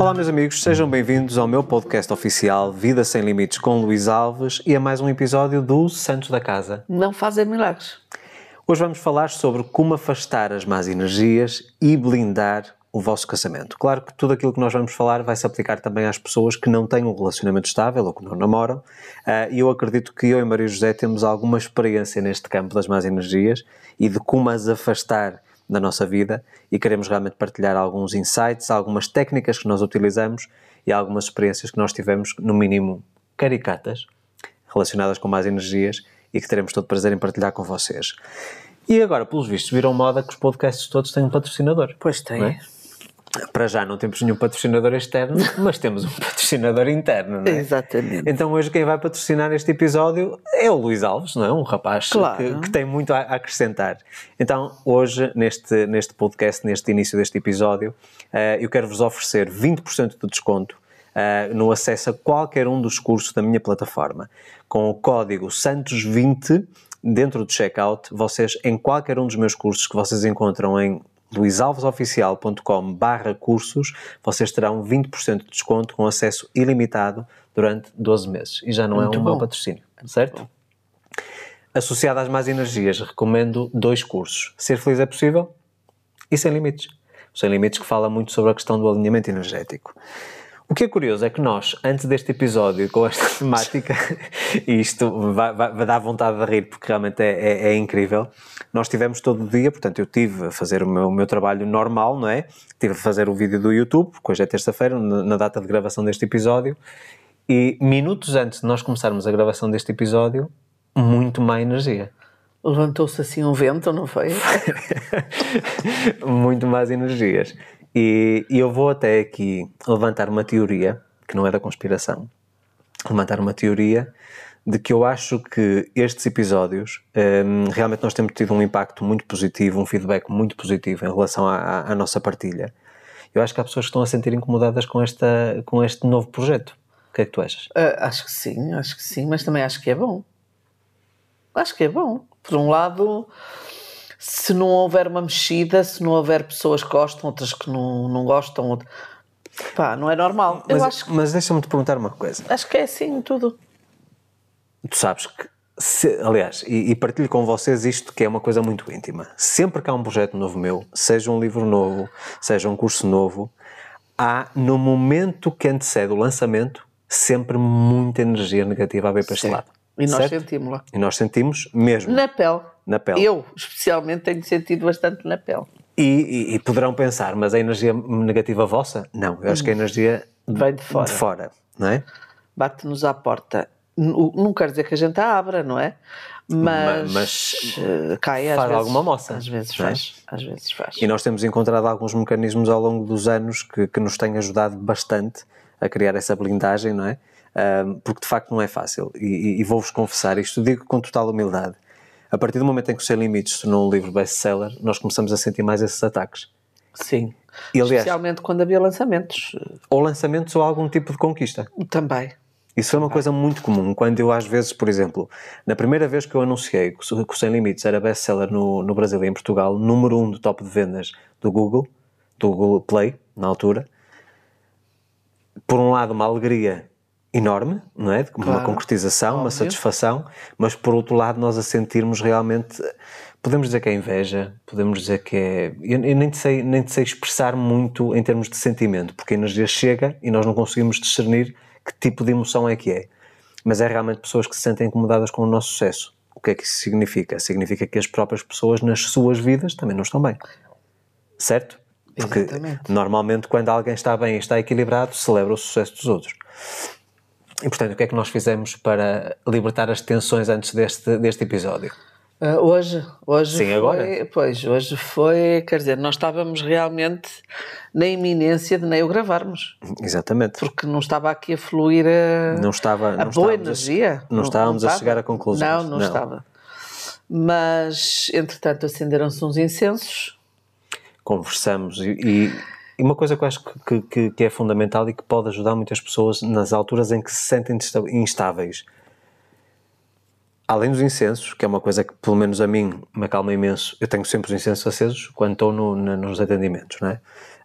Olá, meus amigos, sejam bem-vindos ao meu podcast oficial Vida Sem Limites com Luís Alves e a mais um episódio do Santos da Casa. Não fazem milagres. Hoje vamos falar sobre como afastar as más energias e blindar o vosso casamento. Claro que tudo aquilo que nós vamos falar vai se aplicar também às pessoas que não têm um relacionamento estável ou que não namoram. Ah, e eu acredito que eu e Maria José temos alguma experiência neste campo das más energias e de como as afastar da nossa vida e queremos realmente partilhar alguns insights, algumas técnicas que nós utilizamos e algumas experiências que nós tivemos, no mínimo caricatas, relacionadas com más energias e que teremos todo prazer em partilhar com vocês. E agora, pelos vistos, viram moda que os podcasts todos têm um patrocinador. Pois tem. é? Para já não temos nenhum patrocinador externo, mas temos um patrocinador interno, não é? Exatamente. Então hoje quem vai patrocinar este episódio é o Luís Alves, não é? Um rapaz Claro. que, que tem muito a acrescentar. Então hoje, neste, neste podcast, neste início deste episódio, eh, eu quero vos oferecer 20% de desconto eh, no acesso a qualquer um dos cursos da minha plataforma. Com o código SANTOS20 dentro do checkout, vocês em qualquer um dos meus cursos que vocês encontram em luisalvesoficial.com barra cursos, vocês terão 20% de desconto com acesso ilimitado durante 12 meses. E já não Muito é um mau bom. patrocínio, certo? Associado às más energias, recomendo dois cursos. Ser Feliz é Possível e Sem Limites. O Sem Limites que fala muito sobre a questão do alinhamento energético. O que é curioso é que nós, antes deste episódio, com esta temática, e isto vai, vai, vai dar vontade de rir porque realmente é, é- é incrível, nós tivemos todo o dia, portanto eu tive a fazer o meu, o meu trabalho normal, não é? Tive a fazer o vídeo do YouTube, porque hoje é terça-feira, na, na data de gravação deste episódio, e minutos antes de nós começarmos a gravação deste episódio, muito má energia. Levantou-se assim um vento, não foi? muito mais energias. E, e eu vou até aqui levantar uma teoria, que não é da conspiração, levantar uma teoria de que eu acho que estes episódios hum, realmente nós temos tido um impacto muito positivo, um feedback muito positivo em relação à, à- nossa partilha. Eu acho que há pessoas que estão a sentir incomodadas com, esta, com este novo projeto. O que é que tu achas? Ah, acho que sim, acho que sim, mas também acho que é bom. Acho que é bom. Por um lado, se não houver uma mexida, se não houver pessoas que gostam, outras que não, não gostam, out- pá, não é normal. Mas, Eu acho, que- mas deixa-me te perguntar uma coisa. acho que é assim tudo. Tu sabes que, se- aliás, e, e partilho com vocês isto que é uma coisa muito íntima. Sempre que há um projeto novo meu, seja um livro novo, seja um curso novo, há no momento que antecede o lançamento sempre muita energia negativa a ver para este lado. E nós sentimos-la. E nós sentimos mesmo Na pele. Na pele. Eu, especialmente, tenho sentido bastante na pele. E, e- e poderão pensar, mas a energia negativa vossa? Não, eu acho que a energia Vem de fora. de fora, não é? Bate-nos à porta. Não quer dizer que a gente a abra, não é? Mas, mas eh, cai às faz vezes. alguma moça, Às vezes é? faz. Às vezes faz. E nós temos encontrado alguns mecanismos ao longo dos anos que, que nos têm ajudado bastante a criar essa blindagem, não é? Porque de facto não é fácil. E, e- e vou-vos confessar, isto digo com total humildade. A partir do momento em que o Sem Limites se tornou um livro best-seller, nós começamos a sentir mais esses ataques. Sim. E aliás, Especialmente quando havia lançamentos. ou lançamentos ou algum tipo de conquista. Também. Isso foi uma coisa muito comum. Quando eu, às vezes, por exemplo, na primeira vez que eu anunciei que o Sem Limites era best-seller no, no Brasil e em Portugal, número um do top de vendas do Google, do Google Play, na altura, por um lado, uma alegria enorme, não é? Uma Claro. concretização, uma Óbvio. satisfação, mas por outro lado, nós a sentirmos realmente. Podemos dizer que é inveja, podemos dizer que é. Eu, eu nem, sei, nem sei expressar muito em termos de sentimento, porque a energia chega e nós não conseguimos discernir que tipo de emoção é que é. Mas é realmente pessoas que se sentem incomodadas com o nosso sucesso. O que é que isso significa? Significa que as próprias pessoas nas suas vidas também não estão bem. Certo? Porque Exatamente. normalmente quando alguém está bem e está equilibrado, celebra o sucesso dos outros. E portanto, o que é que nós fizemos para libertar as tensões antes deste, deste episódio? Ah, hoje, hoje Sim, foi, agora. Pois, hoje foi, quer dizer, nós estávamos realmente na iminência de nem o gravarmos, Exatamente. porque não estava aqui a fluir a, Não estava. a não boa estávamos a- energia. não estávamos a estava. chegar a conclusões. Não, não, Não. estava. Mas, entretanto, acenderam-se uns incensos. Conversamos E uma coisa que eu acho que, que, que, é fundamental e que pode ajudar muitas pessoas nas alturas em que se sentem instáveis. Além dos incensos, que é uma coisa que pelo menos a mim me acalma imenso, eu tenho sempre os incensos acesos quando estou no, no, nos atendimentos, não é?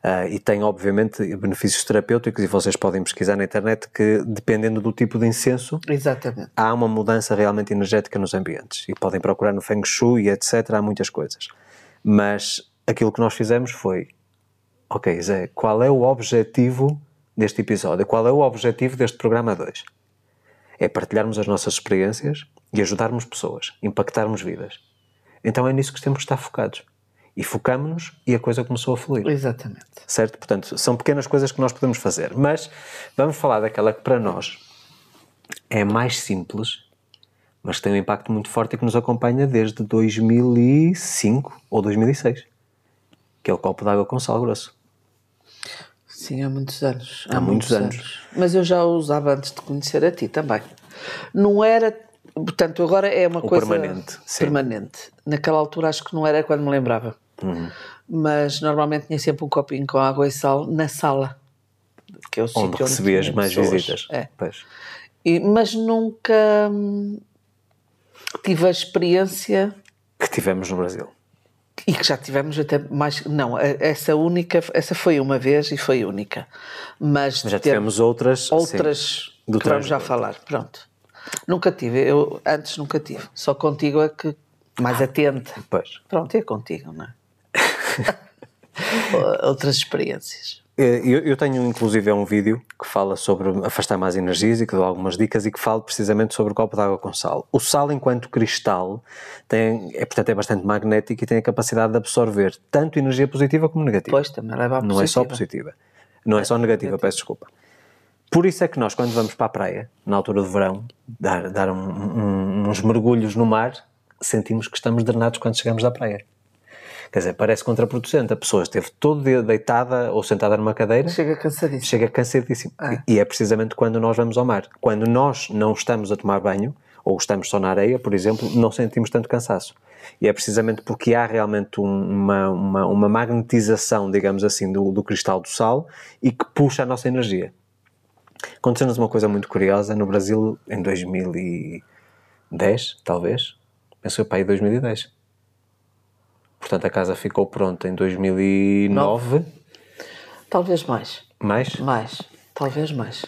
Uh, e tem, obviamente, benefícios terapêuticos, e vocês podem pesquisar na internet que, dependendo do tipo de incenso, Exatamente. há uma mudança realmente energética nos ambientes. E podem procurar no Feng Shui, etc. Há muitas coisas. Mas aquilo que nós fizemos foi: ok, Zé, qual é o objetivo deste episódio? Qual é o objetivo deste programa 2? É partilharmos as nossas experiências e ajudarmos pessoas, impactarmos vidas. Então é nisso que temos que estar focados e focamos-nos e a coisa começou a fluir. Exatamente. Certo? Portanto, são pequenas coisas que nós podemos fazer, mas vamos falar daquela que para nós é mais simples, mas que tem um impacto muito forte e que nos acompanha desde 2005 ou 2006, que é o copo d'água com sal grosso. Sim, há muitos anos. Há, há muitos, muitos anos. anos. Mas eu já o usava antes de conhecer a ti também. Não era portanto, agora é uma o coisa permanente, permanente. Naquela altura acho que não era quando me lembrava. Uhum. Mas normalmente tinha sempre um copinho com água e sal na sala, que é o onde recebias mais pessoas. visitas. É. E, mas nunca hum, tive a experiência que tivemos no Brasil. E que já tivemos até mais. Não, essa única, essa foi uma vez e foi única. Mas, já tivemos outras. Outras sim, que vamos já falar. Pronto. Nunca tive, eu antes nunca tive. Só contigo é que mais atenta. Pois. Pronto, é contigo, não é? Outras experiências. É, eu, eu, tenho inclusive um vídeo que fala sobre afastar mais energias e que dá algumas dicas e que fala precisamente sobre o copo de água com sal. O sal, enquanto cristal, tem, é, portanto, é bastante magnético e tem a capacidade de absorver tanto energia positiva como negativa. Pois, também leva a Não é só positiva. Não é, é só negativa, negativa, peço desculpa. Por isso é que nós, quando vamos para a praia, na altura do verão, dar, dar um, um, uns mergulhos no mar, sentimos que estamos drenados quando chegamos da praia. Quer dizer, parece contraproducente. A pessoa esteve todo dia deitada ou sentada numa cadeira. Chega cansadíssimo. Chega cansadíssimo. Ah. E é precisamente quando nós vamos ao mar. Quando nós não estamos a tomar banho, ou estamos só na areia, por exemplo, não sentimos tanto cansaço. E é precisamente porque há realmente uma, uma, uma magnetização, digamos assim, do, do cristal do sal e que puxa a nossa energia. Aconteceu-nos uma coisa muito curiosa no Brasil em 2010, talvez. Pensou para aí 2010. Portanto, a casa ficou pronta em 2009. Talvez mais. Mais? Mais. Talvez mais.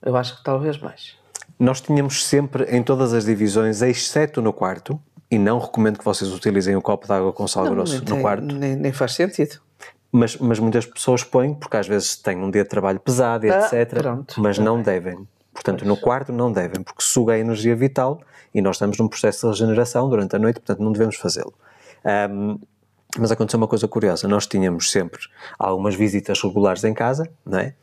Eu acho que talvez mais. Nós tínhamos sempre em todas as divisões, exceto no quarto, e não recomendo que vocês utilizem um copo de água com sal não, grosso no quarto. Nem, nem faz sentido mas, mas muitas pessoas põem, porque às vezes têm um dia de trabalho pesado e ah, etc. Pronto, mas não devem. Portanto, pois. no quarto não devem, porque suga a energia vital e nós estamos num processo de regeneração durante a noite, portanto não devemos fazê-lo. Um, mas aconteceu uma coisa curiosa: nós tínhamos sempre algumas visitas regulares em casa, não é?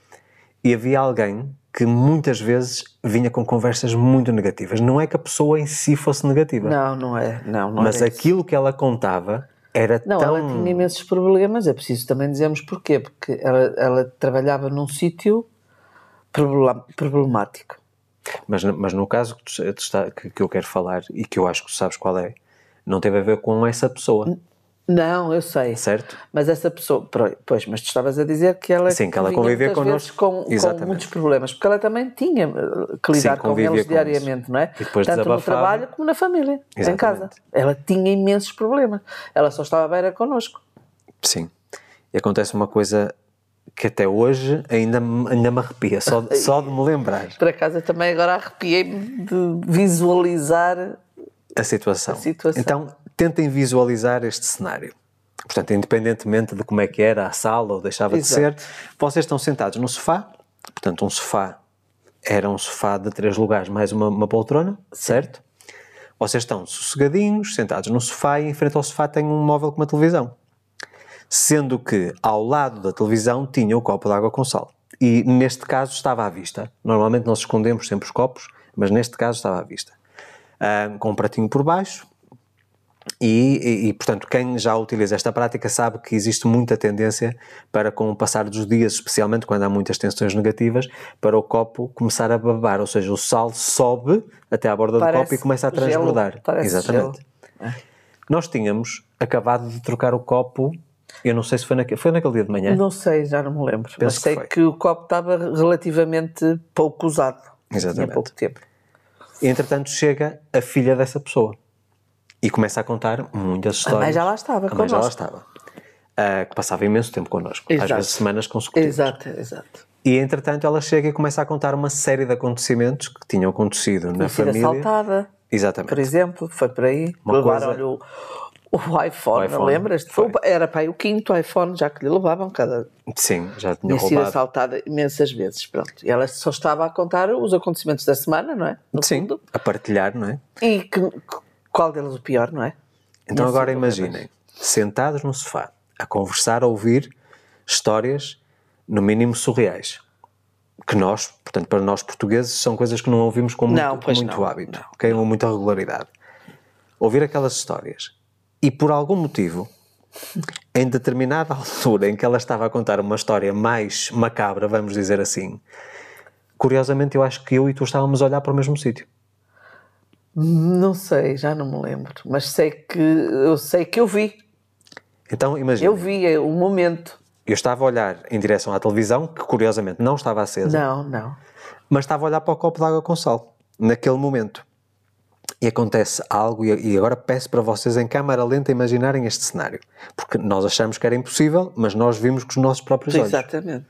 E havia alguém que muitas vezes vinha com conversas muito negativas. Não é que a pessoa em si fosse negativa. Não, não é. Não, não mas aquilo isso. que ela contava era não, tão... ela tinha imensos problemas, é preciso também dizermos porquê, porque ela, ela trabalhava num sítio problemático. Mas, mas no caso que, tu, que, que eu quero falar, e que eu acho que tu sabes qual é, não teve a ver com essa pessoa. Não, eu sei. Certo. Mas essa pessoa, pois, mas tu estavas a dizer que ela, Sim, que ela convivia connosco com, com, muitos problemas, porque ela também tinha eh, que lidar Sim, com eles com diariamente, isso. não é? E depois Tanto no trabalho como na família, Exatamente. em casa. Ela tinha imensos problemas. Ela só estava bem connosco. Sim. E acontece uma coisa que até hoje ainda, ainda me arrepia, só, só de me lembrar. Por acaso também agora arrepiei-me de visualizar a situação. a situação. Então, tentem visualizar este cenário. Portanto, independentemente de como é que era a sala ou deixava Exato. de ser, vocês estão sentados no sofá, portanto, um sofá era um sofá de três lugares mais uma, uma poltrona, certo? Vocês estão sossegadinhos, sentados no sofá e em frente ao sofá tem um móvel com uma televisão. Sendo que ao lado da televisão tinha o copo de água com sal. E neste caso estava à vista. Normalmente nós escondemos sempre os copos, mas neste caso estava à vista. Com um pratinho por baixo, e, e, e, portanto, quem já utiliza esta prática sabe que existe muita tendência para, com o passar dos dias, especialmente quando há muitas tensões negativas, para o copo começar a babar, ou seja, o sal sobe até à borda Parece do copo e começa a transbordar. Exatamente. Gelo. Nós tínhamos acabado de trocar o copo Eu não sei se foi naquele, foi naquele dia de manhã. Não sei, já não me lembro. Penso mas que sei foi. que, o copo estava relativamente pouco usado. Exatamente. Tinha pouco tempo. E, entretanto, chega a filha dessa pessoa e começa a contar muitas histórias. mãe já lá estava A mãe já lá estava. Ah, que passava imenso tempo connosco. Às Exato. vezes semanas consecutivas. Exato, exato. E, entretanto, ela chega e começa a contar uma série de acontecimentos que tinham acontecido na família. assaltada, Exatamente. por exemplo, foi por aí. Levaram-lhe coisa- o, o iPhone, iPhone, lembras-te? Era para aí o quinto iPhone, já que lhe levavam cada. Sim, já tinha Tinha sido roubado. assaltada imensas vezes. Pronto. E ela só estava a contar os acontecimentos da semana, não é? No Sim, fundo. a partilhar, não é? E que, qual deles o pior, não é? Então agora imaginem, sentados no sofá, a conversar, a ouvir histórias, no mínimo surreais. Que nós, portanto, para nós portugueses, são coisas que não ouvimos com muito, Não, com muito não, hábito, não. ok? com muita regularidade. Ouvir aquelas histórias e por algum motivo, em determinada altura em que ela estava a contar uma história mais macabra, vamos dizer assim, curiosamente eu acho que eu e tu estávamos a olhar para o mesmo sítio. Não sei, já não me lembro. Mas sei que eu sei que eu vi. Então imagina, Eu vi é, o momento. eu estava a olhar em direção à televisão, que curiosamente não estava acesa, Não, não. mas estava a olhar para o copo de água com sal, naquele momento. E acontece algo, e e agora peço para vocês em câmara lenta imaginarem este cenário. Porque nós achamos que era impossível, mas nós vimos com os nossos próprios olhos. Exatamente.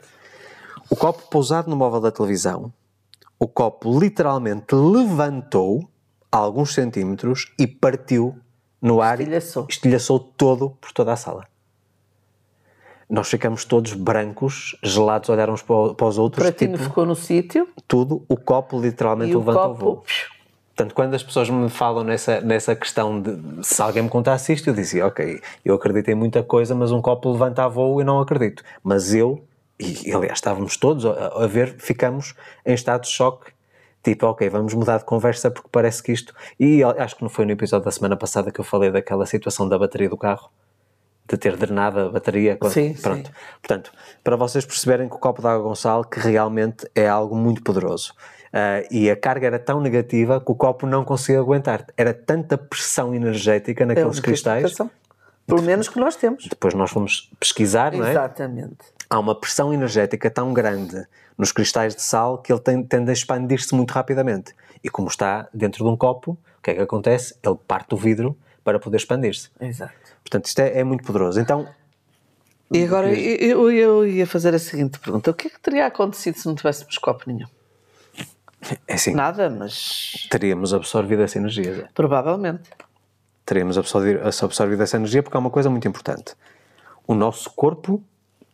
O copo pousado no móvel da televisão, o copo literalmente levantou alguns centímetros e partiu no ar, e Estilhaçou. estilhaçou todo por toda a sala. Nós ficamos todos brancos, gelados, a olhar uns para o- para os O outros, pratinho tipo, ficou no sítio tudo, o copo literalmente o levantou copo. voo. Portanto, quando as pessoas me falam nessa, nessa questão de se alguém me contasse isto, eu dizia, ok, eu acredito em muita coisa, mas um copo levanta a voo e não acredito. Mas eu, e aliás estávamos todos a, a ver, ficamos em estado de choque, tipo, ok, vamos mudar de conversa porque parece que isto... E acho que não foi no episódio da semana passada que eu falei daquela situação da bateria do carro, de ter drenado a bateria. quando- Sim, pronto. sim. Portanto, para vocês perceberem que o copo de água com sal, que realmente é algo muito poderoso. Ah, e a carga era tão negativa que o copo não conseguia aguentar. Era tanta pressão energética É naqueles única cristais. Pelo menos que nós temos. Depois nós fomos pesquisar, não é? Exatamente. Há uma pressão energética tão grande nos cristais de sal que ele tem- tende a expandir-se muito rapidamente. E como está dentro de um copo, o que é que acontece? Ele parte o vidro para poder expandir-se. Exato. Portanto, isto é, é muito poderoso. Então, E agora eu, eu, ia fazer a seguinte pergunta: o que é que teria acontecido se não tivéssemos copo nenhum? é assim, Nada, mas teríamos absorvido essa energia. Provavelmente. teríamos absorvido, absorvido essa energia porque há uma coisa muito importante. O nosso corpo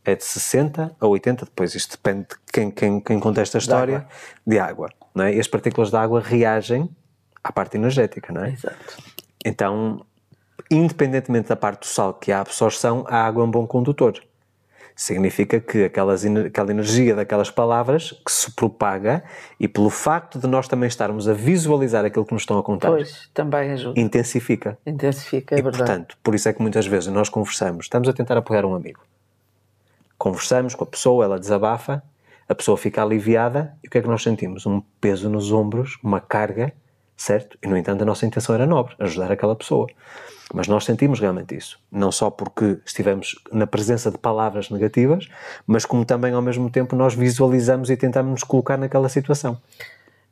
é de 60 a 80, depois isto depende de quem, quem, quem conta esta história, de água. Não é? E as partículas de água reagem à parte energética, não é? Exato. Então, independentemente da parte do sal que há absorção, a água é um bom condutor. Significa que aquelas, aquela energia daquelas palavras que se propaga e pelo facto de nós também estarmos a visualizar aquilo que nos estão a contar, Pois, também ajuda. intensifica. Intensifica, é E, verdade. portanto, por isso é que muitas vezes nós conversamos, estamos a tentar apoiar um amigo. Conversamos com a pessoa, ela desabafa, a pessoa fica aliviada e o que é que nós sentimos? Um peso nos ombros, uma carga, certo? E, no entanto, a nossa intenção era nobre, ajudar aquela pessoa. Mas nós sentimos realmente isso. Não só porque estivemos na presença de palavras negativas, mas como também, ao mesmo tempo, nós visualizamos e tentamos nos colocar naquela situação.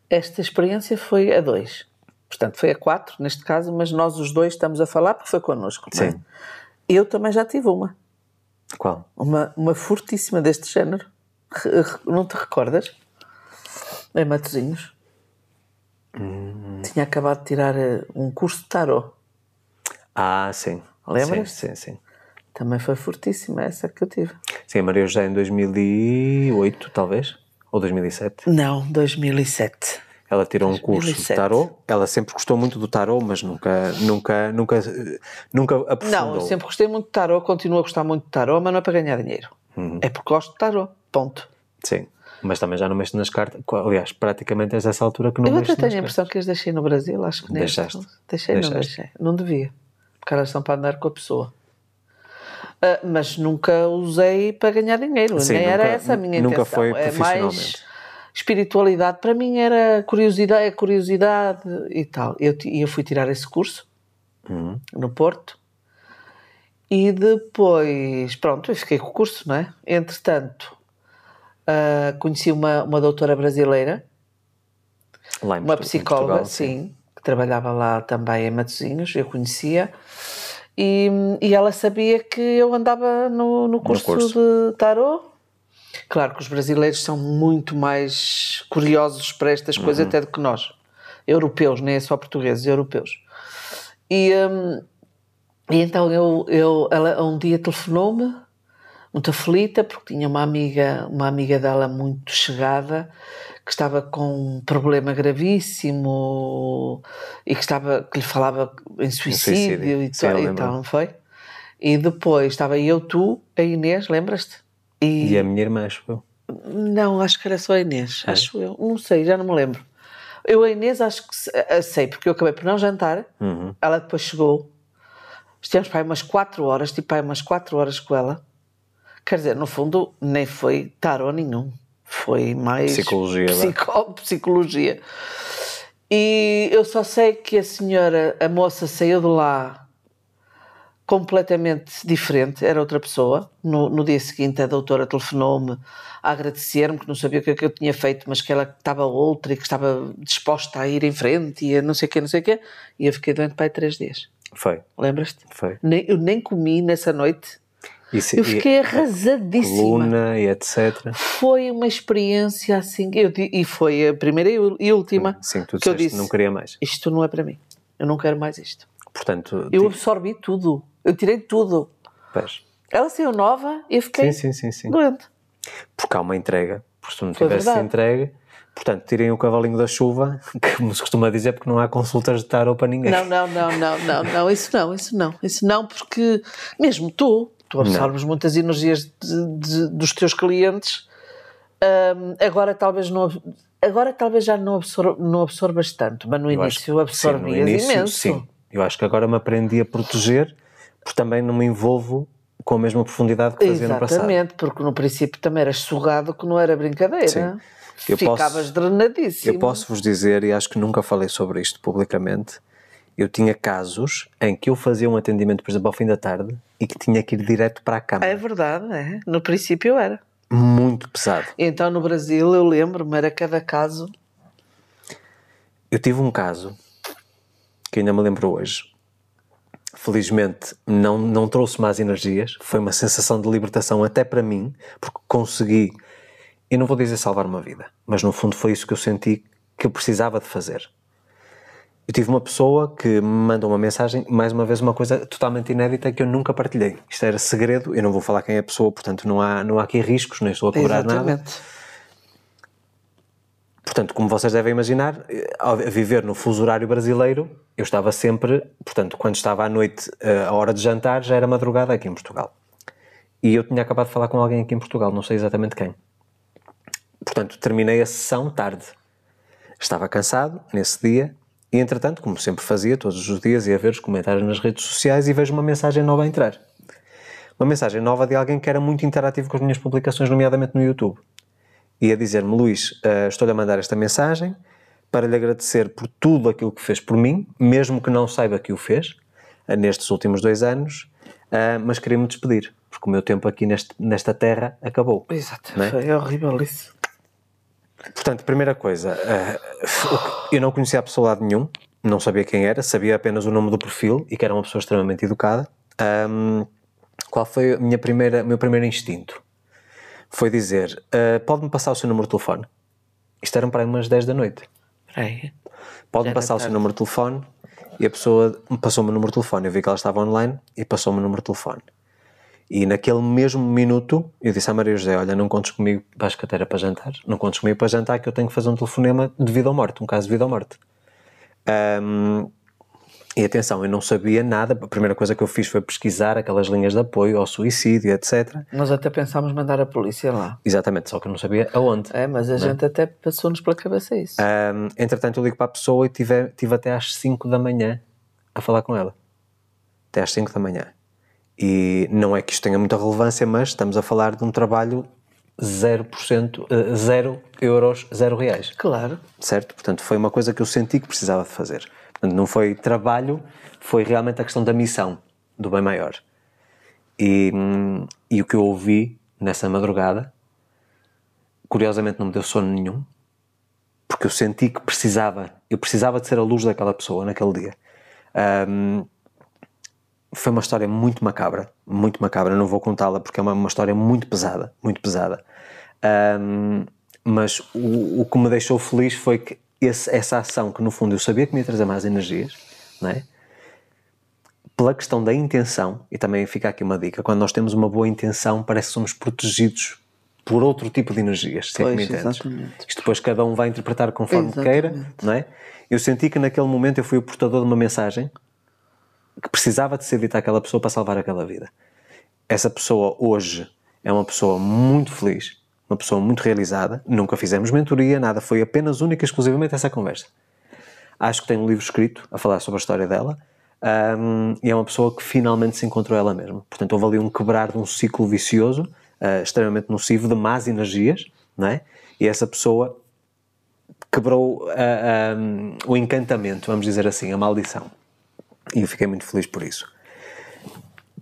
Esta experiência foi a dois. Portanto, foi a quatro, neste caso, mas nós os dois estamos a falar porque foi connosco. é? Sim. Eu também já tive uma. Qual? Uma, uma fortíssima deste género. Re- re- Não te recordas? Em Matozinhos. Hum. Tinha acabado de tirar eh, um curso de tarot. Ah, sim. Lembras? Sim, sim, sim. Também foi fortíssima essa que eu tive. Sim, a Maria José em 2008, talvez, ou 2007. Não, 2007. Ela tirou um curso de 2007. tarot. Ela sempre gostou muito do tarot, mas nunca, nunca, nunca, nunca aprofundou. Não, eu sempre gostei muito de tarot, continuo a gostar muito de tarot, mas não é para ganhar dinheiro. Uhum. É porque gosto de tarot. Ponto. Sim, mas também já não mexo nas cartas. Aliás, praticamente desde essa altura que não Eu mexo até tenho a nas impressão que as deixei no Brasil, acho que nem Deixaste. Deixei, não Deixaste. deixei. Não devia. Porque elas são para andar com a pessoa. Ah, mas nunca usei para ganhar dinheiro. Sim, Nem era nunca- essa a minha nunca intenção. foi é mais profissionalmente. Espiritualidade. Para mim era curiosidade, é curiosidade e tal. Eu, e eu fui tirar esse curso Uhum. no Porto E depois, pronto, eu fiquei com o curso, não é? Entretanto, uh, conheci uma, uma doutora brasileira, uma psicóloga, Portugal, sim, que trabalhava lá também em Matosinhos, eu conhecia. E, e ela sabia que eu andava no, no curso, curso. de tarot. Claro que os brasileiros são muito mais curiosos para estas coisas Uhum. até do que nós. Europeus, nem é só portugueses, europeus. E, hum, e então eu, eu, ela um dia telefonou-me, muito aflita, porque tinha uma amiga, uma amiga dela muito chegada, que estava com um problema gravíssimo e que, estava, que lhe falava em suicídio, suicídio. e, Sim, e tal, não foi? E depois estava eu, tu, a Inês, lembras-te? E, E a minha irmã, acho eu. não, acho que era só a Inês, acho eu. Não sei, já não me lembro. Eu, a Inês, acho que a- sei, porque eu acabei por não jantar. Uhum. Ela depois chegou. Estivemos para aí umas 4 horas, tipo aí umas 4 horas com ela. Quer dizer, no fundo, nem foi tarô nenhum. Foi mais Psicologia, psico- psicologia. E eu só sei que a senhora, a moça saiu de lá completamente diferente, era outra pessoa. No, no dia seguinte, a doutora telefonou-me a agradecer-me, que não sabia o que é que eu tinha feito, mas que ela estava outra e que estava disposta a ir em frente e não sei o quê, não sei o quê. E eu fiquei doente para aí três dias. Foi, Lembras-te? foi. Nem- Eu nem comi nessa noite. Isso, Eu fiquei arrasadíssima. coluna e etc. Foi uma experiência assim. Eu, e foi a primeira e última Sim, tu que eu disseste, disse: não queria mais. Isto não é para mim. Eu não quero mais isto. Portanto, Eu absorvi tudo. Eu tirei tudo. pois. Ela saiu nova e eu fiquei Sim, sim, sim, sim. doente. Porque há uma entrega. Porque se não Foi tivesse verdade. entregue, portanto, tirem o cavalinho da chuva, que como se costuma dizer, porque não há consultas de tarot para ninguém. Não, não, não, não, não, não, isso não, isso não, isso não, porque mesmo tu, tu absorves muitas energias de- de- dos teus clientes, hum, agora talvez não, agora talvez já não, absor, não absorbas tanto, mas no Eu início absorvias imenso. Sim, eu acho que agora me aprendi a proteger, porque também não me envolvo com a mesma profundidade que fazia no passado. Exatamente, porque no princípio também eras sugado que não era brincadeira. Sim. Eu Ficavas posso- drenadíssimo. Eu posso vos dizer, e acho que nunca falei sobre isto publicamente, eu tinha casos em que eu fazia um atendimento, por exemplo, ao fim da tarde e que tinha que ir direto para a cama. É verdade, é. No princípio era. Muito pesado. Então no Brasil eu lembro-me, era cada caso. Eu tive um caso que ainda me lembro hoje. Felizmente não, não trouxe más energias, foi uma sensação de libertação até para mim, porque consegui, eu não vou dizer salvar uma vida, mas no fundo foi isso que eu senti que eu precisava de fazer. Eu tive uma pessoa que me mandou uma mensagem, mais uma vez uma coisa totalmente inédita que eu nunca partilhei. Isto era segredo, eu não vou falar quem é a pessoa, portanto não há, não há aqui riscos, nem estou a cobrar nada. Portanto, como vocês devem imaginar, eh, ao viver no fuso horário brasileiro, eu estava sempre, portanto, quando estava à noite, eh, a hora de jantar, já era madrugada aqui em Portugal. E eu tinha acabado de falar com alguém aqui em Portugal, não sei exatamente quem. Portanto, terminei a sessão tarde. Estava cansado nesse dia e, entretanto, como sempre fazia, todos os dias ia ver os comentários nas redes sociais e vejo uma mensagem nova a entrar. Uma mensagem nova de alguém que era muito interativo com as minhas publicações, nomeadamente no YouTube e a dizer-me: Luís, eh, estou-lhe a mandar esta mensagem para lhe agradecer por tudo aquilo que fez por mim, mesmo que não saiba que o fez, eh, nestes últimos dois anos, eh, mas queria-me despedir, porque o meu tempo aqui neste, nesta terra acabou. Exato. Não é? Foi horrível isso. Portanto, primeira coisa, eu não conhecia a pessoa de lado nenhum, não sabia quem era, sabia apenas o nome do perfil e que era uma pessoa extremamente educada. Ahm, qual foi a minha primeira, o meu primeiro instinto? Foi dizer: "Ah, pode-me passar o seu número de telefone? Isto eram para aí umas 10 da noite. Pode-me passar o era seu número de telefone? E a pessoa me passou-me o número de telefone. Eu vi que ela estava online e passou-me o número de telefone. E naquele mesmo minuto eu disse à Maria José: Olha, não contes comigo, que até era para jantar, não contes comigo para jantar que eu tenho que fazer um telefonema de vida ou morte, um caso de vida ou morte. Ahm, e atenção, eu não sabia nada, a primeira coisa que eu fiz foi pesquisar aquelas linhas de apoio ao suicídio, etc. Nós até pensámos mandar a polícia lá. Exatamente, só que eu não sabia aonde. É, mas a gente até passou-nos pela cabeça isso. Ahm, entretanto, eu ligo para a pessoa e tive, tive até às 5 da manhã a falar com ela. Até às 5 da manhã. E não é que isto tenha muita relevância, mas estamos a falar de um trabalho 0%, eh, 0 euros, 0 reais. Claro. Certo? Portanto, foi uma coisa que eu senti que precisava de fazer. Não foi trabalho, foi realmente a questão da missão, do bem maior. E, hum, e o que eu ouvi nessa madrugada, curiosamente não me deu sono nenhum, porque eu senti que precisava, eu precisava de ser a luz daquela pessoa naquele dia. Um, foi uma história muito macabra, muito macabra, não vou contá-la porque é uma, uma, história muito pesada, muito pesada. Um, mas o, o que me deixou feliz foi que esse, essa ação, que no fundo eu sabia que me ia trazer mais energias, não é? pela questão da intenção, e também fica aqui uma dica, quando nós temos uma boa intenção, parece que somos protegidos por outro tipo de energias, se pois, é me exatamente. Isto depois cada um vai interpretar conforme exatamente. queira, não é? Eu senti que naquele momento eu fui o portador de uma mensagem que precisava de ser dita àquela pessoa para salvar aquela vida. Essa pessoa hoje é uma pessoa muito feliz, uma pessoa muito realizada, nunca fizemos mentoria, nada, foi apenas única e exclusivamente essa conversa. Acho que tem um livro escrito a falar sobre a história dela, um, e é uma pessoa que finalmente se encontrou ela mesma. Portanto, houve ali um quebrar de um ciclo vicioso, uh, extremamente nocivo, de más energias, não é? E essa pessoa quebrou uh, um, o encantamento, vamos dizer assim, a maldição. E eu fiquei muito feliz por isso.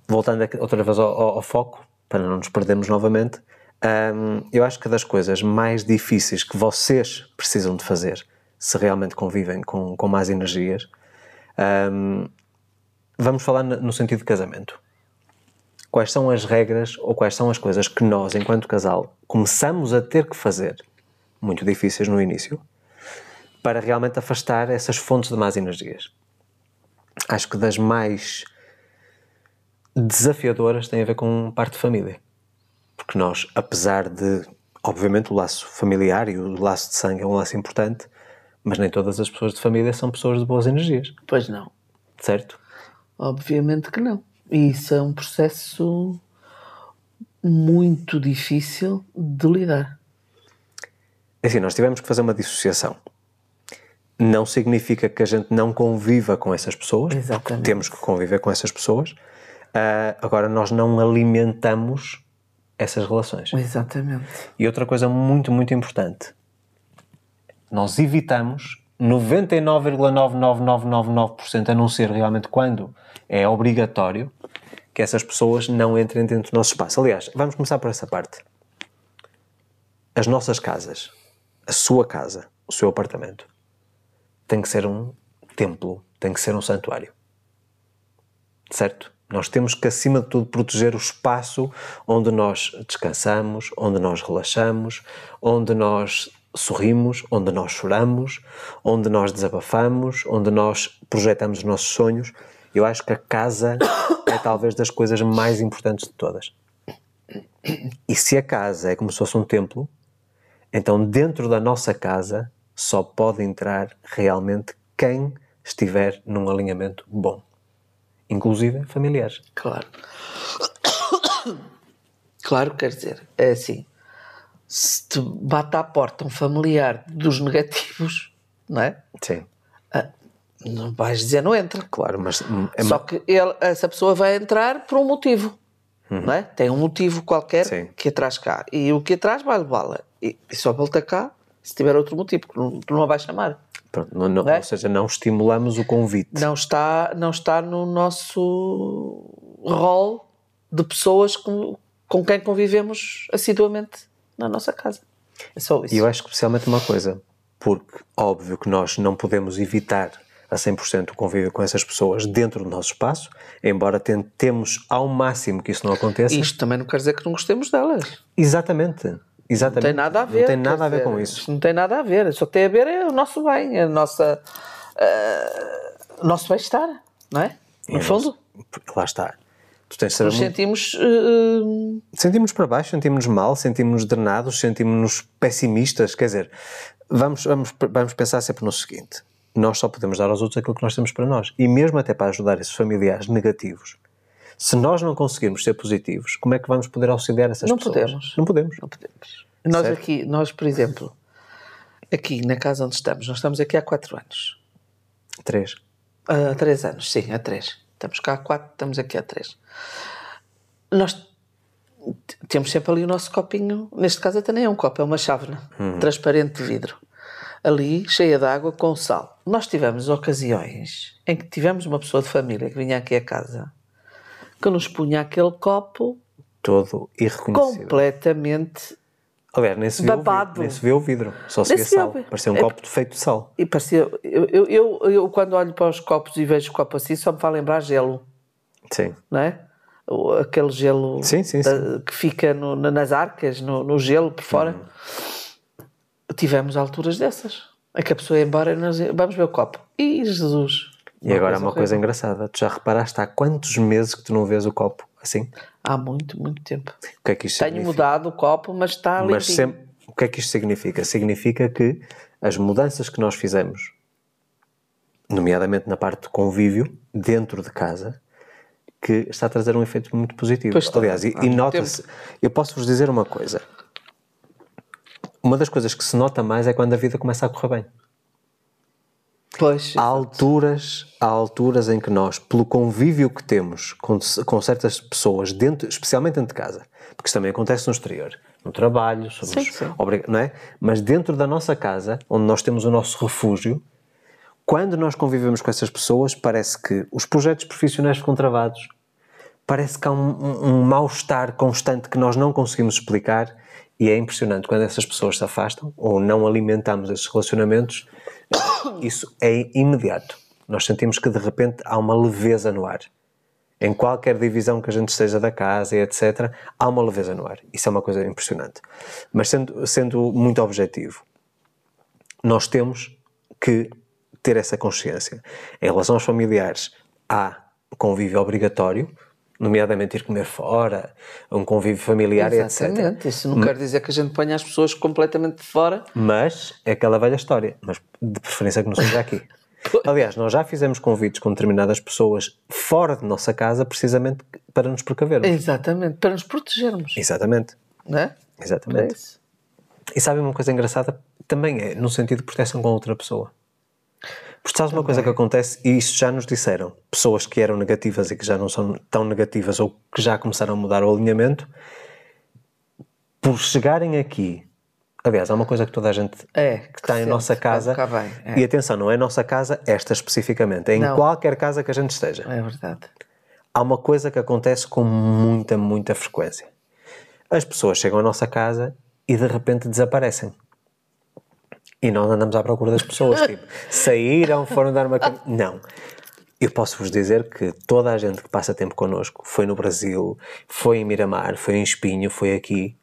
Voltando outra vez ao, ao, ao, foco, para não nos perdermos novamente, um, eu acho que das coisas mais difíceis que vocês precisam de fazer, se realmente convivem com, com más energias, um, Vamos falar no sentido de casamento. Quais são as regras ou quais são as coisas que nós, enquanto casal, começamos a ter que fazer, muito difíceis no início, para realmente afastar essas fontes de más energias? Acho que das mais desafiadoras tem a ver com parte de família. Porque nós, apesar de, obviamente, o laço familiar e o laço de sangue é um laço importante, mas nem todas as pessoas de família são pessoas de boas energias. Pois não. Certo? Obviamente que não. E isso é um processo muito difícil de lidar. É assim, nós tivemos que fazer uma dissociação. Não significa que a gente não conviva com essas pessoas. Exatamente. Temos que conviver com essas pessoas. Uh, agora, nós não alimentamos essas relações. Exatamente. E outra coisa muito, muito importante. Nós evitamos 99,99999%, a não ser realmente quando é obrigatório que essas pessoas não entrem dentro do nosso espaço. Aliás, vamos começar por essa parte. As nossas casas, a sua casa, o seu apartamento, tem que ser um templo, tem que ser um santuário. Certo? Nós temos que, acima de tudo, proteger o espaço onde nós descansamos, onde nós relaxamos, onde nós sorrimos, onde nós choramos, onde nós desabafamos, onde nós projetamos os nossos sonhos. Eu acho que a casa é talvez das coisas mais importantes de todas. E se a casa é como se fosse um templo, então dentro da nossa casa só pode entrar realmente quem estiver num alinhamento bom, inclusive familiares. Claro. Claro, quer dizer, é assim se te bate à porta um familiar dos negativos, não é? Sim. Ah, não vais dizer não entra. Claro, mas. É Só que ele, essa pessoa vai entrar por um motivo. Uhum. Não é? Tem um motivo qualquer Sim. que atrás cá. E o que atrás vai levá-la. E, e, só volta cá se tiver outro motivo, porque não, não a vais chamar. Pronto, não, não, é? Ou seja, não estimulamos o convite. Não está, não está no nosso rol de pessoas com, com quem convivemos assiduamente na nossa casa. É só isso. E eu acho especialmente uma coisa, porque óbvio que nós não podemos evitar a 100% o convívio com essas pessoas dentro do nosso espaço, embora tentemos ao máximo que isso não aconteça. Isto também não quer dizer que não gostemos delas. Exatamente. Exatamente. Não tem nada a ver. Não tem nada a ver com isso. Não tem nada a ver. Só tem a ver é o nosso bem, a nossa, uh, o nosso bem-estar, não é? No fundo. Nosso, lá está. Tu tens Nos sentimos. Uh... Sentimos para baixo, sentimos mal, sentimos drenados, sentimos pessimistas. Quer dizer, vamos, vamos, vamos pensar sempre no seguinte: nós só podemos dar aos outros aquilo que nós temos para nós. E mesmo até para ajudar esses familiares negativos, se nós não conseguirmos ser positivos, como é que vamos poder auxiliar essas não pessoas? Podemos. Não podemos. Não podemos. Nós certo? aqui, nós, por exemplo, aqui na casa onde estamos, nós estamos aqui há quatro anos. Três. Há três anos, sim, há três. Estamos cá há quatro, estamos aqui há três. Nós temos sempre ali o nosso copinho, neste caso até nem é um copo, é uma chávena uhum. transparente de vidro. Ali, cheia de água, com sal. Nós tivemos ocasiões em que tivemos uma pessoa de família que vinha aqui a casa que nos punha aquele copo Todo irreconhecível. completamente. Aliás, nem se, vê o vidro, Babado. nem se vê o vidro, só se Nem vê se vê sal. vidro. Parecia um É copo feito de sal. E parecia. Eu, eu, eu, eu, quando olho para os copos e vejo o copo assim, só me faz lembrar gelo, Sim. não é? Aquele gelo Sim, sim, da- que fica no- na- nas arcas, no, no gelo por fora. Uhum. Tivemos alturas dessas. É que a pessoa ia embora e nós vamos ver o copo. E Jesus! E agora há uma horrível. coisa engraçada. Tu já reparaste há quantos meses que tu não vês o copo assim? Há muito, muito tempo. O que é que isto Tenho significa? mudado o copo, mas está ali. Mas sempre, o que é que isto significa? Significa que as mudanças que nós fizemos, nomeadamente na parte do convívio, dentro de casa, que está a trazer um efeito muito positivo. Pois está. Aliás, e, e nota-se, eu posso-vos dizer uma coisa. Uma das coisas que se nota mais é quando a vida começa a correr bem. Pois. Há alturas, há alturas em que nós, pelo convívio que temos com, com certas pessoas, dentro, especialmente dentro de casa, porque isso também acontece no exterior, no trabalho, somos Sim, sim. não é? Mas dentro da nossa casa, onde nós temos o nosso refúgio, quando nós convivemos com essas pessoas, parece que os projetos profissionais ficam travados, parece que há um, um- um mal-estar constante que nós não conseguimos explicar e é impressionante quando essas pessoas se afastam ou não alimentamos esses relacionamentos, isso é imediato. Nós sentimos que de repente há uma leveza no ar. Em qualquer divisão que a gente esteja da casa e etc., há uma leveza no ar. Isso é uma coisa impressionante. Mas sendo, sendo muito objetivo, nós temos que ter essa consciência. Em relação aos familiares, há convívio obrigatório, nomeadamente ir comer fora, um convívio familiar e etc. Exatamente. Isso não quer dizer que a gente ponha as pessoas completamente de fora. Mas é aquela velha história, mas de preferência que não seja aqui. Aliás, nós já fizemos convites com determinadas pessoas fora de nossa casa, precisamente para nos precavermos. Exatamente. Para nos protegermos. Exatamente, Não é? É exatamente. isso. E sabem uma coisa engraçada? Também é no sentido de proteção com outra pessoa. Porque sabes uma coisa que acontece, e isto já nos disseram, pessoas que eram negativas e que já não são tão negativas ou que já começaram a mudar o alinhamento, por chegarem aqui, aliás, há uma coisa que toda a gente É, que está em nossa casa, vem, é. e atenção, não é nossa casa esta especificamente, é em Não. qualquer casa que a gente esteja. É verdade. Há uma coisa que acontece com muita, muita frequência. As pessoas chegam à nossa casa e de repente desaparecem. E nós andamos à procura das pessoas. tipo, saíram, foram dar uma. Não. Eu posso vos dizer que toda a gente que passa tempo connosco, foi no Brasil, foi em Miramar, foi em Espinho, foi aqui,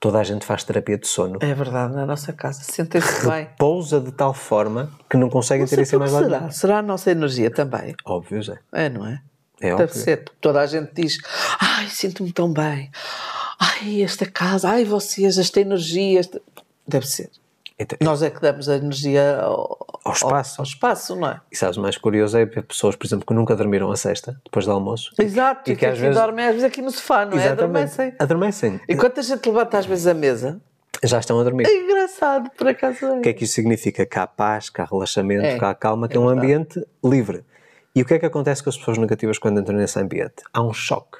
toda a gente faz terapia de sono. É verdade, na nossa casa. Sentem-se bem. Pousa de tal forma que não conseguem Não ter isso mais será? Será a nossa energia também? Óbvio, Zé. É, não é? É Deve óbvio. ser. Toda a gente diz: Ai, sinto-me tão bem. Ai, esta casa. Ai, vocês, esta energia. esta-" Deve ser. Então, Nós é que damos a energia ao, Ao espaço. Ao, espaço, não é? E sabes, mais curioso é ver pessoas, por exemplo, que nunca dormiram a sesta, depois do almoço. Exato. E E que que às vezes- dormem às vezes aqui no sofá, não é? Adormecem. Adormecem. Enquanto a gente levanta às vezes a mesa, Já estão a dormir. é engraçado, por acaso é. O que é que isso significa? Que há paz, que há relaxamento, É, que há calma, que é, é um verdade. ambiente livre. E o que é que acontece com as pessoas negativas quando entram nesse ambiente? Há um choque.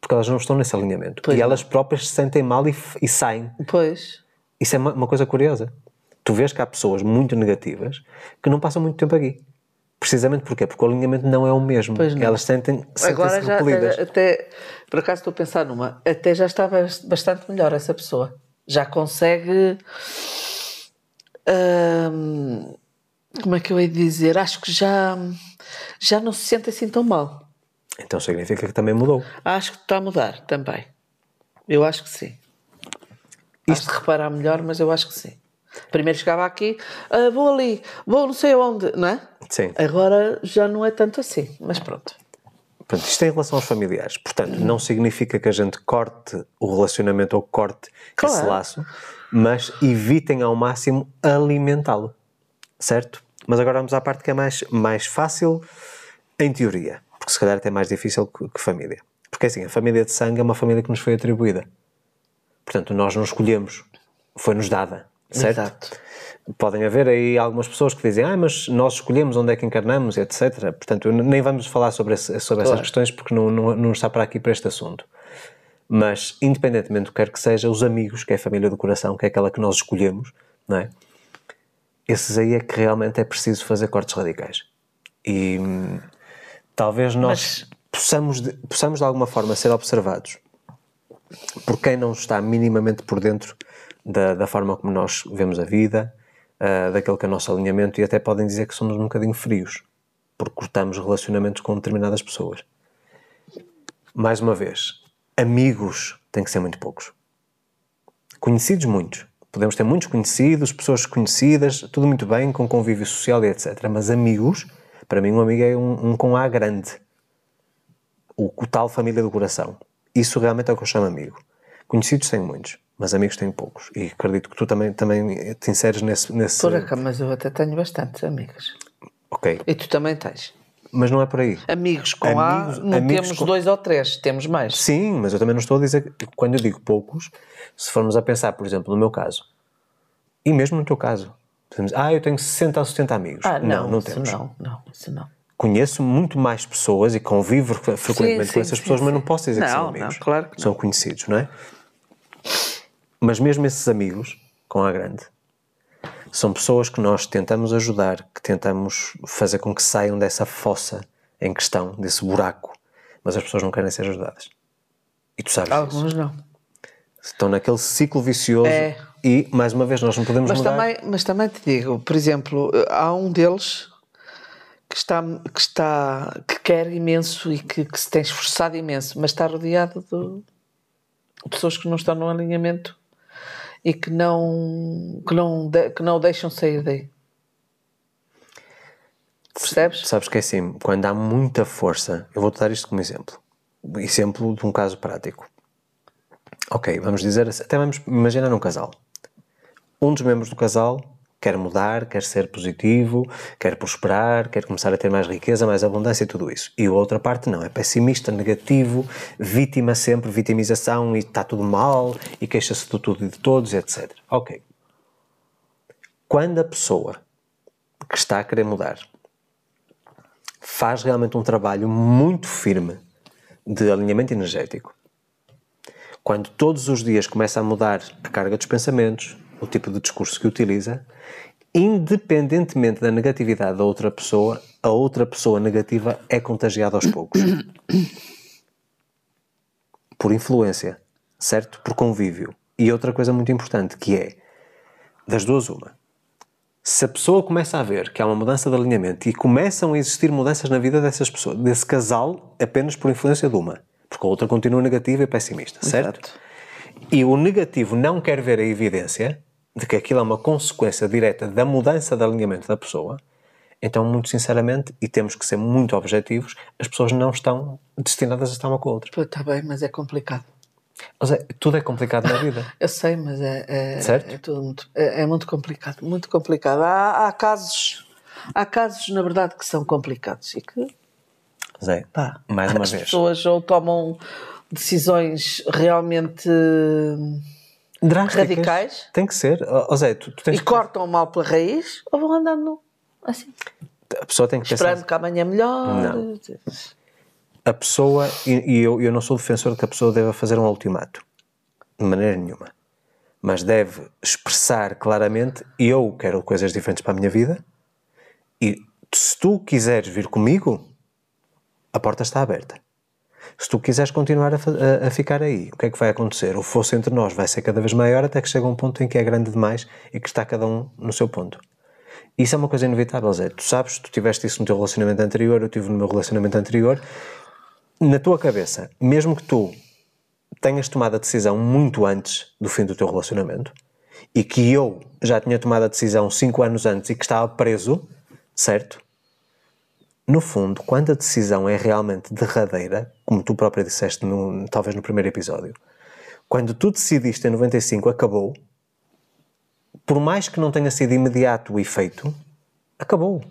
Porque elas não estão nesse alinhamento. Pois e não. elas próprias se sentem mal e, e saem. Pois. Isso é uma, uma coisa curiosa. Tu vês que há pessoas muito negativas que não passam muito tempo aqui. Precisamente porquê? Porque o alinhamento não é o mesmo. Elas sentem, sentem-se Agora já repelidas. até, até- por acaso estou a pensar numa, até já está bas- bastante melhor essa pessoa. Já consegue. hum, como é que eu hei de dizer? Acho que já, já não se sente assim tão mal. Então significa que também mudou. Acho que está a mudar também. Eu acho que sim. Isto reparar melhor, mas eu acho que sim. Primeiro chegava aqui, "Ah, vou ali, vou não sei onde, não é? Sim. Agora já não é tanto assim, mas pronto. Portanto, isto é em relação aos familiares. Portanto, não significa que a gente corte o relacionamento ou corte esse Claro. laço, mas evitem ao máximo alimentá-lo. Certo? Mas agora vamos à parte que é mais, mais fácil em teoria. Porque se calhar até é mais difícil que, que família. Porque assim, a família de sangue é uma família que nos foi atribuída. Portanto, nós não escolhemos. Foi-nos dada. Certo? Exato. Podem haver aí algumas pessoas que dizem, ah, mas nós escolhemos onde é que encarnamos, etc. Portanto, nem vamos falar sobre, esse- sobre essas Claro. questões porque não, não, não está para aqui para este assunto. Mas, independentemente do que quer que seja, os amigos, que é a família do coração, que é aquela que nós escolhemos, não é? Esses aí é que realmente é preciso fazer cortes radicais. E hum, talvez nós. possamos de, possamos de alguma forma ser observados por quem não está minimamente por dentro da, da forma como nós vemos a vida, uh, daquele que é o nosso alinhamento, e até podem dizer que somos um bocadinho frios, porque cortamos relacionamentos com determinadas pessoas. Mais uma vez, amigos têm que ser muito poucos. Conhecidos, muitos. Podemos ter muitos conhecidos, pessoas conhecidas, tudo muito bem, com convívio social e etc. Mas amigos, para mim, um amigo é um, um com A grande. O, o tal família do coração. Isso realmente é o que eu chamo amigo. Conhecidos tenho muitos mas amigos tenho poucos. E acredito que tu também, também te inseres nesse. nesse... Por acaso, mas eu até tenho bastantes amigas. Ok. E tu também tens. Mas não é por aí. Amigos com amigos, A, não amigos temos com... dois ou três, temos mais. Sim, mas eu também não estou a dizer. Que, quando eu digo poucos, se formos a pensar, por exemplo, no meu caso, e mesmo no teu caso, dizemos, ah, eu tenho 60 ou 70 amigos. Ah, não, não, não temos. Não, não, isso não. Conheço muito mais pessoas e convivo frequentemente sim, com essas sim, pessoas, sim, mas não posso dizer não, que são amigos. Não, claro que não. São conhecidos, não é? Mas mesmo esses amigos, com a grande, são pessoas que nós tentamos ajudar, que tentamos fazer com que saiam dessa fossa em questão, desse buraco, mas as pessoas não querem ser ajudadas. E tu sabes Alguns disso. não. Estão naquele ciclo vicioso é. e, mais uma vez, nós não podemos mas mudar. Também, mas também te digo, por exemplo, há um deles que está, que está que quer imenso e que, que se tem esforçado imenso, mas está rodeado de pessoas que não estão no alinhamento e que não, que não, que não o deixam sair daí. Percebes? Sabes que é assim, quando há muita força, eu vou-te dar isto como exemplo. Exemplo de um caso prático. Ok, vamos dizer, até vamos imaginar um casal. Um dos membros do casal quer mudar, quer ser positivo, quer prosperar, quer começar a ter mais riqueza, mais abundância e tudo isso. E a outra parte não, é pessimista, negativo, vítima sempre, vitimização e está tudo mal e queixa-se de tudo e de todos, etc. Ok. Quando a pessoa que está a querer mudar faz realmente um trabalho muito firme de alinhamento energético, quando todos os dias começa a mudar a carga dos pensamentos, o tipo de discurso que utiliza, independentemente da negatividade da outra pessoa, a outra pessoa negativa é contagiada aos poucos. Por influência, certo? Por convívio. E outra coisa muito importante que é, das duas uma, se a pessoa começa a ver que há uma mudança de alinhamento e começam a existir mudanças na vida dessas pessoas, desse casal, apenas por influência de uma, porque a outra continua negativa e pessimista, certo? Exato. E o negativo não quer ver a evidência, de que aquilo é uma consequência direta da mudança de alinhamento da pessoa, então, muito sinceramente, e temos que ser muito objetivos, as pessoas não estão destinadas a estar uma com a outra. Está bem, mas é complicado. Mas é, tudo é complicado na vida. Eu sei, mas é, é, certo? é tudo muito, é, é, muito complicado, muito complicado. Há, há, casos, há casos, na verdade, que são complicados e que Zé, pá, mais uma as vez. As pessoas ou tomam decisões realmente Drásticas. radicais. Tem que ser. Oh, Zé, tu, tu tens e cortam mal pela raiz ou vão andando assim. A pessoa tem que Esperando que amanhã melhor. Não. A pessoa, e, e eu, eu não sou defensor de que a pessoa deva fazer um ultimato. De maneira nenhuma. Mas deve expressar claramente: eu quero coisas diferentes para a minha vida e se tu quiseres vir comigo, a porta está aberta. Se tu quiseres continuar a, a, a, ficar aí, o que é que vai acontecer? O fosso entre nós vai ser cada vez maior até que chega um ponto em que é grande demais e que está cada um no seu ponto. Isso é uma coisa inevitável, Zé. Tu sabes, tu tiveste isso no teu relacionamento anterior, eu tive no meu relacionamento anterior. Na tua cabeça, mesmo que tu tenhas tomado a decisão muito antes do fim do teu relacionamento e que eu já tinha tomado a decisão cinco anos antes e que estava preso, certo? No fundo, quando a decisão é realmente derradeira, como tu própria disseste no, talvez no primeiro episódio, quando tu decidiste em 95 acabou, por mais que não tenha sido imediato o efeito, acabou.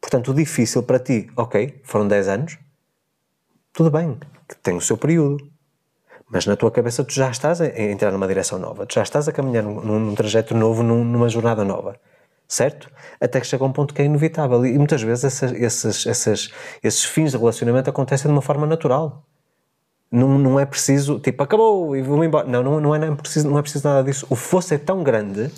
Portanto, o difícil para ti, ok, foram 10 anos, tudo bem, que tem o seu período. Mas na tua cabeça tu já estás a entrar numa direção nova, tu já estás a caminhar num, num trajeto novo, num, numa jornada nova certo? Até que chega a um ponto que é inevitável. E muitas vezes essas, esses, esses, esses fins de relacionamento acontecem de uma forma natural. Não, não é preciso, tipo, acabou e vou-me embora. Não, não, não, é, não, é preciso, não é preciso nada disso. O fosso é tão grande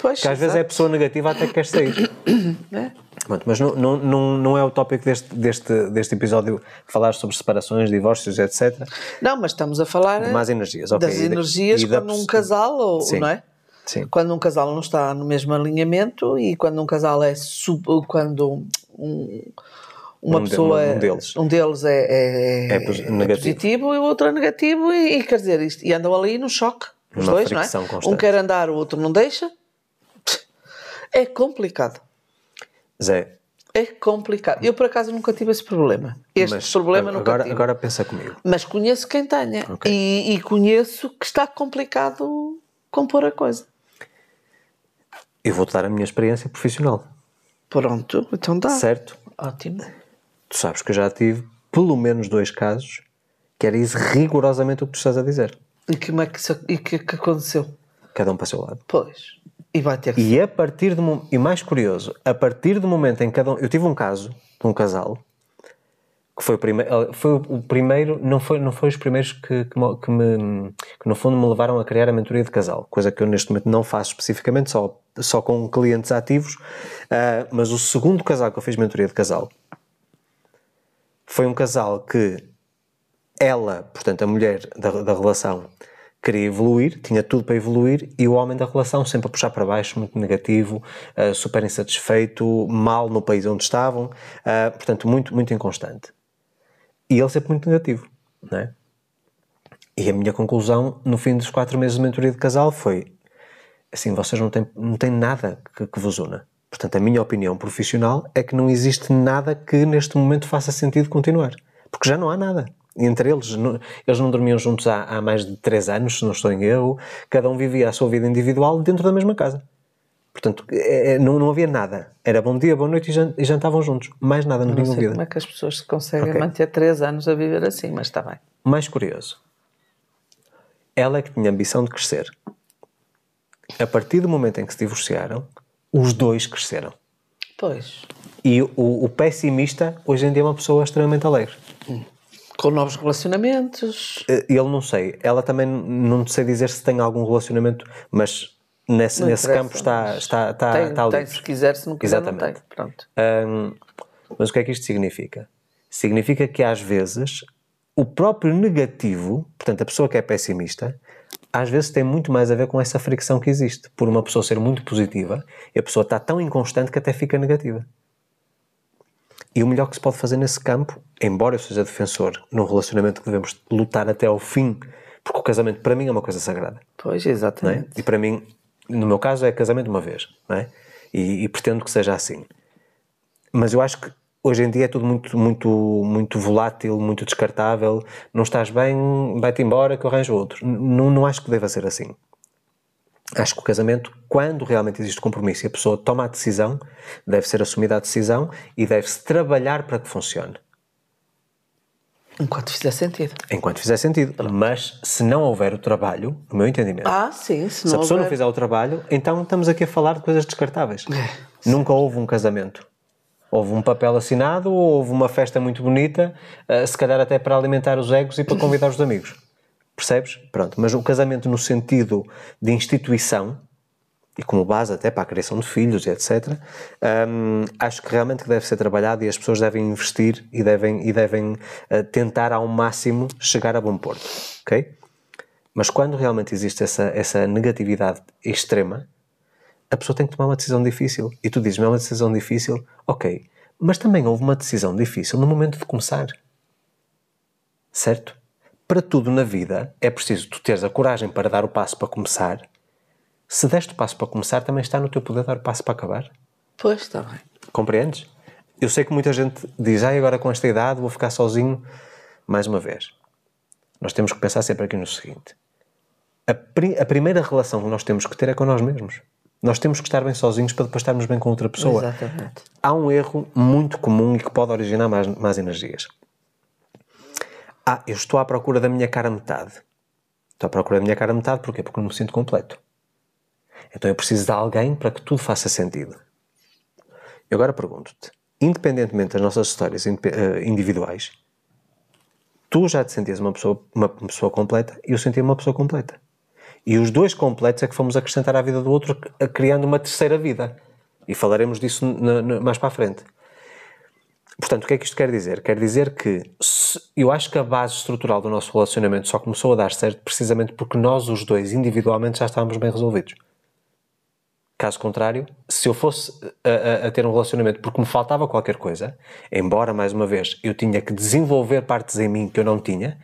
pois, que às exato. vezes é a pessoa negativa até que quer sair. É. Pronto, mas não, não, não, não é o tópico deste, deste, deste episódio falar sobre separações, divórcios, etc. Não, mas estamos a falar energias, ok. das energias e da um casal, ou, Sim. não é? Sim. Quando um casal não está no mesmo alinhamento e quando um casal é sub, quando um- uma Um de- pessoa um é- deles. um deles é, é- É é negativo. positivo e o outro é negativo e, e quer dizer isto e andam ali no choque os Numa dois, não é? fricção Um constante. quer andar, o outro não deixa. É complicado. Zé, É complicado. Eu, por acaso, nunca tive esse problema. Este mas problema nunca agora, tive. agora pensa comigo. Mas conheço quem tenha. Ok. E, e conheço que está complicado compor a coisa. Eu vou-te dar a minha experiência profissional, Pronto, então dá. certo? Ótimo. Tu sabes que eu já tive pelo menos dois casos que era isso rigorosamente o que tu estás a dizer. E como é que isso e que, que aconteceu? Cada um para o seu lado. Pois. E vai ter que E a partir do e mais curioso, a partir do momento em que cada um, eu tive um caso de um casal que foi o primeiro, foi o primeiro, não foi não foi os primeiros que, que, que me que no fundo me levaram a criar a mentoria de casal, coisa que eu neste momento não faço especificamente só só com clientes ativos, ah, mas o segundo casal que eu fiz mentoria de casal foi um casal que ela, portanto a mulher da, da relação, queria evoluir, tinha tudo para evoluir, e o homem da relação sempre a puxar para baixo, muito negativo, ah, super insatisfeito, mal no país onde estavam, portanto muito, muito inconstante. E ele sempre muito negativo, não é? E a minha conclusão, no fim dos quatro meses de mentoria de casal, foi assim, vocês não têm, não têm nada que, que vos una. Portanto, a minha opinião profissional é que não existe nada que neste momento faça sentido continuar. Porque já não há nada. Entre eles, não- eles não dormiam juntos há, há mais de três anos, se não estou em erro. Cada um vivia a sua vida individual dentro da mesma casa. Portanto, é- é- não, não havia nada. Era bom dia, boa noite e jan- jantavam juntos. Mais nada, não tinham sei vida. como é que as pessoas se conseguem Ok. manter três anos a viver assim, mas está bem. Mais curioso, ela é que tinha ambição de crescer. A partir do momento em que se divorciaram, os dois cresceram. Pois. E o, o pessimista, hoje em dia, é uma pessoa extremamente alegre. Com novos relacionamentos. Eh, Ele não sei, ela também não sei dizer se tem algum relacionamento, mas nesse, Não nesse campo está, está, está, tem, está tem, livre. se quiser, se não quiser, não Exatamente. tem. Pronto. Hum, mas o que é que isto significa? Significa que às vezes o próprio negativo, portanto a pessoa que é pessimista, às vezes tem muito mais a ver com essa fricção que existe, por uma pessoa ser muito positiva e a pessoa está tão inconstante que até fica negativa. E o melhor que se pode fazer nesse campo, embora eu seja defensor num relacionamento que devemos lutar até ao fim, porque o casamento para mim é uma coisa sagrada Pois, não é? exatamente. E para mim, no meu caso, é casamento uma vez, não é? E, e pretendo que seja assim. Mas eu acho que hoje em dia é tudo muito, muito, muito volátil, muito descartável. Não estás bem, vai-te embora que eu arranjo outro. Não, não acho que deva ser assim. Acho que o casamento, quando realmente existe compromisso e a pessoa toma a decisão, deve ser assumida a decisão e deve-se trabalhar para que funcione. Enquanto fizer sentido. Enquanto fizer sentido. Mas se não houver o trabalho, no meu entendimento, Ah, sim. Se, Se não a pessoa não houver- fizer o trabalho, então estamos aqui a falar de coisas descartáveis. Nunca houve um casamento. Houve um papel assinado, ou houve uma festa muito bonita, eh, se calhar até para alimentar os egos e para convidar os amigos. Percebes? Pronto. Mas o casamento no sentido de instituição, e como base até para a criação de filhos etc., hum, acho que realmente deve ser trabalhado e as pessoas devem investir e devem, e devem eh, tentar ao máximo chegar a bom porto. Ok? Mas quando realmente existe essa, essa negatividade extrema, a pessoa tem que tomar uma decisão difícil. E tu dizes, é uma decisão difícil, ok. Mas também houve uma decisão difícil no momento de começar. Certo? Para tudo na vida é preciso tu teres a coragem para dar o passo para começar. Se deste passo para começar, também está no teu poder dar o passo para acabar. Pois, está bem. Compreendes? Eu sei que muita gente diz, ai, agora com esta idade vou ficar sozinho. Mais uma vez, nós temos que pensar sempre aqui no seguinte: a, pri- a primeira relação que nós temos que ter é com nós mesmos. Nós temos que estar bem sozinhos para depois estarmos bem com outra pessoa. Exatamente. Há um erro muito comum e que pode originar más, más energias. Ah, eu estou à procura da minha cara metade. Estou à procura da minha cara metade porquê? Porque não me sinto completo. Então eu preciso de alguém para que tudo faça sentido. Eu agora pergunto-te, independentemente das nossas histórias eh, individuais, tu já te sentias uma pessoa, uma pessoa completa e eu sentia uma pessoa completa. E os dois completos é que fomos acrescentar à vida do outro, criando uma terceira vida. E falaremos disso na- na- mais para a frente. Portanto, o que é que isto quer dizer? Quer dizer que se- eu acho que a base estrutural do nosso relacionamento só começou a dar certo precisamente porque nós, os dois, individualmente, já estávamos bem resolvidos. Caso contrário, se eu fosse a, a- a ter um relacionamento porque me faltava qualquer coisa, embora, mais uma vez, eu tinha que desenvolver partes em mim que eu não tinha,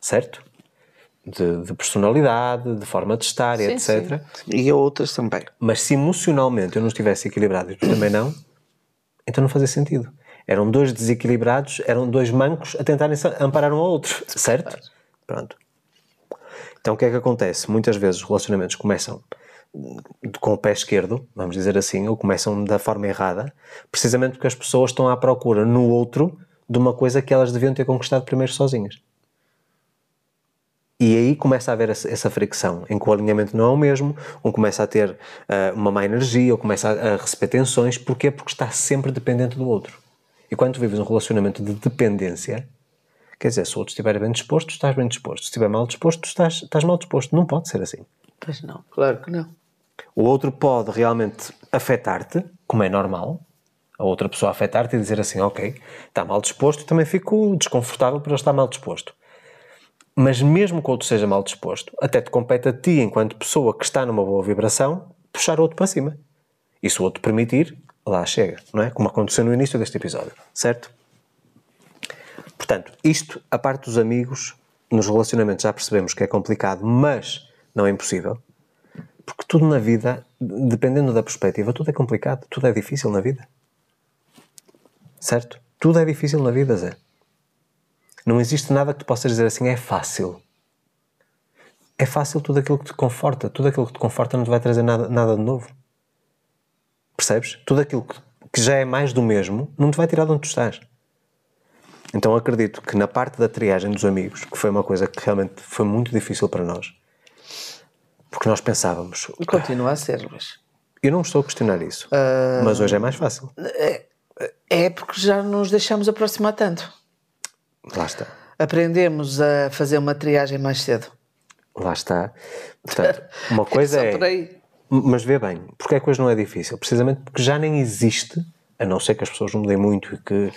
certo? De, de personalidade, de forma de estar, Sim, etc. sim. E outras também. Mas se emocionalmente eu não estivesse equilibrado e tu também não, então não fazia sentido. Eram dois desequilibrados, eram dois mancos a tentarem se amparar um ao outro, certo? Pronto. Então o que é que acontece? Muitas vezes os relacionamentos começam com o pé esquerdo, vamos dizer assim, ou começam da forma errada, precisamente porque as pessoas estão à procura no outro de uma coisa que elas deviam ter conquistado primeiro sozinhas. E aí começa a haver essa fricção, em que o alinhamento não é o mesmo, um começa a ter ah, uma má energia, ou começa a, a receber tensões. Porquê? Porque está sempre dependente do outro. E quando tu vives um relacionamento de dependência, quer dizer, se o outro estiver bem disposto, estás bem disposto. Se estiver mal disposto, tu estás, estás mal disposto. Não pode ser assim. Pois não, claro que não. O outro pode realmente afetar-te, como é normal, a outra pessoa afetar-te e dizer assim, ok, está mal disposto, também fico desconfortável por ele estar mal disposto. Mas mesmo que o outro seja mal disposto, até te compete a ti, enquanto pessoa que está numa boa vibração, puxar o outro para cima. E se o outro permitir, lá chega, não é? Como aconteceu no início deste episódio, certo? Portanto, isto, a parte dos amigos, nos relacionamentos já percebemos que é complicado, mas não é impossível. Porque tudo na vida, dependendo da perspectiva, tudo é complicado, tudo é difícil na vida. Certo? Tudo é difícil na vida, Zé. Não existe nada que tu possas dizer assim, é fácil. É fácil tudo aquilo que te conforta. Tudo aquilo que te conforta não te vai trazer nada, nada de novo. Percebes? Tudo aquilo que, já é mais do mesmo não te vai tirar de onde tu estás. Então acredito que na parte da triagem dos amigos, que foi uma coisa que realmente foi muito difícil para nós, porque nós pensávamos, E continua a ser, Luís. eu não estou a questionar isso, mas hoje é mais fácil. É porque já nos deixamos aproximar tanto. Lá está. Aprendemos a fazer uma triagem mais cedo. Lá está. Portanto, uma coisa só é. por aí. Mas vê bem, porque é que hoje não é difícil? Precisamente porque já nem existe, a não ser que as pessoas mudem muito e que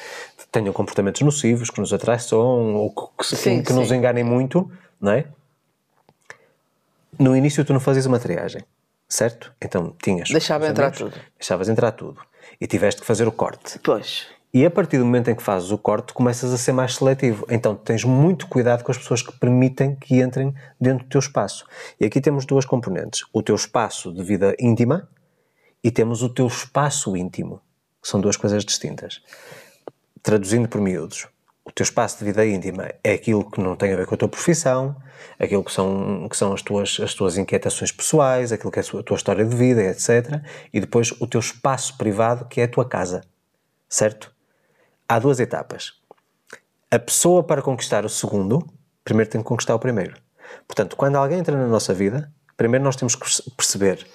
tenham comportamentos nocivos, que nos atraiçam ou que, que, Sim, que nos sim. enganem muito, não é? No início tu não fazias uma triagem, certo? Então tinhas. Deixava entrar amigos, tudo. Deixavas entrar tudo. E tiveste que fazer o corte. Pois. E a partir do momento em que fazes o corte, começas a ser mais seletivo. Então tens muito cuidado com as pessoas que permitem que entrem dentro do teu espaço. E aqui temos duas componentes: o teu espaço de vida íntima e temos o teu espaço íntimo, que são duas coisas distintas. Traduzindo por miúdos, o teu espaço de vida íntima é aquilo que não tem a ver com a tua profissão, aquilo que são, que são as, tuas, as tuas inquietações pessoais, aquilo que é a tua história de vida, etc. E depois o teu espaço privado, que é a tua casa. Certo? Há duas etapas. A pessoa, para conquistar o segundo, primeiro tem que conquistar o primeiro. Portanto, quando alguém entra na nossa vida, primeiro nós temos que perce- perceber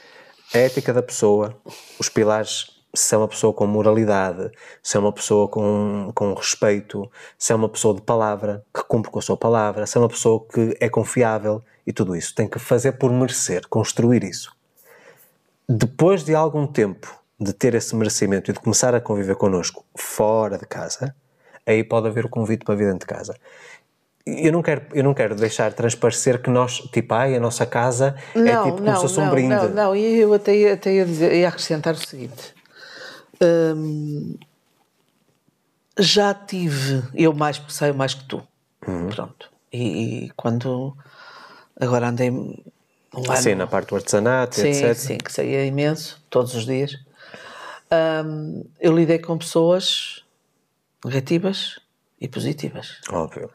a ética da pessoa, os pilares, se é uma pessoa com moralidade, se é uma pessoa com, com respeito, se é uma pessoa de palavra, que cumpre com a sua palavra, se é uma pessoa que é confiável e tudo isso. Tem que fazer por merecer, construir isso depois de algum tempo de ter esse merecimento e de começar a conviver connosco fora de casa, aí pode haver o convite para vir dentro de casa. Eu não quero, eu não quero deixar transparecer que nós, tipo, ai, a nossa casa é tipo como se fosse um brinde. não, não, e eu até, ia- até ia, dizer, ia acrescentar o seguinte. Hum, já tive, eu mais, saio mais que tu. Uhum. Pronto. E, e quando agora andei um ano. Sim, na parte do artesanato, Sim, etc. sim, que saía imenso, todos os dias. Hum, eu lidei com pessoas negativas e positivas. Óbvio.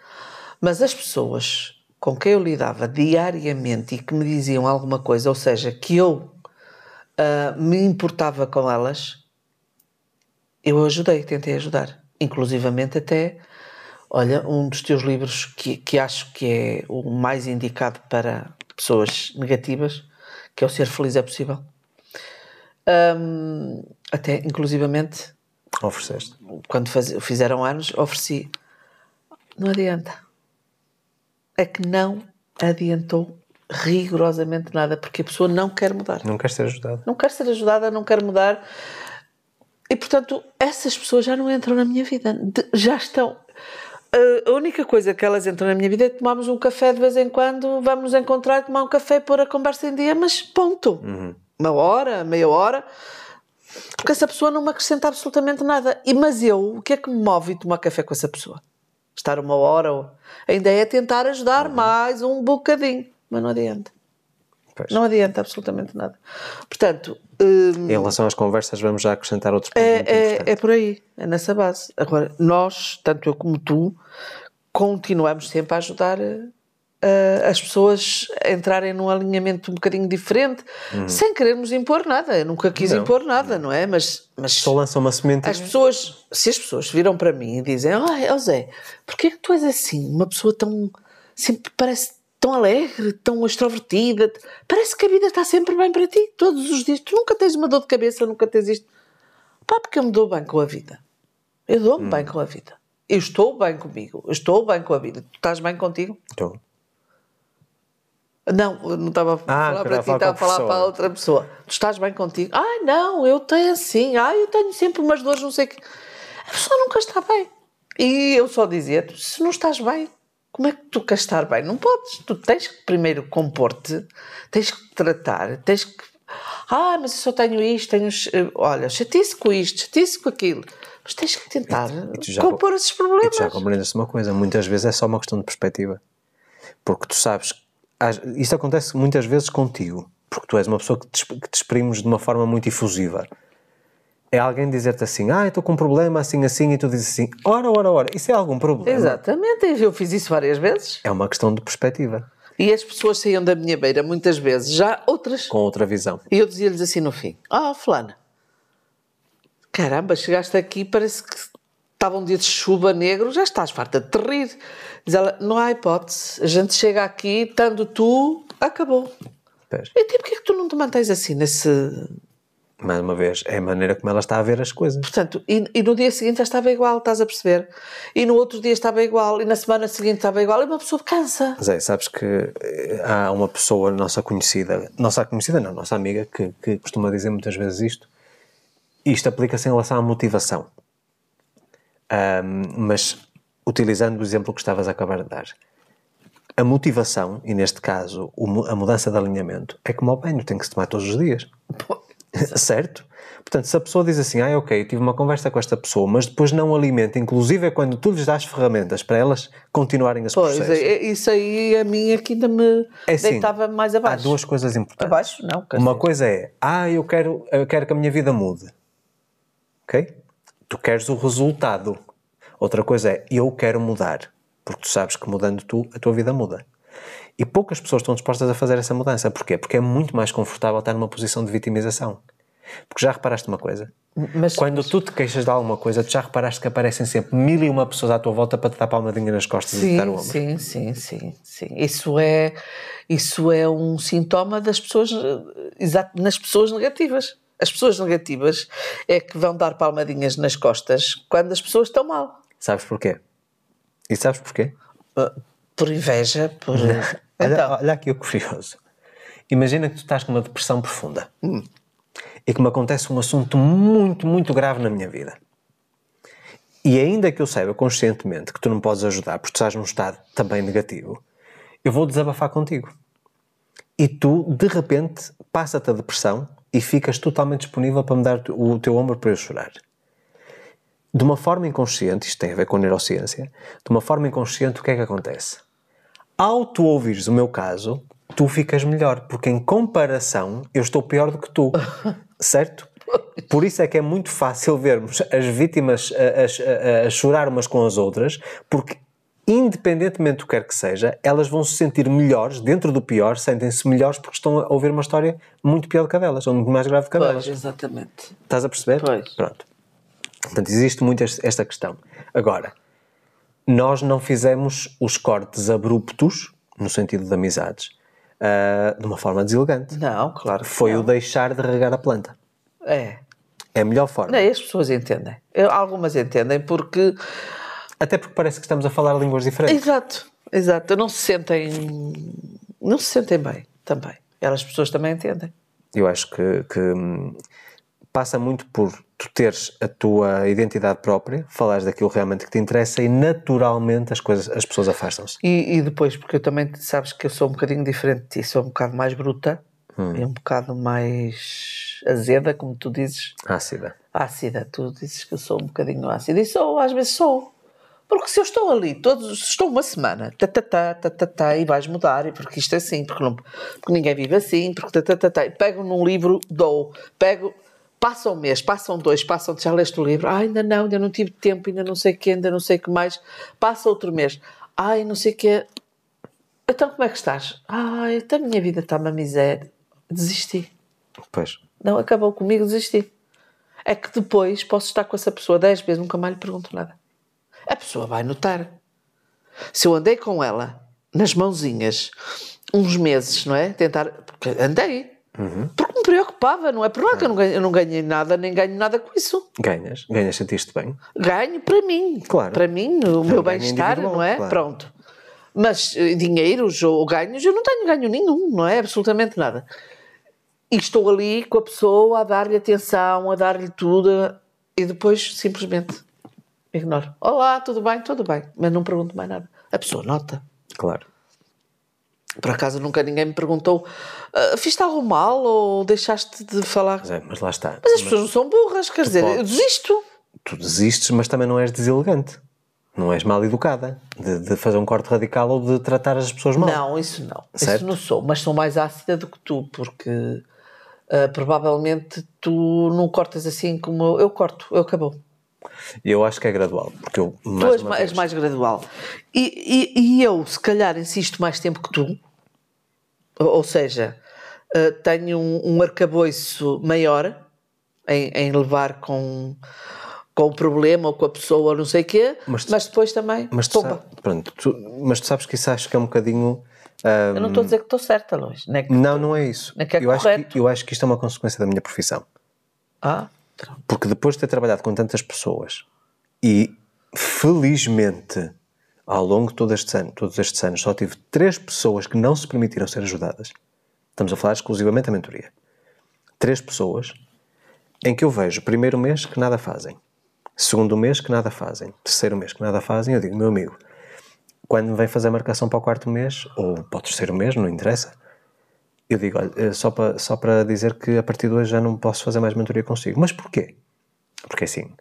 Mas as pessoas com quem eu lidava diariamente e que me diziam alguma coisa, ou seja, que eu ah, me importava com elas, eu ajudei, tentei ajudar. Inclusivamente até, olha, um dos teus livros que, que acho que é o mais indicado para pessoas negativas, que é o Ser Feliz é Possível. Hum, até, inclusivamente, Ofereceste. quando faz- fizeram anos, ofereci. Não adianta. É que não adiantou rigorosamente nada, porque a pessoa não quer mudar. Não queres ser ajudado. Não quer ser ajudada, não quer mudar. E portanto, essas pessoas já não entram na minha vida, De- já estão. A única coisa que elas entram na minha vida é tomarmos um café de vez em quando, vamos nos encontrar, tomar um café, pôr a conversa em dia, mas ponto. Uma hora, meia hora, porque essa pessoa não me acrescenta absolutamente nada. E, mas eu, o que é que me move tomar café com essa pessoa? Estar uma hora, ou... ainda é tentar ajudar mais um bocadinho, mas não adianta. Pois. Não adianta absolutamente nada. Portanto, hum, Em relação às conversas, vamos já acrescentar outros pontos muito é, importantes. é por aí, é nessa base. Agora, nós, tanto eu como tu, continuamos sempre a ajudar eh, as pessoas a entrarem num alinhamento um bocadinho diferente, sem querermos impor nada. Eu nunca quis Uhum. Não. impor nada, não é? Mas, mas Só lança uma semente. as pessoas, se as pessoas viram para mim e dizem, ah, José, porquê que tu és assim? Uma pessoa tão, sempre parece tão alegre, tão extrovertida, parece que a vida está sempre bem para ti, todos os dias. Tu nunca tens uma dor de cabeça, nunca tens isto. Pá, porque eu me dou bem com a vida. Eu dou-me bem com a vida. Eu estou bem comigo, eu estou bem com a vida. Tu estás bem contigo? Então, Não, não estava a falar que para ti, estava a falar para a pessoa. outra pessoa. Tu estás bem contigo? Ai, não, eu tenho assim. Ai, eu tenho sempre umas dores, não sei o quê. A pessoa nunca está bem. E eu só dizia, se não estás bem, como é que tu queres estar bem? Não podes. Tu tens que primeiro compor-te, tens que te tratar, tens que... Ah, mas eu só tenho isto, tenho... eh, Olha, chatice com isto, chatice com aquilo. Mas tens que tentar E já- compor esses E problemas. tu já compreendes uma coisa, muitas vezes é só uma questão de perspectiva. Porque tu sabes, isto acontece muitas vezes contigo, porque tu és uma pessoa que te, que te exprimes de uma forma muito efusiva. É alguém dizer-te assim, ah, eu estou com um problema assim, assim, e tu dizes assim, ora, ora, ora, isso é algum problema? Exatamente, eu fiz isso várias vezes. É uma questão de perspectiva, E as pessoas saíam da minha beira muitas vezes, já outras. com outra visão. E eu dizia-lhes assim no fim: Ah, Fulana, caramba, chegaste aqui, parece que estava um dia de chuva negro, já estás farta de te rir. Diz ela: Não há hipótese, a gente chega aqui, estando tu, acabou. Pois. E tipo, porquê é que tu não te mantens assim nesse. Mais uma vez, é a maneira como ela está a ver as coisas. Portanto, e, e no dia seguinte já estava igual, estás a perceber? E no outro dia estava igual, e na semana seguinte estava igual, e uma pessoa cansa. Zé, sabes que eh, há uma pessoa nossa conhecida, nossa conhecida não, nossa amiga, que, que costuma dizer muitas vezes isto. Isto aplica-se em relação à motivação. Ahm, mas utilizando o exemplo que estavas a acabar de dar. A motivação, e neste caso a mudança de alinhamento, é como ao banho, tem que se tomar todos os dias. certo? Portanto, se a pessoa diz assim, ah, ok, tive uma conversa com esta pessoa, mas depois não alimenta, inclusive é quando tu lhes dás ferramentas para elas continuarem esse Pois, processo. é- isso aí a mim aqui ainda me É assim, deitava mais Há abaixo. duas coisas importantes. Abaixo? Não, Uma dizer. coisa é, ah, eu quero, eu quero que a minha vida mude. Ok? Tu queres o resultado. Outra coisa é, eu quero mudar. Porque tu sabes que mudando tu, a tua vida muda. E poucas pessoas estão dispostas a fazer essa mudança. Porquê? Porque é muito mais confortável estar numa posição de vitimização. Porque já reparaste uma coisa? Mas, Quando tu te queixas de alguma coisa, tu já reparaste que aparecem sempre mil e uma pessoas à tua volta para te dar palmadinha nas costas e te dar o Sim, ombro. sim, sim, sim, sim. Isso é, isso é um sintoma das pessoas, exato, nas pessoas negativas. As pessoas negativas é que vão dar palmadinhas nas costas quando as pessoas estão mal. Sabes porquê? E sabes porquê? Uh, Por inveja, por. Olha, Então, olha aqui o curioso. Imagina que tu estás com uma depressão profunda e que me acontece um assunto muito, muito grave na minha vida. E ainda que eu saiba conscientemente que tu não podes ajudar porque estás num estado também negativo, eu vou desabafar contigo. E tu, de repente, passa-te a depressão e ficas totalmente disponível para me dar o teu ombro para eu chorar. De uma forma inconsciente, isto tem a ver com neurociência, de uma forma inconsciente, o que é que acontece? Ao tu ouvires o meu caso, tu ficas melhor, porque em comparação eu estou pior do que tu, certo? Por isso é que é muito fácil vermos as vítimas a, a- a- chorar umas com as outras, porque independentemente do que quer que seja, elas vão se sentir melhores, dentro do pior, sentem-se melhores porque estão a ouvir uma história muito pior do que a delas, ou muito mais grave do que a delas. pois, exatamente. Estás a perceber? Pois. Pronto. Portanto, existe muito esta questão. Agora, nós não fizemos os cortes abruptos, no sentido de amizades, ah, de uma forma deselegante. Não, claro. Foi não. o deixar de regar a planta. É. É a melhor forma. Não, as pessoas entendem. Eu- Algumas entendem porque. Até porque parece que estamos a falar línguas diferentes. Exato, exato. Não se sentem. Não se sentem bem também. Elas pessoas também entendem. Eu acho que, que, hum, passa muito por tu teres a tua identidade própria, falares daquilo realmente que te interessa e naturalmente as coisas, as pessoas afastam-se. E, e depois, porque eu também sabes que eu sou um bocadinho diferente de ti, sou um bocado mais bruta Hum. e um bocado mais azeda, como tu dizes. Ácida. Ácida, tu dizes que eu sou um bocadinho ácida e sou, às vezes sou. Porque se eu estou ali, todos, se estou uma semana, tá, tá, tá, tá, tá, tá, e vais mudar, e porque isto é assim, porque, não, porque ninguém vive assim, porque tá, tá, tá, tá, e pego num livro, dou, pego, passa um mês, passam dois, passam, já leste o livro, ah, ainda não, ainda não tive tempo, ainda não sei o que, ainda não sei o que mais, passa outro mês, ai, não sei o que, então como é que estás? Ai, então a minha vida está uma miséria, desisti. Pois. Não, acabou comigo, desisti. É que depois posso estar com essa pessoa 10 vezes, nunca mais lhe pergunto nada. A pessoa vai notar. Se eu andei com ela, nas mãozinhas, uns meses, não é? Tentar. Porque andei. Porque me preocupava, não é por lá que eu não, ganhei, eu não ganhei nada, nem ganho nada com isso. Ganhas, ganhas, sentiste bem. Ganho para mim. Claro. Para mim, o meu bem-estar, não é? claro. Pronto. Mas eh, dinheiros ou ganhos, eu não tenho ganho nenhum, não é? Absolutamente nada. E estou ali com a pessoa a dar-lhe atenção, a dar-lhe tudo, e depois simplesmente ignoro. Olá, tudo bem? Tudo bem. Mas não pergunto mais nada. A pessoa nota. Claro. Por acaso nunca ninguém me perguntou: "Ah, fiz algo mal ou deixaste de falar? Mas, é, mas lá está. Mas as pessoas não são burras, quer dizer, eu podes. desisto. Tu desistes, mas também não és deselegante. Não és mal educada de, de fazer um corte radical ou de tratar as pessoas mal. Não, isso não. Certo. Isso não sou, mas sou mais ácida do que tu, porque ah, provavelmente tu não cortas assim como eu, eu corto, eu acabou. E eu acho que é gradual. Porque eu, mais tu és, uma ma- vez, mais gradual. E, e, e eu, se calhar, insisto mais tempo que tu, ou, seja, ah, tenho um, um arcabouço maior em, em levar com, com o problema ou com a pessoa, ou não sei o quê, Mas mas, tu- depois também. Mas tu, sabes, pronto, tu- mas tu sabes que isso acho que é um bocadinho. ah, Eu não estou a dizer que estou certa, Luís. Não é não, não é isso. É é eu, acho que, eu acho que isto é uma consequência da minha profissão. Ah. Porque depois de ter trabalhado com tantas pessoas e felizmente ao longo de todo este ano, todos estes anos só tive três pessoas que não se permitiram ser ajudadas. Estamos a falar exclusivamente da mentoria. Três pessoas em que eu vejo primeiro mês que nada fazem, segundo mês que nada fazem, terceiro mês que nada fazem, eu digo, meu amigo, quando vem fazer a marcação para o quarto mês, ou para o terceiro mês, não interessa, eu digo, olha, eh, só para, só para dizer que a partir de hoje já não posso fazer mais mentoria consigo. Mas porquê? Porque assim,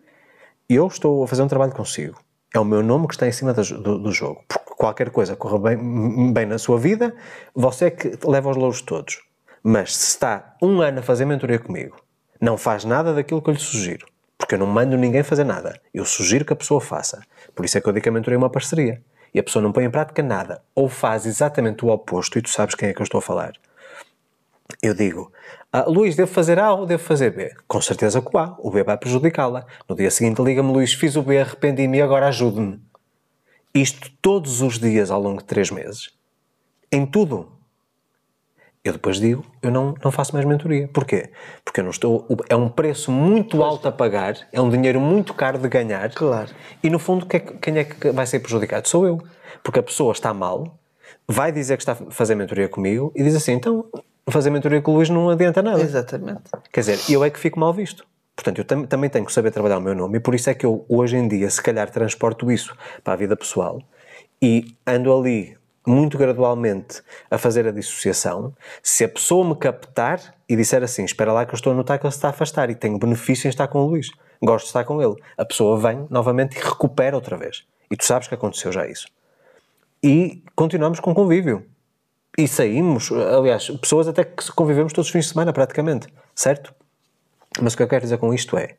eu estou a fazer um trabalho consigo. É o meu nome que está em cima do, do- do jogo. Porque qualquer coisa corra bem, bem na sua vida, você é que leva os louros todos. Mas se está um ano a fazer mentoria comigo, não faz nada daquilo que eu lhe sugiro. Porque eu não mando ninguém fazer nada. Eu sugiro que a pessoa faça. Por isso é que eu digo que a mentoria é uma parceria. E a pessoa não põe em prática nada. Ou faz exatamente o oposto, e tu sabes quem é que eu estou a falar. Eu digo, ah, Luís, devo fazer A ou devo fazer B? Com certeza que o A. O B vai prejudicá-la. No dia seguinte liga-me, Luís, fiz o B, arrependi-me e agora ajude-me. Isto todos os dias ao longo de três meses. Em tudo. Eu depois digo, eu não, não faço mais mentoria. Porquê? Porque eu não estou. É um preço muito alto a pagar, é um dinheiro muito caro de ganhar. Claro. E no fundo, é que- quem é que vai ser prejudicado? Sou eu. Porque a pessoa está mal, vai dizer que está a fazer mentoria comigo e diz assim: então, fazer mentoria com o Luís não adianta nada. Exatamente. Quer dizer, eu é que fico mal visto. Portanto, eu tam- também tenho que saber trabalhar o meu nome e por isso é que eu, hoje em dia, se calhar, transporto isso para a vida pessoal e ando ali muito gradualmente a fazer a dissociação. Se a pessoa me captar e disser assim, espera lá que eu estou a notar que ele se está a afastar e tenho benefício em estar com o Luís, gosto de estar com ele, a pessoa vem novamente e recupera outra vez. E tu sabes que aconteceu já isso. E continuamos com convívio. E saímos, aliás, pessoas até que convivemos todos os fins de semana praticamente, certo? Mas o que eu quero dizer com isto é,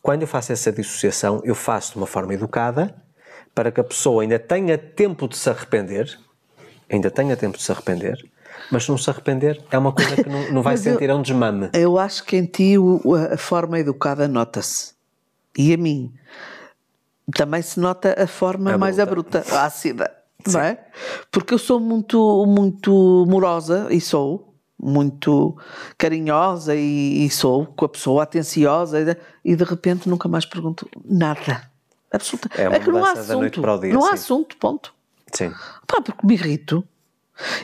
quando eu faço essa dissociação, eu faço de uma forma educada para que a pessoa ainda tenha tempo de se arrepender, ainda tenha tempo de se arrepender, mas se não se arrepender, é uma coisa que não, não vai Mas eu- sentir, é um desmame. Eu acho que em ti a forma educada nota-se. E a mim também se nota a forma A mais bruta. abrupta, a ácida, não é? Porque eu sou muito, muito morosa e sou muito carinhosa e, e sou com a pessoa atenciosa e de, repente nunca mais pergunto nada. Absoluta. É uma que não há mudança da noite assunto. para o dia, não há sim. assunto, ponto. Sim. Pá, porque me irrito.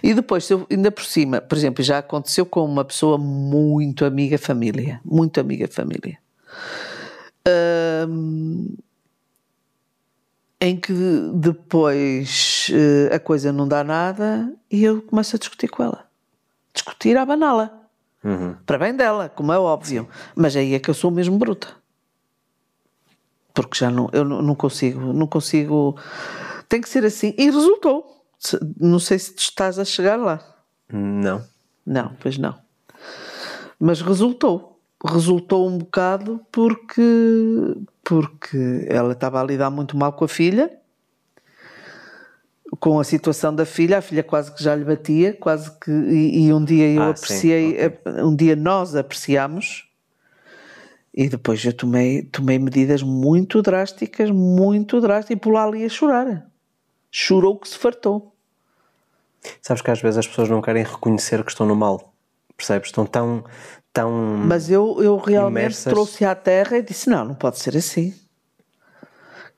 E depois, se eu, ainda por cima, por exemplo, já aconteceu com uma pessoa muito amiga família, muito amiga família. Hum, em que depois eh, a coisa não dá nada e eu começo a discutir com ela. Discutir à banala. Para bem dela, como é óbvio. Mas aí é que eu sou mesmo bruta. Porque já não, eu não consigo, não consigo. Tem que ser assim. E resultou. Não sei se estás a chegar lá. Não. Não, pois não. Mas resultou. Resultou um bocado porque, porque ela estava a lidar muito mal com a filha, com a situação da filha, a filha quase que já lhe batia, quase que. E, e um dia eu Ah, apreciei, um dia nós apreciámos, e depois eu tomei, tomei medidas muito drásticas, muito drásticas, e por lá ali a chorar. Chorou que se fartou. Sabes que às vezes as pessoas não querem reconhecer que estão no mal. Percebes? Estão tão. tão Mas eu, eu realmente Imersas. trouxe à terra e disse: não, não pode ser assim.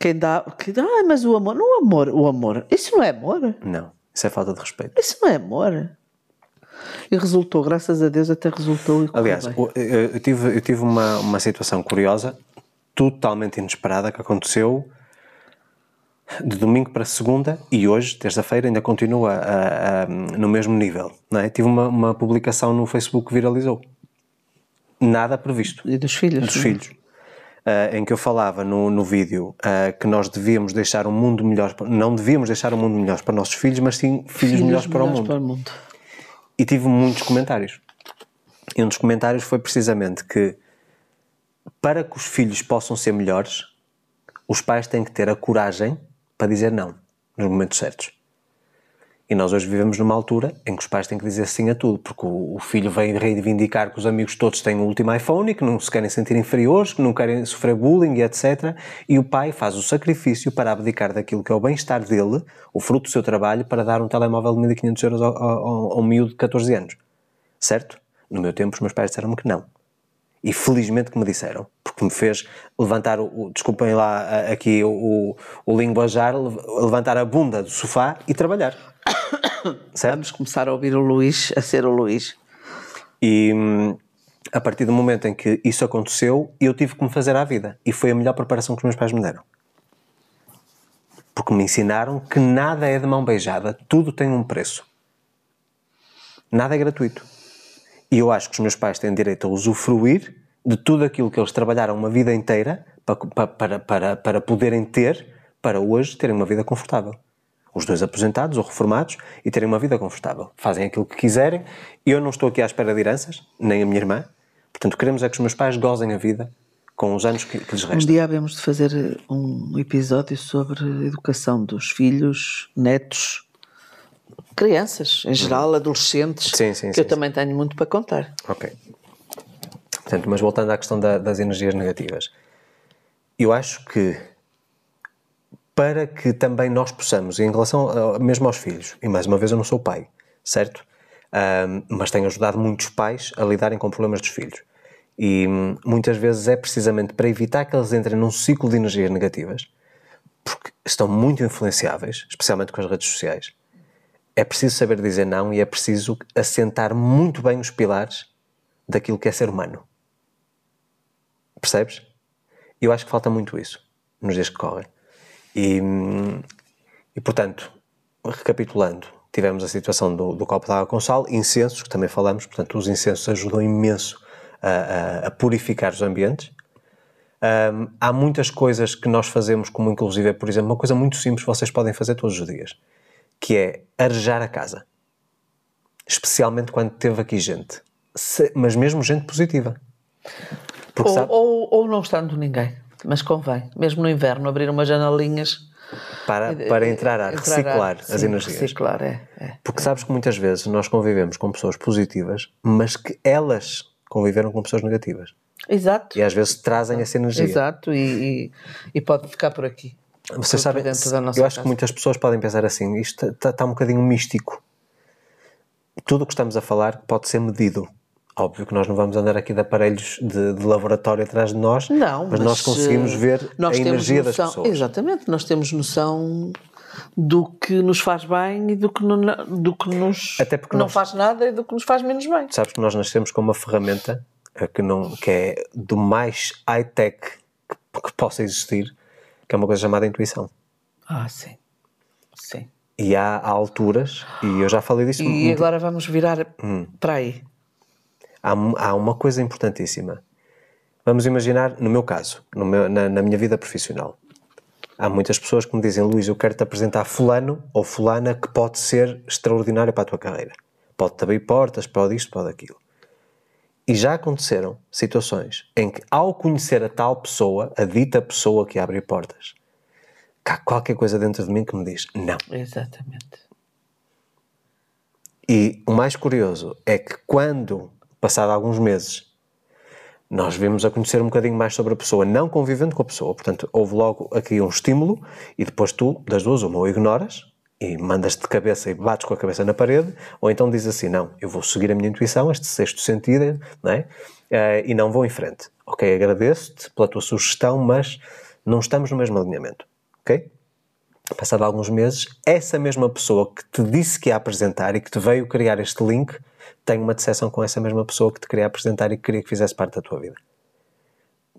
Quem dá. Que, ah, mas o amor. Não, o amor. O amor. Isso não é amor. Não. Isso é falta de respeito. Isso não é amor. E resultou, graças a Deus, até resultou. E Aliás, eu eu tive, eu tive uma, uma situação curiosa, totalmente inesperada, que aconteceu de domingo para segunda e hoje, terça-feira, ainda continua a- a- no mesmo nível. Não é? Tive uma, uma publicação no Facebook que viralizou. Nada previsto. E dos filhos. dos não é? filhos. Ah, em que eu falava no, no vídeo ah, que nós devíamos deixar um mundo melhor, não devíamos deixar um mundo melhor para nossos filhos, mas sim filhos, Filhos melhores para o melhores mundo. para o mundo. E tive muitos comentários. E um dos comentários foi precisamente que para que os filhos possam ser melhores, os pais têm que ter a coragem para dizer não nos momentos certos. E nós hoje vivemos numa altura em que os pais têm que dizer sim a tudo, porque o, o filho vem reivindicar que os amigos todos têm o último iPhone e que não se querem sentir inferiores, que não querem sofrer bullying e etc. E o pai faz o sacrifício para abdicar daquilo que é o bem-estar dele, o fruto do seu trabalho, para dar um telemóvel de 1500 euros ao, ao miúdo de 14 anos. Certo? No meu tempo, os meus pais disseram-me que não. E felizmente que me disseram, porque me fez levantar o, o- desculpem lá a- aqui o, o, o linguajar, lev- levantar a bunda do sofá e trabalhar. certo? Vamos começar a ouvir o Luís, a ser o Luís. E hum, a partir do momento em que isso aconteceu, eu tive que me fazer à vida. E foi a melhor preparação que os meus pais me deram. Porque me ensinaram que nada é de mão beijada, tudo tem um preço. Nada é gratuito. E eu acho que os meus pais têm direito a usufruir de tudo aquilo que eles trabalharam uma vida inteira para, para, para, para poderem ter, para hoje terem uma vida confortável. Os dois aposentados ou reformados e terem uma vida confortável. Fazem aquilo que quiserem. Eu não estou aqui à espera de heranças, nem a minha irmã. Portanto, queremos é que os meus pais gozem a vida com os anos que, que lhes Um restam. dia havemos de fazer um episódio sobre a educação dos filhos, netos, crianças, em geral, adolescentes. Sim, sim, que sim, eu também tenho muito para contar. Ok. Portanto, mas voltando à questão da- das energias negativas, eu acho que para que também nós possamos, em relação a- mesmo aos filhos, e mais uma vez eu não sou pai, certo? Ahm, mas tenho ajudado muitos pais a lidarem com problemas dos filhos. E hum, muitas vezes é precisamente para evitar que eles entrem num ciclo de energias negativas, porque estão muito influenciáveis, especialmente com as redes sociais. É preciso saber dizer não e é preciso assentar muito bem os pilares daquilo que é ser humano. Percebes? Eu acho que falta muito isso nos dias que correm. E, e portanto, recapitulando, tivemos a situação do, do copo de água com sal, incensos, que também falamos, portanto, os incensos ajudam imenso a, a- a purificar os ambientes. Hum, há muitas coisas que nós fazemos, como inclusive, por exemplo, uma coisa muito simples que vocês podem fazer todos os dias, que é arejar a casa. Especialmente quando teve aqui gente. Se- mas mesmo gente positiva. Ou, sabe, ou, ou não estando ninguém, mas convém, mesmo no inverno, abrir umas janelinhas. para, para entrar a entrar reciclar sim, as energias. Reciclar, é. é. Porque sabes que muitas vezes nós convivemos com pessoas positivas, mas que elas conviveram com pessoas negativas. Exato. E às vezes trazem essa energia. Exato, e, e, e pode ficar por aqui. Vocês sabem, eu acho casa. que muitas pessoas podem pensar assim, isto está, está um bocadinho místico. Tudo o que estamos a falar pode ser medido. Óbvio que nós não vamos andar aqui de aparelhos de, de laboratório atrás de nós, Não, mas, nós conseguimos eh, ver nós a energia das noção- pessoas. Exatamente, nós temos noção do que nos faz bem e do que, não, do que nos Até porque não nós- faz nada e do que nos faz menos bem. Sabes que nós nascemos com uma ferramenta eh, que, não, que é do mais high-tech que que possa existir, que é uma coisa chamada intuição. Ah, sim. Sim. E há, há alturas, e eu já falei disso E muito- agora vamos virar para aí. há, há uma coisa importantíssima. Vamos imaginar, no meu caso, no meu- na, na minha vida profissional, há muitas pessoas que me dizem: Luís, eu quero te apresentar Fulano ou Fulana que pode ser extraordinário para a tua carreira. Pode-te abrir portas, pode isto, pode aquilo. E já aconteceram situações em que, ao conhecer a tal pessoa, a dita pessoa que abre portas, há qualquer coisa dentro de mim que me diz: não. Exatamente. E o mais curioso é que quando, passado alguns meses, nós vimos a conhecer um bocadinho mais sobre a pessoa, não convivendo com a pessoa, portanto, houve logo aqui um estímulo e depois tu, das duas, uma, ou ignoras e mandas-te de cabeça e bates com a cabeça na parede, ou então dizes assim, não, eu vou seguir a minha intuição, este sexto sentido, não é? Eh, e não vou em frente. Ok, agradeço-te pela tua sugestão, mas não estamos no mesmo alinhamento, ok? passado alguns meses, essa mesma pessoa que te disse que ia apresentar e que te veio criar este link, tem uma decepção com essa mesma pessoa que te queria apresentar e que queria que fizesse parte da tua vida.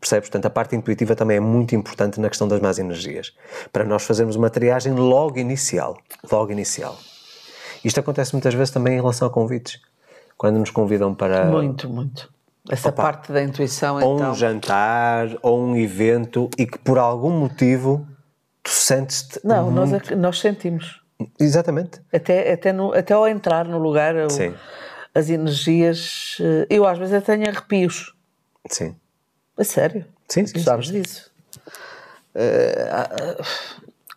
Percebes? Portanto, a parte intuitiva também é muito importante na questão das más energias. Para nós fazermos uma triagem logo inicial. Logo inicial. Isto acontece muitas vezes também em relação a convites. Quando nos convidam para Muito, muito. Essa Opa. parte da intuição, ou então. um jantar ou um evento e que por algum motivo tu sentes-te. Não, nós, ac- nós sentimos. Exatamente. Até, até, no, até ao entrar no lugar, as energias. eh, Eu às vezes até tenho arrepios. Sim. A sério. Sim, sim, Tu sabes sim. disso. Ah,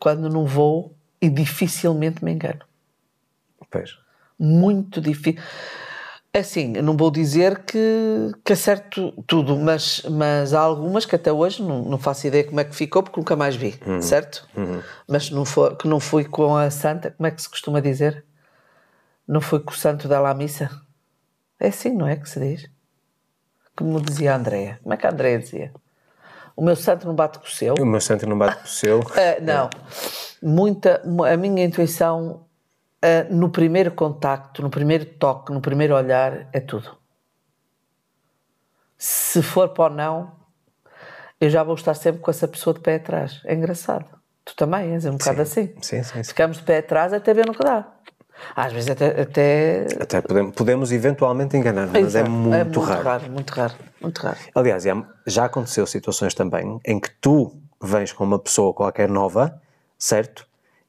quando não vou, e dificilmente me engano. Pois. Muito difícil. Assim, não vou dizer que, que acerto tudo, mas, mas há algumas que até hoje não, não faço ideia como é que ficou, porque nunca mais vi, Uhum. certo? Mas não for, que não fui com a santa, como é que se costuma dizer? Não fui com o santo dela à missa? É assim, não é que se diz? Como dizia a Andréia. Como é que a Andréia dizia? O meu santo não bate com o seu? O meu centro não bate com o seu. Ah, não. Muita, a minha intuição ah, no primeiro contacto, no primeiro toque, no primeiro olhar, é tudo. Se for para o não, eu já vou estar sempre com essa pessoa de pé atrás. É engraçado. Tu também és um bocado assim. Sim, sim, sim. Ficamos de pé atrás até ver no que dá. Às vezes até. até... Até podemos, podemos eventualmente enganar, mas é Exato. muito, raro. Muito raro, muito raro. Aliás, já- aconteceu situações também em que tu vens com uma pessoa qualquer nova, certo?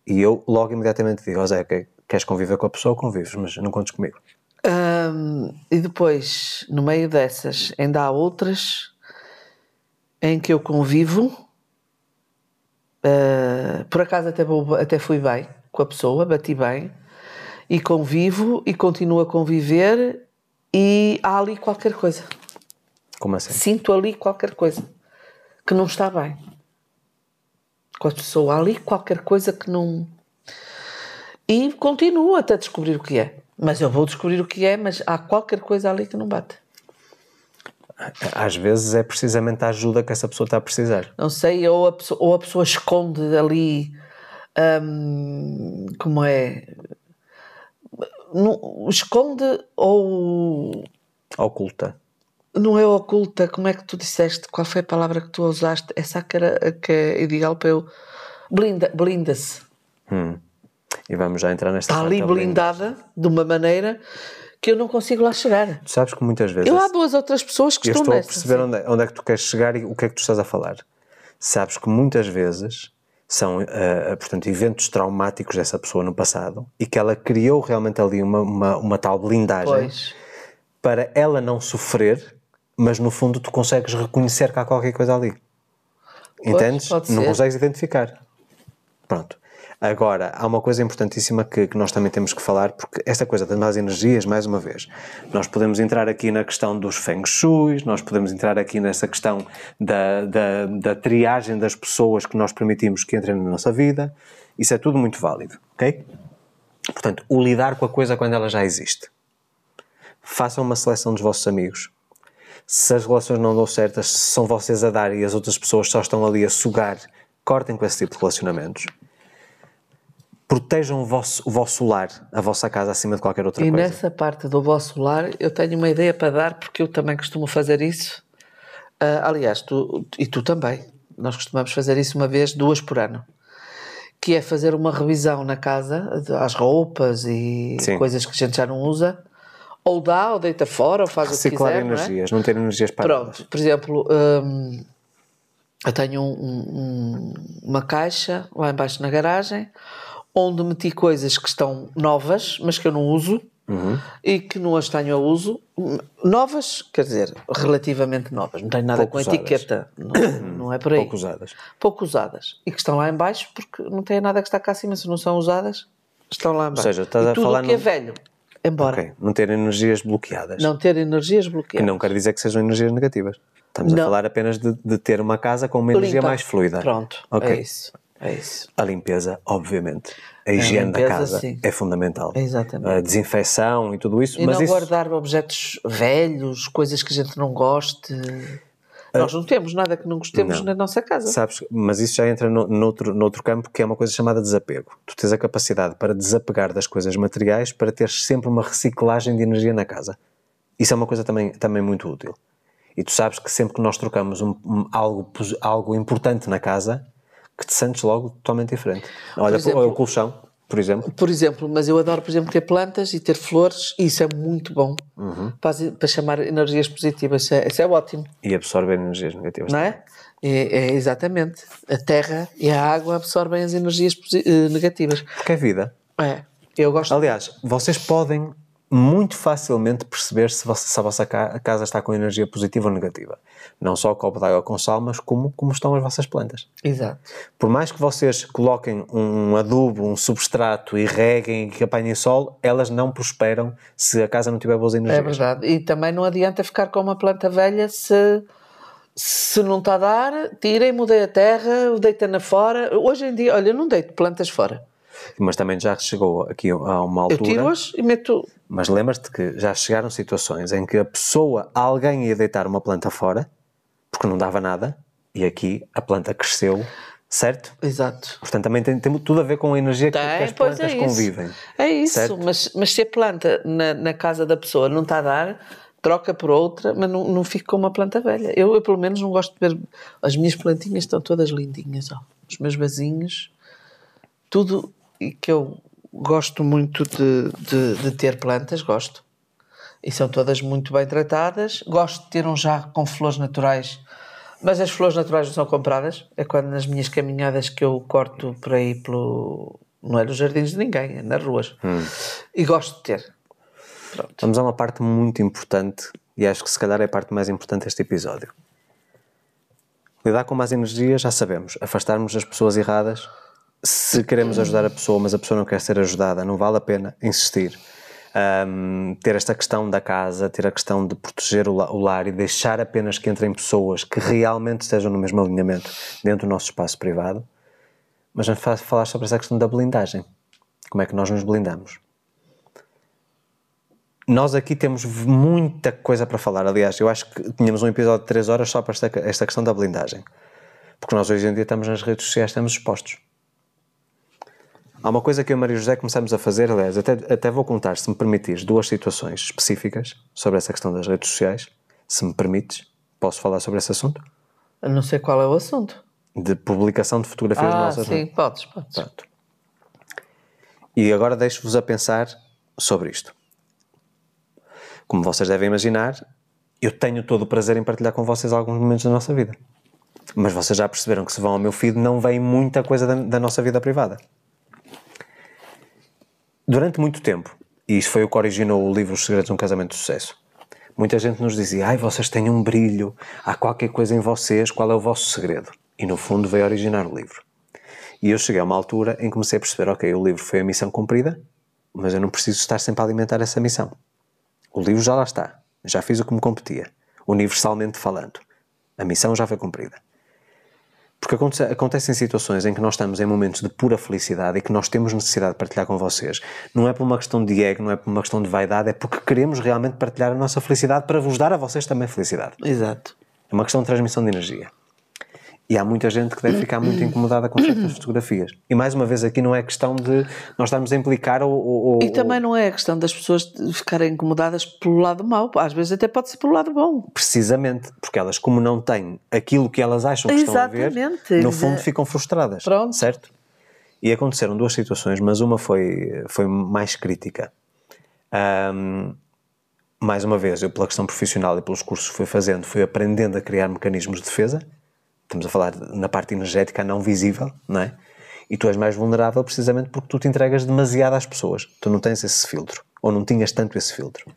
E eu logo imediatamente digo, ó Zé, queres conviver com a pessoa, convives, mas não contes comigo. Hum, e depois, no meio dessas, ainda há outras em que eu convivo. Ah, por acaso até, vou- até fui bem com a pessoa, bati bem, e convivo e continuo a conviver e há ali qualquer coisa. Como assim? Sinto ali qualquer coisa que não está bem. Com a pessoa, há ali qualquer coisa que não. E continuo até descobrir o que é. Mas eu vou descobrir o que é, mas há qualquer coisa ali que não bate. Às vezes é precisamente a ajuda que essa pessoa está a precisar. Não sei, ou a pessoa, ou a pessoa esconde ali. hum, como é? Não- esconde ou Oculta. não é oculta, como é que tu disseste? Qual foi a palavra que tu usaste? Essa que, era, que é ideal para eu. Blinda, blinda-se. E vamos já entrar nesta Está ali da blinda. blindada de uma maneira que eu não consigo lá chegar. Tu sabes que muitas vezes Eu há duas outras pessoas que eu estão estou a nessa. perceber onde é, onde é que tu queres chegar e o que é que tu estás a falar. Sabes que muitas vezes são, eh, portanto, eventos traumáticos dessa pessoa no passado e que ela criou realmente ali uma, uma, uma tal blindagem Pois. para ela não sofrer, mas no fundo tu consegues reconhecer que há qualquer coisa ali. Entendes? pode Não consegues identificar. Pronto. Agora, há uma coisa importantíssima que, que nós também temos que falar, porque esta coisa das más energias, mais uma vez, nós podemos entrar aqui na questão dos feng shui, nós podemos entrar aqui nessa questão da, da, da triagem das pessoas que nós permitimos que entrem na nossa vida, isso é tudo muito válido, ok? Portanto, o lidar com a coisa quando ela já existe. Façam uma seleção dos vossos amigos. Se as relações não dão certas, são vocês a dar e as outras pessoas só estão ali a sugar, cortem com esse tipo de relacionamentos. Protejam o vosso, o vosso lar, a vossa casa, acima de qualquer outra E coisa. nessa parte do vosso lar, eu tenho uma ideia para dar, porque eu também costumo fazer isso. Ah, aliás, tu, e tu também. nós costumamos fazer isso uma vez, duas por ano. Que é fazer uma revisão na casa, às roupas e Sim. coisas que a gente já não usa, ou dá, ou deita fora, ou faz o que Reciclar quiser, não é? energias, não, ter energias paradas. Pronto, por exemplo, hum, eu tenho um- um- uma caixa lá embaixo na garagem onde meti coisas que estão novas, mas que eu não uso Uhum. e que não as tenho a uso. Novas, quer dizer, relativamente novas, não tenho nada Pouco com usadas. etiqueta, não, não é por aí. Pouco usadas. Pouco usadas e que estão lá embaixo porque não tem nada que está cá acima, se não são usadas, estão lá embaixo. seja, estás e a tudo falar o que é no- velho, embora. Ok, não ter energias bloqueadas. Não ter energias Que bloqueadas. não quer dizer que sejam energias negativas. Estamos a Não. falar apenas de, de ter uma casa com uma energia Limpa. mais fluida. Pronto, Ok. é isso. É isso. A limpeza, obviamente. A higiene da limpeza, casa sim. é fundamental. Exatamente. A desinfecção e tudo isso. E mas não isso, guardar objetos velhos, coisas que a gente não goste. Nós não temos nada que não gostemos Não. na nossa casa. Sabes, mas isso já entra no, noutro, noutro campo que é uma coisa chamada desapego. Tu tens a capacidade para desapegar das coisas materiais para teres sempre uma reciclagem de energia na casa. Isso é uma coisa também, também muito útil. E tu sabes que sempre que nós trocamos um- um- algo, algo importante na casa, que te sentes logo totalmente diferente. Olha, exemplo- o colchão, por exemplo. Por exemplo, mas eu adoro, por exemplo, ter plantas e ter flores, e isso é muito bom Uhum. para, para chamar energias positivas. Isso é, isso é ótimo, E absorver energias negativas. não é? É, é exatamente. A terra e a água absorvem as energias eh, negativas. Porque é vida. É. Eu gosto. Aliás, vocês podem muito facilmente perceber se, vossa- se a vossa ca- casa está com energia positiva ou negativa. Não só o copo de água com sal, mas como, como estão as vossas plantas. Exato. Por mais que vocês coloquem um adubo, um substrato e reguem e que apanhem sol, elas não prosperam se a casa não tiver boas É energias. verdade. E também não adianta ficar com uma planta velha se, se não está a dar, tirem, mudei a terra, deita na fora. Hoje em dia, olha, eu não deito plantas fora. Mas também já chegou aqui a uma Eu altura. tiro-as e meto. Mas lembras-te que já chegaram situações em que a pessoa, alguém ia deitar uma planta fora, porque não dava nada, e aqui a planta cresceu, certo? Exato. Portanto, também tem, tem tudo a ver com a energia que, que Tem, as plantas é convivem. É isso, certo? mas, mas se a planta na, na casa da pessoa não está a dar, troca por outra, mas não, não fica com uma planta velha. Eu, eu, pelo menos, não gosto de ver. As minhas plantinhas estão todas lindinhas, ó. Os meus vasinhos, tudo e que eu gosto muito de, de, de ter plantas, gosto. E são todas muito bem tratadas. Gosto de ter um jarro com flores naturais, mas as flores naturais não são compradas. É quando nas minhas caminhadas que eu corto por aí pelo. Não é nos jardins de ninguém, é nas ruas. E gosto de ter. Pronto. Vamos a uma parte muito importante, e acho que se calhar é a parte mais importante deste episódio. Lidar com más energias, já sabemos. Afastarmos as pessoas erradas. Se queremos ajudar a pessoa, mas a pessoa não quer ser ajudada, não vale a pena insistir. Ahm, ter esta questão da casa, ter a questão de proteger o la- o lar e deixar apenas que entrem pessoas que realmente estejam no mesmo alinhamento dentro do nosso espaço privado. Mas vamos fa- falar sobre essa questão da blindagem. Como é que nós nos blindamos? Nós aqui temos muita coisa para falar. Aliás, eu acho que tínhamos um episódio de 3 horas só para esta, esta questão da blindagem. Porque nós hoje em dia estamos nas redes sociais, estamos expostos. Há uma coisa que eu e Maria José começamos a fazer, aliás, até, até vou contar, se me permitires, duas situações específicas sobre essa questão das redes sociais. Se me permites, posso falar sobre esse assunto? Eu não sei qual é o assunto. De publicação de fotografias Ah, nossas. não é? sim, podes, podes. Pronto. E agora deixo-vos a pensar sobre isto. Como vocês devem imaginar, eu tenho todo o prazer em partilhar com vocês alguns momentos da nossa vida. Mas vocês já perceberam que se vão ao meu feed não vem muita coisa da, da nossa vida privada. Durante muito tempo, e isso foi o que originou o livro Os Segredos de um Casamento de Sucesso, muita gente nos dizia: ai, vocês têm um brilho, há qualquer coisa em vocês, qual é o vosso segredo? E no fundo veio originar o livro. E eu cheguei a uma altura em que comecei a perceber: ok, o livro foi a missão cumprida, mas eu não preciso estar sempre a alimentar essa missão. O livro já lá está, já fiz o que me competia, universalmente falando. A missão já foi cumprida. Porque aconte- acontecem situações em que nós estamos em momentos de pura felicidade e que nós temos necessidade de partilhar com vocês. Não é por uma questão de ego, não é por uma questão de vaidade, é porque queremos realmente partilhar a nossa felicidade para vos dar a vocês também felicidade. Exato. É uma questão de transmissão de energia. E há muita gente que deve ficar muito incomodada com certas fotografias. E mais uma vez, aqui não é questão de nós estarmos a implicar ou. ou e também não é a questão das pessoas ficarem incomodadas pelo lado mau, às vezes até pode ser pelo lado bom. Precisamente, porque elas, como não têm aquilo que elas acham que Exatamente. estão a ver, no fundo ficam frustradas. Pronto. Certo? E aconteceram duas situações, mas uma foi, foi mais crítica. Um, mais uma vez, eu pela questão profissional e pelos cursos que fui fazendo, fui aprendendo a criar mecanismos de defesa estamos a falar na parte energética não visível, não é? E tu és mais vulnerável precisamente porque tu te entregas demasiado às pessoas. Tu não tens esse filtro, ou não tinhas tanto esse filtro.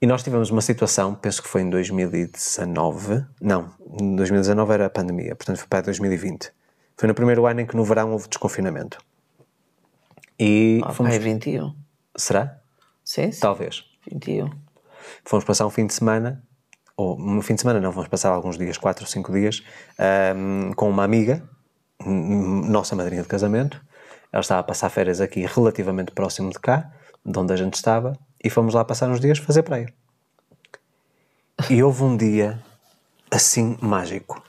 E nós tivemos uma situação, penso que foi em 2019, não, em 2019 era a pandemia, portanto foi para 2020. Foi no primeiro ano em que no verão houve desconfinamento. E ah, fomos... é 21. Será? Sim, sim. Talvez. 21. Fomos passar um fim de semana ou no fim de semana não, vamos passar alguns dias, quatro ou cinco dias, um, com uma amiga, nossa madrinha de casamento. Ela estava a passar férias aqui relativamente próximo de cá, de onde a gente estava, e fomos lá passar uns dias fazer praia. E houve um dia assim mágico.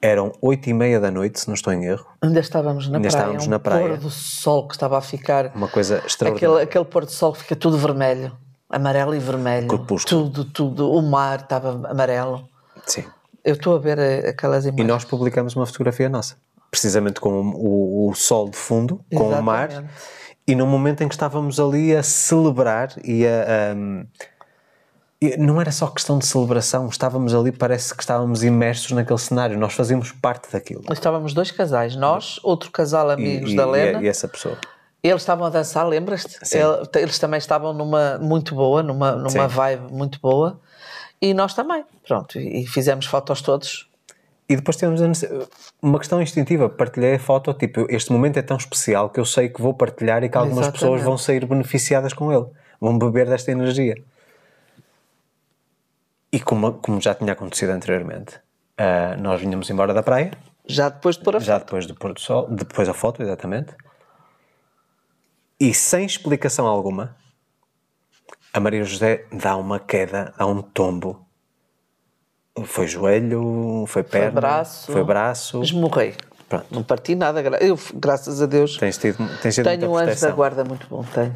Eram oito e meia da noite, se não estou em erro. Ainda estávamos na Ainda praia. estávamos um na praia. pôr do sol que estava a ficar. Uma coisa extraordinária. Aquele, aquele pôr do sol que fica tudo vermelho amarelo e vermelho. Corpúsculo. Tudo, tudo. O mar estava amarelo. Sim. Eu estou a ver eh, aquelas imagens. E nós publicamos uma fotografia nossa, precisamente com o, o sol de fundo, com Exatamente. o mar, e no momento em que estávamos ali a celebrar e a. Um, não era só questão de celebração, estávamos ali, parece que estávamos imersos naquele cenário, nós fazíamos parte daquilo. Estávamos dois casais, nós, outro casal amigos e, da Lena. E, e essa pessoa. Eles estavam a dançar, lembras-te? Eles também estavam numa muito boa, numa, numa vibe muito boa. E nós também, pronto. E fizemos fotos todos. E depois temos uma questão instintiva. Partilhei a foto, tipo, este momento é tão especial que eu sei que vou partilhar e que algumas Exatamente. pessoas vão sair beneficiadas com ele. Vão beber desta energia. E como, como já tinha acontecido anteriormente, uh, nós vinhamos embora da praia. Já depois de pôr a foto. Já depois do pôr do sol, depois a foto, exatamente e sem explicação alguma, a Maria José dá uma queda, dá um tombo. Foi joelho, foi perna, foi braço. Foi braço. Esmorrei. Pronto. Não parti nada. Eu, graças a Deus, tens tido, tens tido tenho um anjo da guarda muito bom. Tenho.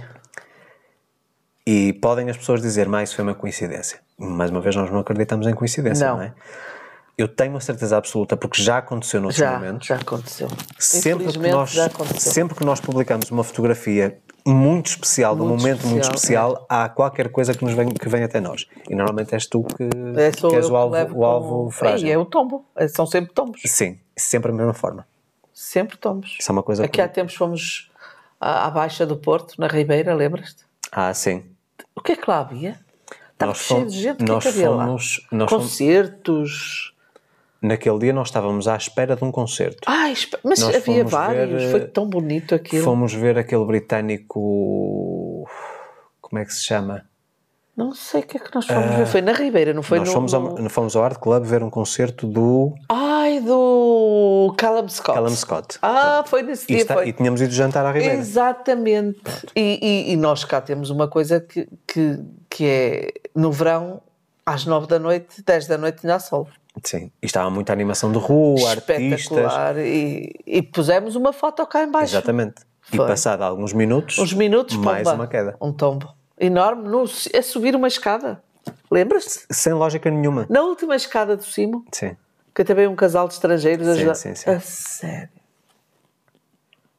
E podem as pessoas dizer, mais foi uma coincidência. Mais uma vez, nós não acreditamos em coincidência, não, não é? Eu tenho a certeza absoluta, porque já aconteceu noutros já, momentos. Já aconteceu. Sempre que, nós, sempre que nós publicamos uma fotografia muito especial, muito de um momento especial, muito especial, é. há qualquer coisa que, nos vem, que vem até nós. E normalmente és tu que, é, que és o alvo, o alvo frágil. E é o tombo. É, são sempre tombos. Sim, sempre a mesma forma. Sempre tombos. Isso é uma coisa Aqui que... há tempos fomos à, à Baixa do Porto, na Ribeira, lembras-te? Ah, sim. O que é que lá havia? Estava cheio de gente. O que é que havia fomos, lá? Concertos. Fomos naquele dia nós estávamos à espera de um concerto. Ah, mas nós havia vários, ver, foi tão bonito aquilo. Fomos ver aquele britânico. Como é que se chama? Não sei o que é que nós fomos uh, ver. Foi na Ribeira, não foi nós no. Fomos ao, fomos ao Art Club ver um concerto do. Ai, do Callum Scott. Callum Scott. Ah, foi nesse dia. E, está, foi. e tínhamos ido jantar à Ribeira. Exatamente. E, e, e, nós cá temos uma coisa que, que, que é no verão, às nove da noite, dez da noite, ainda há sol. Sim, e estava muita animação de rua, artistas. E, e pusemos uma foto cá embaixo. Exatamente. Foi. E passado alguns minutos, Uns minutos mais pomba, uma queda. Um tombo. Enorme, no, a subir uma escada. Lembras-te? Sem lógica nenhuma. Na última escada do cimo. Sim. Que também um casal de estrangeiros sim, sim, sim. A sério.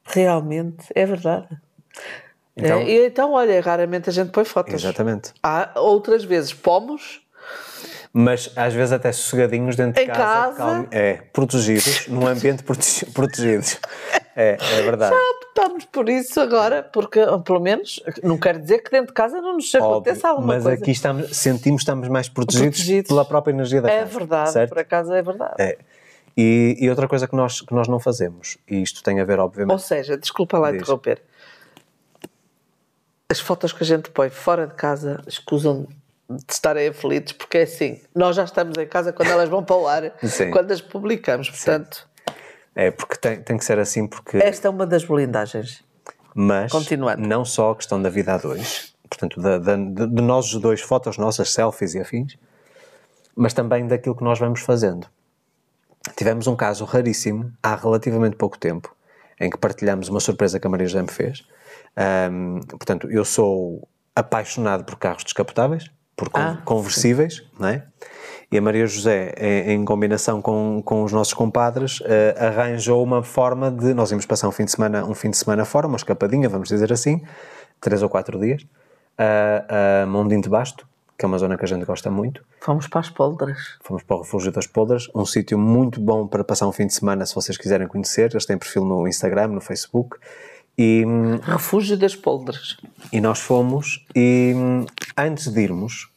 Realmente, é verdade. Então, é, e então, olha, raramente a gente põe fotos. Exatamente. Há outras vezes pomos mas às vezes até sossegadinhos dentro em de casa. casa. é, protegidos, num ambiente protegido. É, é verdade. Já optamos por isso agora, porque pelo menos não quer dizer que dentro de casa não nos aconteça alguma mas coisa. Mas aqui estamos, sentimos que estamos mais protegidos, protegidos, pela própria energia da é casa. É verdade, certo? por acaso é verdade. É. E, e, outra coisa que nós, que nós não fazemos, e isto tem a ver, obviamente. Ou seja, desculpa lá Diz. interromper. As fotos que a gente põe fora de casa escusam de estarem aflitos, porque é assim, nós já estamos em casa quando elas vão para o ar, quando as publicamos, portanto... Sim. É, porque tem, tem que ser assim, porque... Esta é uma das blindagens. Mas, Continuando. não só a questão da vida a dois, portanto, de, de, de nós os dois, fotos nossas, selfies e afins, mas também daquilo que nós vamos fazendo. tivemos um caso raríssimo há relativamente pouco tempo em que partilhamos uma surpresa que a Maria José me fez. Um, portanto, eu sou apaixonado por carros descapotáveis, por Ah, conversíveis, não é? E a Maria José, em, em combinação com, com os nossos compadres, eh, arranjou uma forma de. Nós íamos passar um fim de semana, um fim de semana fora, uma escapadinha, vamos dizer assim, três ou quatro dias, a, a Mondim de Basto, que é uma zona que a gente gosta muito. Fomos para as poldras. Fomos para o Refúgio das Poldras, um sítio muito bom para passar um fim de semana, se vocês quiserem conhecer. Eles têm perfil no Instagram, no Facebook. E, hum, Refúgio das poldras. e nós fomos, e hum, antes de irmos,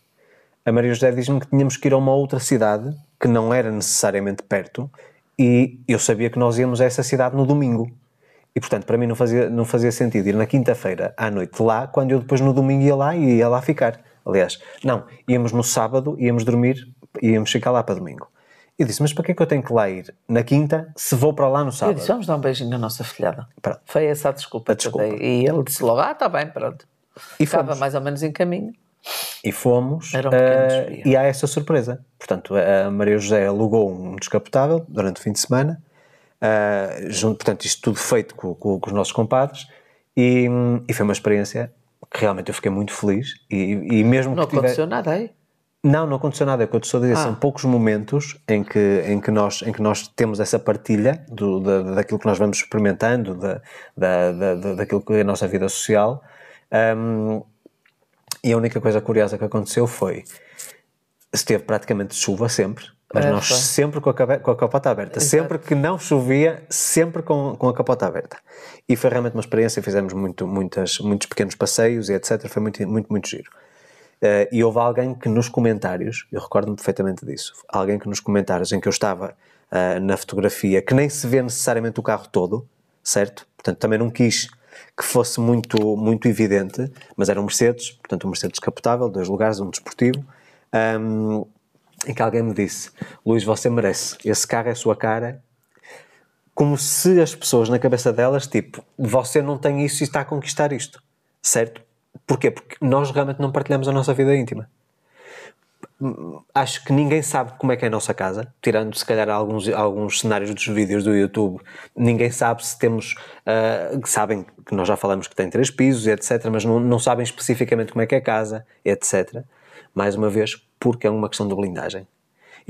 a Maria José diz-me que tínhamos que ir a uma outra cidade, que não era necessariamente perto, e eu sabia que nós íamos a essa cidade no domingo. E, portanto, para mim não fazia, não fazia sentido ir na quinta-feira à noite lá, quando eu depois no domingo ia lá e ia lá ficar. Aliás, não, íamos no sábado, íamos dormir, íamos ficar lá para domingo. E disse, mas para que é que eu tenho que lá ir na quinta se vou para lá no Eu sábado? disse, vamos dar um beijinho à nossa filhada. Pronto. Foi essa a desculpa. A desculpa. eu. E ele disse logo, ah, está bem, pronto. E Estava fomos. mais ou menos em caminho. E fomos, Era um desvio. e há essa surpresa. Portanto, a Maria José alugou um descapotável durante o fim de semana, eh, junto, portanto, isto tudo feito com, com- com os nossos compadres, e, e foi uma experiência que realmente eu fiquei muito feliz. E, e mesmo Não que tiver- aconteceu nada aí. Não, não aconteceu nada. É o que eu te estou a dizer. Ah. São poucos momentos em que, em, que nós, em que nós temos essa partilha do, da, daquilo que nós vamos experimentando, da, da, da, da- daquilo que é a nossa vida social. Ahm, e a única coisa curiosa que aconteceu foi esteve praticamente chuva sempre, mas É, nós foi. sempre com a, com a capota aberta. Exato. Sempre que não chovia, sempre com, com a capota aberta. E foi realmente uma experiência. Fizemos muito, muitas, muitos pequenos passeios e etc. Foi muito, muito, muito giro. Eh, e houve alguém que nos comentários, eu recordo-me perfeitamente disso, alguém que nos comentários em que eu estava ah, na fotografia, que nem se vê necessariamente o carro todo, certo? Portanto, também não quis que fosse muito, muito evidente, mas era um Mercedes, portanto, um Mercedes descapotável, dois lugares, um desportivo, ahm, em que alguém me disse: Luís, você merece, esse carro é a sua cara. Como se as pessoas na cabeça delas, tipo, você não tem isso e está a conquistar isto, certo? Porquê? Porque nós realmente não partilhamos a nossa vida íntima. Acho que ninguém sabe como é que é a nossa casa, tirando se calhar alguns, alguns cenários dos vídeos do YouTube. Ninguém sabe se temos. ah, sabem que nós já falamos que tem três pisos, etc., mas não, não sabem especificamente como é que é a casa, etc. Mais uma vez, porque é uma questão de blindagem.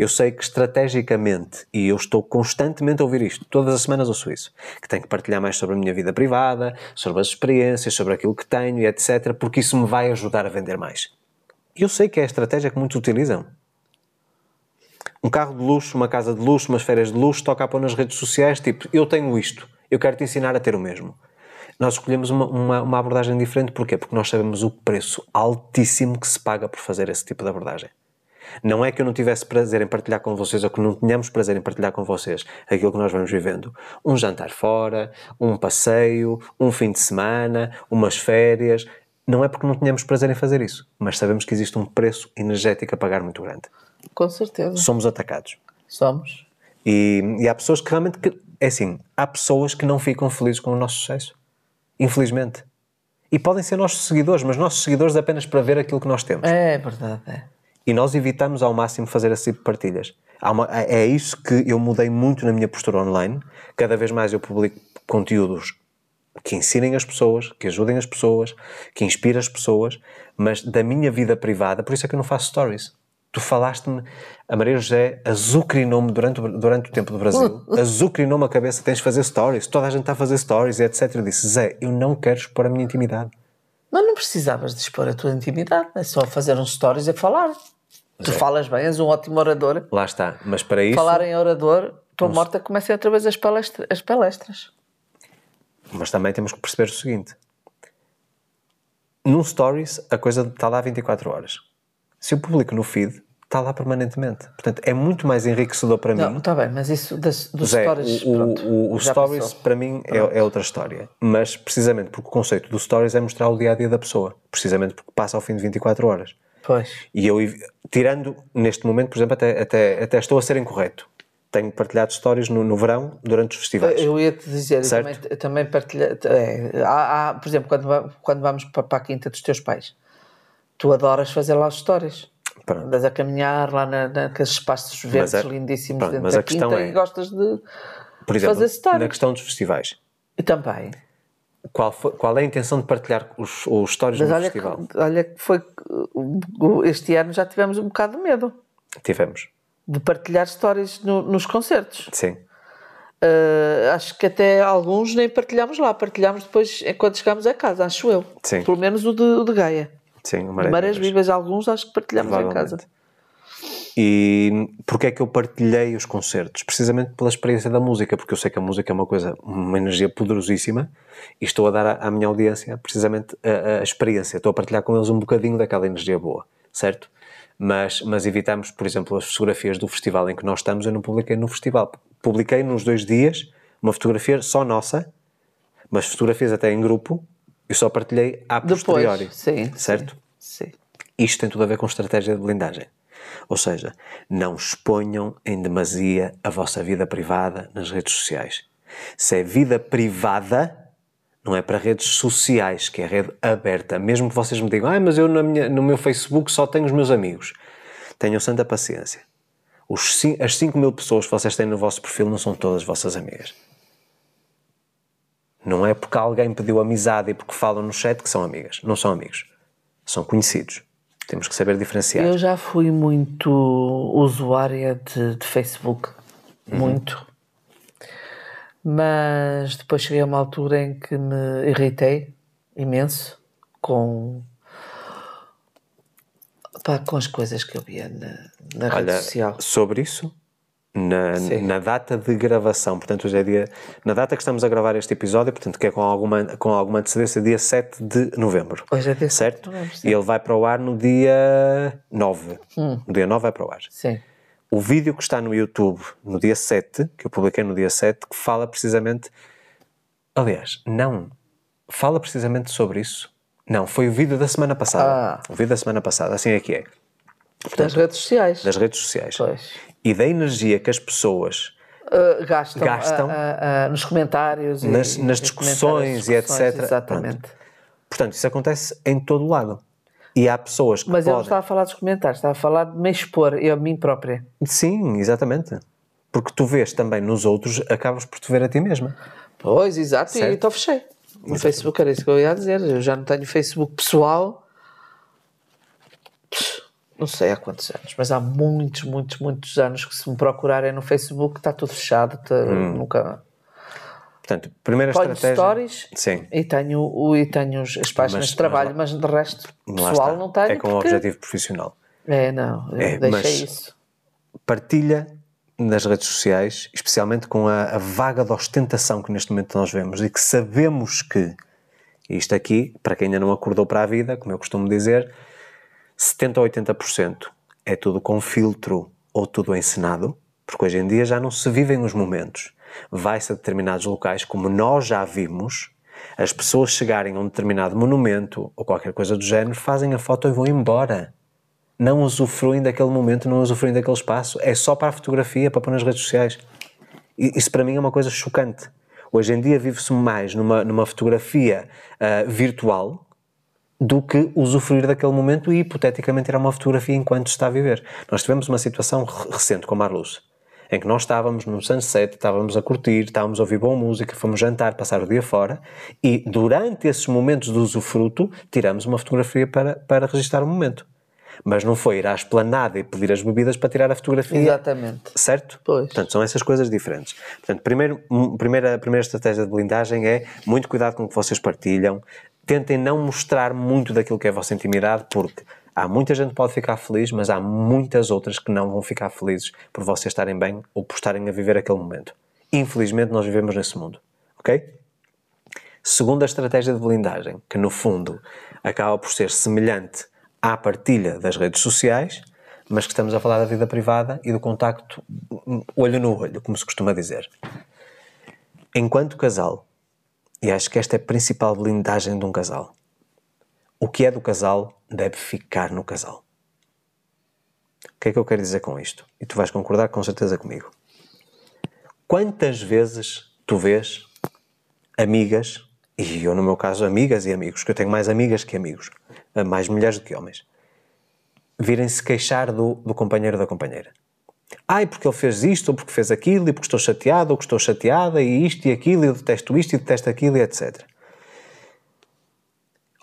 Eu sei que estrategicamente, e eu estou constantemente a ouvir isto, todas as semanas ouço isso, que tenho que partilhar mais sobre a minha vida privada, sobre as experiências, sobre aquilo que tenho e etc., porque isso me vai ajudar a vender mais. Eu sei que é a estratégia que muitos utilizam. Um carro de luxo, uma casa de luxo, umas férias de luxo, toca a pôr nas redes sociais, tipo, eu tenho isto, eu quero te ensinar a ter o mesmo. Nós escolhemos uma, uma, uma abordagem diferente, porquê? Porque nós sabemos o preço altíssimo que se paga por fazer esse tipo de abordagem. Não é que eu não tivesse prazer em partilhar com vocês ou que não tenhamos prazer em partilhar com vocês aquilo que nós vamos vivendo. Um jantar fora, um passeio, um fim de semana, umas férias. Não é porque não tenhamos prazer em fazer isso, mas sabemos que existe um preço energético a pagar muito grande. Com certeza. Somos atacados. Somos. E, e há pessoas que realmente. Que, é assim, há pessoas que não ficam felizes com o nosso sucesso. Infelizmente. E podem ser nossos seguidores, mas nossos seguidores apenas para ver aquilo que nós temos. É verdade, é. E nós evitamos ao máximo fazer esse tipo de partilhas. Uma- é isso que eu mudei muito na minha postura online. Cada vez mais eu publico conteúdos que ensinem as pessoas, que ajudem as pessoas, que inspirem as pessoas, mas da minha vida privada, por isso é que eu não faço stories. Tu falaste-me, a Maria José azucrinou-me durante, durante o tempo do Brasil, azucrinou-me a cabeça, tens de fazer stories, toda a gente está a fazer stories, etc. Eu disse, Zé, eu não quero expor a minha intimidade. Mas não precisavas de expor a tua intimidade, é só fazer uns stories e falar. Tu falas bem, és um ótimo orador. Lá está, mas para isso... Falar em orador, estou morta, comecem outra vez as, palestra- as palestras. Mas também temos que perceber o seguinte: num Stories a coisa está lá 24 horas. Se eu publico no feed, está lá permanentemente. Portanto, é muito mais enriquecedor para Não, mim. está bem, mas isso das, dos Zé, stories, o, pronto, o- o Stories passou. para mim é, é outra história. Mas precisamente porque o conceito do Stories é mostrar o dia a dia da pessoa. Precisamente porque passa ao fim de 24 horas. Pois. E eu, tirando neste momento, por exemplo, até, até, até estou a ser incorreto. Tenho partilhado stories no, no verão durante os festivais. Eu ia te dizer, eu Certo. também, eu também partilho. é, há, há, por exemplo, quando, quando vamos para, para a quinta dos teus pais, tu adoras fazer lá os stories. Pronto. Andas a caminhar lá na, naqueles espaços verdes é- lindíssimos pronto, dentro da quinta é- e gostas de Por exemplo, fazer stories. na questão dos festivais, E também. qual, foi- qual é a intenção de partilhar os, os stories Mas no olha festival? que, olha que foi. Este ano já tivemos um bocado de medo Tivemos, de partilhar stories no- nos concertos. sim. Uh, acho que até alguns nem partilhámos lá, partilhámos depois enquanto chegámos a casa, acho eu. Sim. Pelo menos o de, o de Gaia. Sim, o Marés Marés Vivas. Alguns acho que partilhámos em casa. E porquê é que eu partilhei os concertos? Precisamente pela experiência da música, porque eu sei que a música é uma coisa, uma energia poderosíssima e estou a dar à, à minha audiência precisamente a, a experiência. Estou a partilhar com eles um bocadinho daquela energia boa, certo? Mas, mas evitamos, por exemplo, as fotografias do festival em que nós estamos, eu não publiquei no festival. Publiquei nos dois dias uma fotografia só nossa, mas fotografias até em grupo, eu só partilhei a posteriori. Depois, sim. Certo? Sim. sim. Isto tem tudo a ver com estratégia de blindagem. Ou seja, não exponham em demasia a vossa vida privada nas redes sociais. Se é vida privada, não é para redes sociais, que é rede aberta. Mesmo que vocês me digam, ah, mas eu minha- no meu Facebook só tenho os meus amigos. Tenham santa paciência. Os as 5 mil pessoas que vocês têm no vosso perfil não são todas vossas amigas. Não é porque alguém pediu amizade e porque falam no chat que são amigas. Não são amigos. São conhecidos. Temos que saber diferenciar. Eu já fui muito usuária de, de Facebook. Uhum. Muito. Mas depois cheguei a uma altura em que me irritei imenso com, pá, com as coisas que eu via na, na rede Olha, social. sobre isso, na, na data de gravação, portanto, hoje é dia. Na data que estamos a gravar este episódio, portanto, que é com alguma, com alguma antecedência, dia 7 de novembro. Hoje é dia certo? 7 de novembro, sim. e ele vai para o ar no dia 9. Hum. No dia 9 vai para o ar. Sim. O vídeo que está no YouTube no dia 7, que eu publiquei no dia 7, que fala precisamente. Aliás, não. Fala precisamente sobre isso. Não, foi o vídeo da semana passada. Ah. O vídeo da semana passada, assim é que é. Das redes sociais. Das redes sociais. Pois. E da energia que as pessoas Uh, gastam, Gastam. a- a- a- nos comentários e- Nas- e nas nos discussões comentários, e discussões, etc. Exatamente. Portanto, isso acontece em todo o lado. E há pessoas que Mas eu não podem... estava a falar dos comentários, estava a falar de me expor, eu a mim própria. Sim, exatamente. Porque tu vês também nos outros, acabas por te ver a ti mesma. Pois, exato, Certo. e então fechei. No Facebook era isso que eu ia dizer. Eu já não tenho Facebook pessoal. Não sei há quantos anos, mas há muitos, muitos, muitos anos que se me procurarem no Facebook está tudo fechado. tá- Hum. Nunca. Portanto, primeira Ponho estratégia... stories Sim. e tenho, o- e tenho as páginas Mas- de trabalho, mas mas, de resto Lá pessoal está. não tenho. É com um porque- objetivo profissional. É, não, É, deixei isso. Partilha nas redes sociais, especialmente com a, a vaga de ostentação que neste momento nós vemos e que sabemos que, isto aqui, para quem ainda não acordou para a vida, como eu costumo dizer, 70 ou 80% é tudo com filtro ou tudo encenado, porque hoje em dia já não se vivem os momentos. Vai-se a determinados locais, como nós já vimos, as pessoas chegarem a um determinado monumento ou qualquer coisa do género, fazem a foto e vão embora não usufruem daquele momento, não usufruem daquele espaço. É só para a fotografia, para pôr nas redes sociais. E Isso para mim é uma coisa chocante. Hoje em dia vive-se mais numa, numa fotografia ah, virtual do que usufruir daquele momento e hipoteticamente tirar uma fotografia enquanto está a viver. Nós tivemos uma situação re- recente com a Marluz, em que nós estávamos num sunset, estávamos a curtir, estávamos a ouvir boa música, fomos jantar, passar o dia fora e durante esses momentos de usufruto tiramos uma fotografia para, para registrar o momento. Mas não foi ir à esplanada e pedir as bebidas para tirar a fotografia. Exatamente. Certo? Pois. Portanto, são essas coisas diferentes. Portanto, primeiro, primeira, a primeira estratégia de blindagem é muito cuidado com o que vocês partilham. Tentem não mostrar muito daquilo que é a vossa intimidade, porque há muita gente que pode ficar feliz, mas há muitas outras que não vão ficar felizes por vocês estarem bem ou por estarem a viver aquele momento. Infelizmente, nós vivemos nesse mundo. Ok? Segunda estratégia de blindagem, que no fundo acaba por ser semelhante à partilha das redes sociais, mas que estamos a falar da vida privada e do contacto hum, olho no olho, como se costuma dizer. Enquanto casal, e acho que esta é a principal blindagem de um casal, o que é do casal deve ficar no casal. O que é que eu quero dizer com isto? E tu vais concordar com certeza comigo. Quantas vezes tu vês amigas, e eu no meu caso amigas e amigos, que eu tenho mais amigas que amigos, mais mulheres do que homens, virem se queixar do, do companheiro ou da companheira. Ai, porque ele fez isto, ou porque fez aquilo, e porque estou chateado, ou que estou chateada, e isto e aquilo, e eu detesto isto e detesto aquilo, e etc.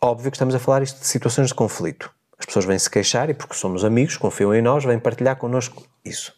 Óbvio que estamos a falar isto de situações de conflito. As pessoas vêm se queixar e, porque somos amigos, confiam em nós, vêm partilhar connosco isso.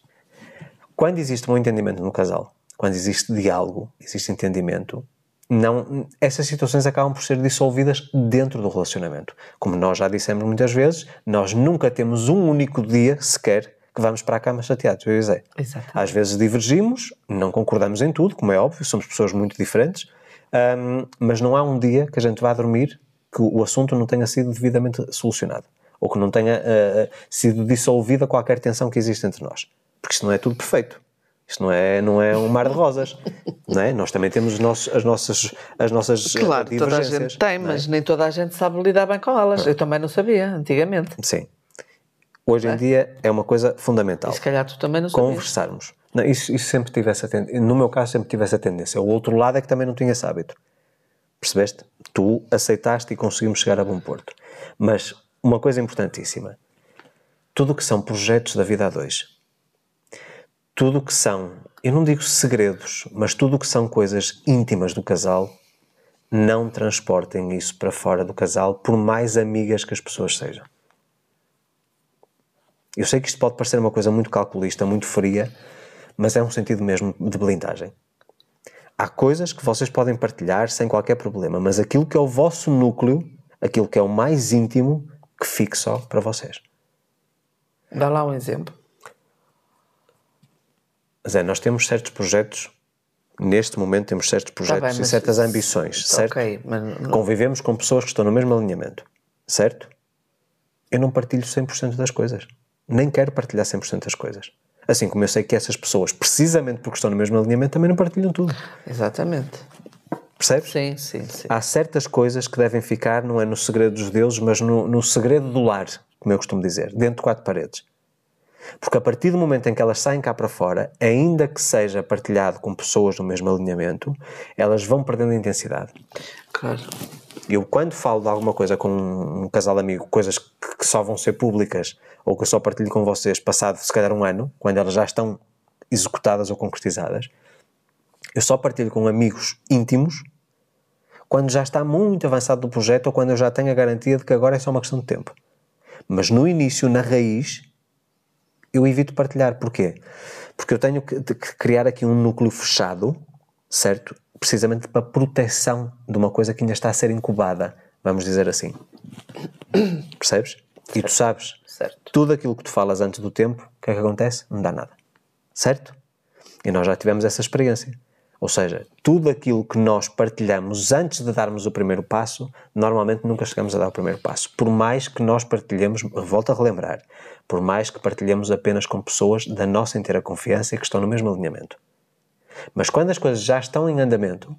Quando existe um entendimento no casal, quando existe diálogo, existe entendimento, não, essas situações acabam por ser dissolvidas dentro do relacionamento. Como nós já dissemos muitas vezes, nós nunca temos um único dia sequer que vamos para a cama chateados, eu e Exatamente. Às vezes divergimos, não concordamos em tudo, como é óbvio, somos pessoas muito diferentes, um, mas não há um dia que a gente vá dormir que o assunto não tenha sido devidamente solucionado ou que não tenha uh, sido dissolvida qualquer tensão que existe entre nós. Porque isto não é tudo perfeito. Isto não é, não é um mar de rosas. não é? Nós também temos nossos, as nossas, as nossas Claro, uh, toda a gente tem, é? mas nem toda a gente sabe lidar bem com elas. Eu também não sabia, antigamente. Sim. Hoje em dia é uma coisa fundamental. E se calhar tu também não sabias. Conversarmos. Não, isso, isso sempre tive essa tendência. No meu caso, sempre tive essa tendência. O outro lado é que também não tinha esse hábito. Percebeste? Tu aceitaste e conseguimos chegar a bom porto. Mas uma coisa importantíssima: tudo o que são projetos da vida a dois, tudo o que são, eu não digo segredos, mas tudo o que são coisas íntimas do casal, não transportem isso para fora do casal, por mais amigas que as pessoas sejam. Eu sei que isto pode parecer uma coisa muito calculista, muito fria, mas é um sentido mesmo de blindagem. Há coisas que vocês podem partilhar sem qualquer problema, mas aquilo que é o vosso núcleo, aquilo que é o mais íntimo, que fique só para vocês. Dá lá um exemplo. Zé, nós temos certos projetos, neste momento temos certos projetos Tá bem, e certas ambições, certo? Ok, mas não- Convivemos com pessoas que estão no mesmo alinhamento, certo? Eu não partilho 100% das coisas. Nem quero partilhar 100% das coisas. Assim como eu sei que essas pessoas, precisamente porque estão no mesmo alinhamento, também não partilham tudo. Exatamente. Percebes? Sim, sim, sim. Há certas coisas que devem ficar, não é no segredo dos deuses, mas no, no segredo do lar, como eu costumo dizer, dentro de quatro paredes. Porque a partir do momento em que elas saem cá para fora, ainda que seja partilhado com pessoas do mesmo alinhamento, elas vão perdendo intensidade. Claro. Eu, quando falo de alguma coisa com um casal amigo, coisas que, que só vão ser públicas ou que eu só partilho com vocês passado se calhar um ano, quando elas já estão executadas ou concretizadas, eu só partilho com amigos íntimos quando já está muito avançado do projeto ou quando eu já tenho a garantia de que agora é só uma questão de tempo. Mas no início, na raiz, eu evito partilhar. Porquê? Porque eu tenho que criar aqui um núcleo fechado, certo? Precisamente para proteção de uma coisa que ainda está a ser incubada, vamos dizer assim. Percebes? E tu sabes, Certo. tudo aquilo que tu falas antes do tempo, o que é que acontece? Não dá nada. Certo? E nós já tivemos essa experiência. Ou seja, tudo aquilo que nós partilhamos antes de darmos o primeiro passo, normalmente nunca chegamos a dar o primeiro passo. Por mais que nós partilhemos, volto a relembrar, por mais que partilhemos apenas com pessoas da nossa inteira confiança e que estão no mesmo alinhamento. Mas quando as coisas já estão em andamento,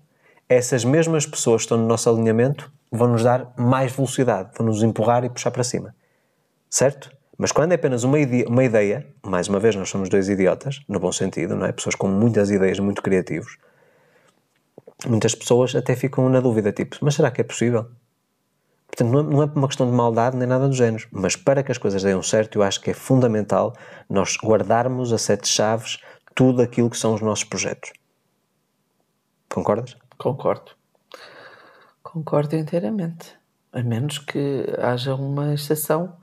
essas mesmas pessoas que estão no nosso alinhamento vão nos dar mais velocidade, vão nos empurrar e puxar para cima. Certo? Mas quando é apenas uma, uma ideia, mais uma vez nós somos dois idiotas, no bom sentido, não é? Pessoas com muitas ideias, muito criativos. Muitas pessoas até ficam na dúvida, tipo, mas será que é possível? Portanto, não é, é uma questão de maldade nem nada do género, mas para que as coisas deem certo, eu acho que é fundamental nós guardarmos a sete chaves tudo aquilo que são os nossos projetos. Concordas? Concordo. Concordo inteiramente. A menos que haja uma exceção,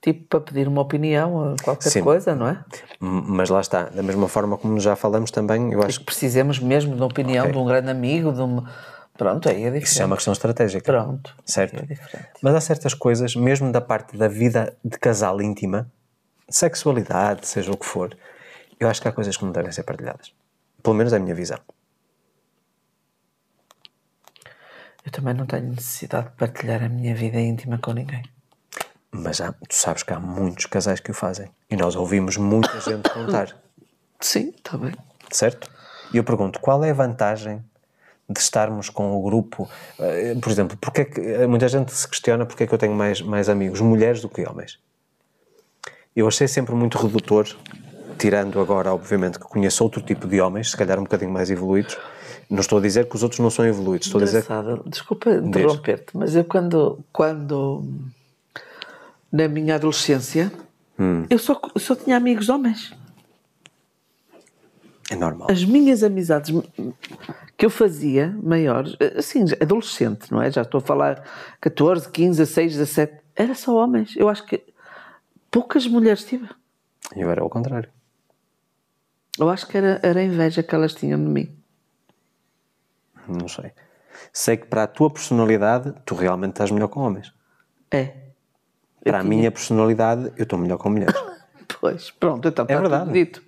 tipo para pedir uma opinião ou qualquer Sim. coisa, não é? Mas lá está, da mesma forma como já falamos também, eu acho que Precisemos mesmo de uma opinião Ok. de um grande amigo, de uma... Pronto, aí é diferente. isso é uma questão estratégica. Pronto. Certo. aí É. Mas há certas coisas, mesmo da parte da vida de casal íntima, sexualidade, seja o que for, eu acho que há coisas que não devem ser partilhadas. Pelo menos é a minha visão. Eu também não tenho necessidade de partilhar a minha vida íntima com ninguém. Mas há, tu sabes que há muitos casais que o fazem. E nós ouvimos muita gente contar, Sim, está bem. certo? E eu pergunto, qual é a vantagem de estarmos com o grupo? Eh, Por exemplo, porque é que, eh, muita gente se questiona porque é que eu tenho mais, mais amigos, mulheres do que homens. Eu achei sempre muito redutor, tirando agora, obviamente, que conheço outro tipo de homens, se calhar um bocadinho mais evoluídos. Não estou a dizer que os outros não são evoluídos, estou a dizer que Engraçado. Desculpa interromper-te, mas eu quando, quando na minha adolescência Eu só, eu só tinha amigos homens. É normal. As minhas amizades que eu fazia, maiores, assim, adolescente, não é? Já estou a falar 14, 15, 16, 17, era só homens. Eu acho que poucas mulheres tive. E eu era ao contrário. Eu acho que era, era a inveja que elas tinham de mim. Não sei. Sei que para a tua personalidade, tu realmente estás melhor com homens. É. Para a minha personalidade, eu estou melhor com mulheres. Pois, pronto, então está verdade. tudo dito.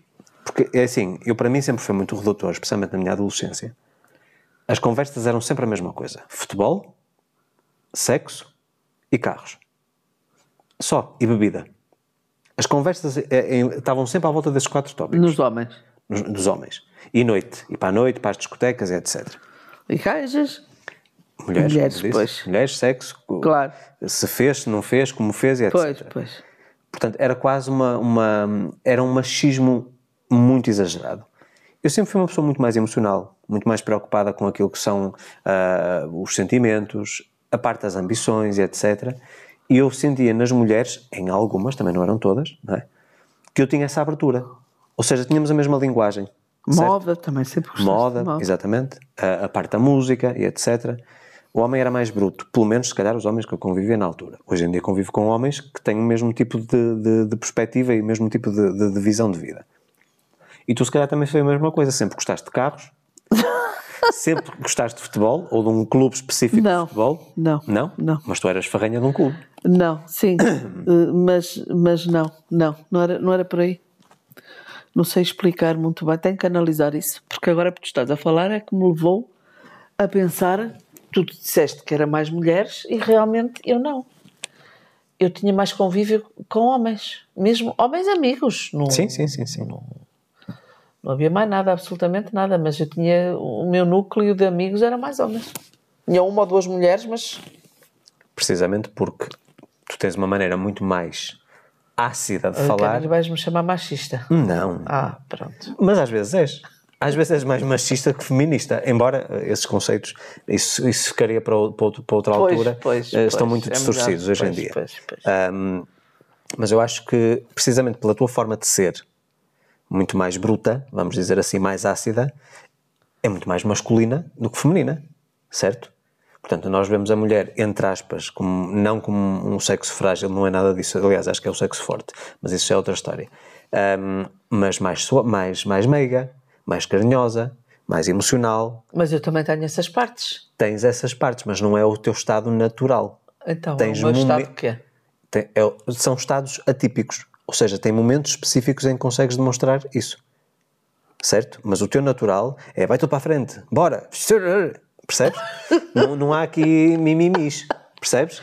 Porque, é assim, eu para mim sempre foi muito redutor, especialmente na minha adolescência. As conversas eram sempre a mesma coisa. Futebol, sexo e carros. Só. E bebida. As conversas eh, eh, estavam sempre à volta desses quatro tópicos. Nos homens. nos- dos homens. E noite. E para a noite, para as discotecas, etc. E gajas? Mulheres, Mulheres, pois. Mulheres, sexo. Claro. Se fez, se não fez, como fez, etc. Pois, pois. Portanto, era quase uma, uma. Era um machismo muito exagerado. Eu sempre fui uma pessoa muito mais emocional, muito mais preocupada com aquilo que são ah, os sentimentos, a parte das ambições etc. E eu sentia nas mulheres, em algumas, também não eram todas, não é? que eu tinha essa abertura. Ou seja, tínhamos a mesma linguagem. certo? Moda, também sempre gostei moda, moda. exatamente, a, a parte da música e etc. O homem era mais bruto, pelo menos se calhar os homens que eu convivia na altura. Hoje em dia convivo com homens que têm o mesmo tipo de, de, de perspectiva e o mesmo tipo de, de- de visão de vida. E tu se calhar também foi a mesma coisa, sempre gostaste de carros, sempre gostaste de futebol ou de um clube específico Não, de futebol? não, Não? não. Mas tu eras farranha de um clube. Não, sim, Eh, mas, mas não, não, não era, não era por aí. Não sei explicar muito bem, tenho que analisar isso, porque agora que tu estás a falar é que me levou a pensar, tu disseste que era mais mulheres e realmente eu não. Eu tinha mais convívio com homens, mesmo homens amigos. Não, Sim, sim, sim, sim. Não havia mais nada, absolutamente nada, mas eu tinha, o meu núcleo de amigos era mais homens. Tinha uma ou duas mulheres, mas Precisamente porque tu tens uma maneira muito mais ácida de falar... falar. vais-me chamar machista. Não, Ah, pronto. Mas às vezes és. Às vezes és mais machista que feminista, embora eh, esses conceitos, isso, isso ficaria para, para para outra Pois, altura, pois, eh, estão pois, muito é distorcidos melhor. hoje em dia. Ahm, mas eu acho que, precisamente pela tua forma de ser, muito mais bruta, vamos dizer assim, mais ácida, é muito mais masculina do que feminina, certo? Portanto, nós vemos a mulher, entre aspas, como, não como um sexo frágil, não é nada disso. Aliás, acho que é o sexo forte, mas isso é outra história. Ahm, mas mais, mais, mais meiga, mais carinhosa, mais emocional. Mas eu também tenho essas partes. Tens essas partes, mas não é o teu estado natural. Então, Tens o meu estado que é? Tem- é- são estados atípicos. Ou seja, tem momentos específicos em que consegues demonstrar isso. Certo? Mas o teu natural é vai tu para a frente, bora, percebes? não, não há aqui mimimis, percebes?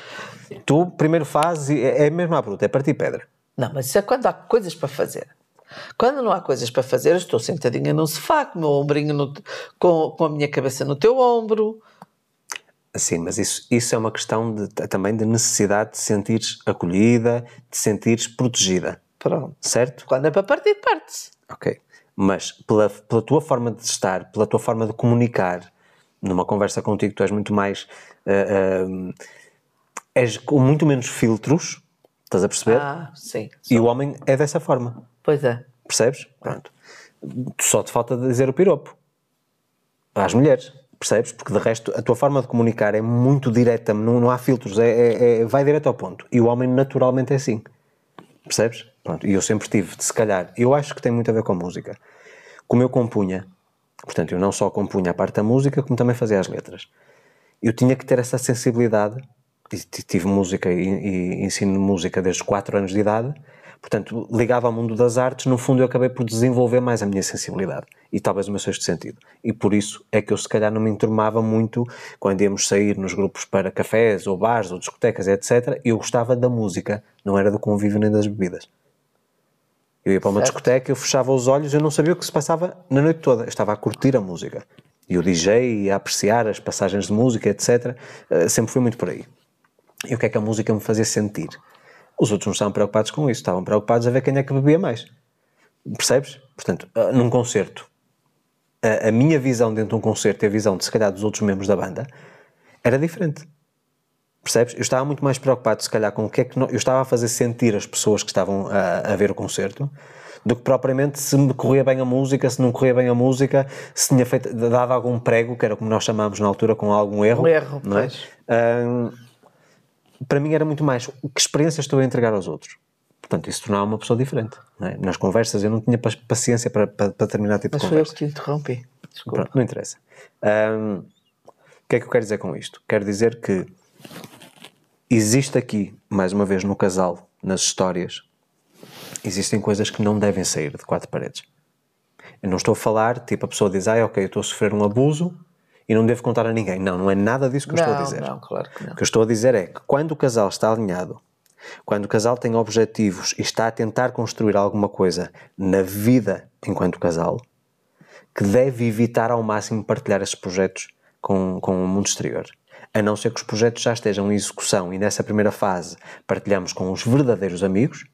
Tu primeiro fazes, e é é mesmo à bruta, é partir pedra. Não, mas isso é quando há coisas para fazer. Quando não há coisas para fazer, eu estou sentadinha num sofá, com o meu ombrinho no- com, com a minha cabeça no teu ombro. Sim, mas isso, isso é uma questão de- também de necessidade de sentires acolhida, de sentires protegida, Pronto. certo? Quando é para partir, parte-se. Ok. Mas pela, pela tua forma de estar, pela tua forma de comunicar, numa conversa contigo, tu és muito mais. ah, ah, és com muito menos filtros, estás a perceber? Ah, sim. e o homem é dessa forma, Pois é. percebes? Pronto. Só te falta dizer o piropo às mulheres, percebes? Porque de resto a tua forma de comunicar é muito direta, não, não há filtros, é, é- é- vai direto ao ponto. E o homem naturalmente é assim, percebes? Pronto. E eu sempre tive, se calhar, eu acho que tem muito a ver com a música. Como eu compunha, portanto, eu não só compunha a parte da música, como também fazia as letras. Eu tinha que ter essa sensibilidade. Tive música e, e ensino música desde os 4 anos de idade, portanto, ligado ao mundo das artes, no fundo eu acabei por desenvolver mais a minha sensibilidade e talvez o meu sexto sentido. E por isso é que eu, se calhar, não me enturmava muito quando íamos sair nos grupos para cafés ou bares ou discotecas, etc. Eu gostava da música, não era do convívio nem das bebidas. Eu ia para uma Certo. discoteca, eu fechava os olhos, eu não sabia o que se passava na noite toda. Eu estava a curtir a música. E o DJ a apreciar as passagens de música, etc. Eh, sempre fui muito por aí. E o que é que a música me fazia sentir? Os outros não estavam preocupados com isso, estavam preocupados a ver quem é que bebia mais. Percebes? Portanto, eh, num concerto, a, a minha visão dentro de um concerto e a visão de se calhar dos outros membros da banda era diferente. Percebes? Eu estava muito mais preocupado, se calhar, com o que é que no- eu estava a fazer sentir as pessoas que estavam a, a ver o concerto do que propriamente se me corria bem a música, se não corria bem a música, se tinha feito, dado algum prego, que era como nós chamámos na altura, com algum erro. Um erro, não é? Para mim era muito mais que experiência estou a entregar aos outros. Portanto, isso tornava uma pessoa diferente. é? Nas conversas eu não tinha pa- paciência para, para, para determinado tipo Mas de foi eu conversa. que te interrompi. Desculpa. Pronto, não interessa. Ahm, o que é que eu quero dizer com isto? Quero dizer que existe aqui, mais uma vez, no casal, nas histórias, existem coisas que não devem sair de quatro paredes. Eu não estou a falar, tipo, a pessoa diz, ah, ok, eu estou a sofrer um abuso e não devo contar a ninguém. Não, não é nada disso que eu estou a Não, dizer. não, claro que não. O que eu estou a dizer é que quando o casal está alinhado, quando o casal tem objetivos e está a tentar construir alguma coisa na vida enquanto casal, que deve evitar ao máximo partilhar esses projetos com, com o mundo exterior. A não ser que os projetos já estejam em execução e nessa primeira fase partilhamos com os verdadeiros amigos,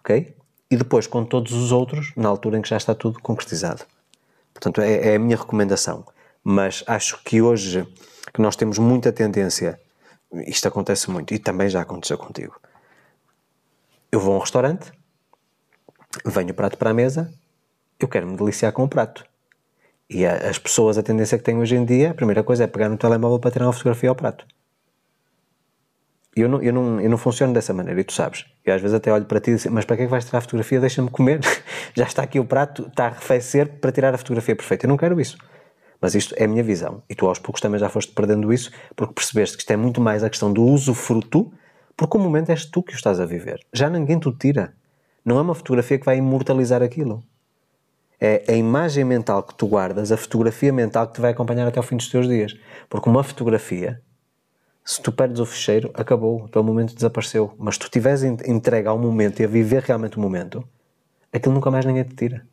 ok? E depois com todos os outros na altura em que já está tudo concretizado. Portanto, é, é a minha recomendação. Mas acho que hoje que nós temos muita tendência, isto acontece muito e também já aconteceu contigo. Eu vou a um restaurante, venho o prato para a mesa, eu quero me deliciar com o prato. E as pessoas, a tendência que têm hoje em dia, a primeira coisa é pegar no telemóvel para tirar uma fotografia ao prato. Eu não, eu, não, eu não funciono dessa maneira, e tu sabes. Eu às vezes até olho para ti e digo, mas para que é que vais tirar a fotografia? Deixa-me comer. Já está aqui o prato, está a arrefecer para tirar a fotografia perfeita. Eu não quero isso. Mas isto é a minha visão. E tu aos poucos também já foste perdendo isso, porque percebeste que isto é muito mais a questão do usufruto, porque o momento és tu que o estás a viver. Já ninguém te o tira. Não é uma fotografia que vai imortalizar aquilo. É a imagem mental que tu guardas, a fotografia mental que te vai acompanhar até ao fim dos teus dias. Porque uma fotografia, se tu perdes o fecheiro, acabou, o teu momento desapareceu. Mas se tu estiveres en- entregue ao momento e a viver realmente o momento, aquilo nunca mais ninguém te tira.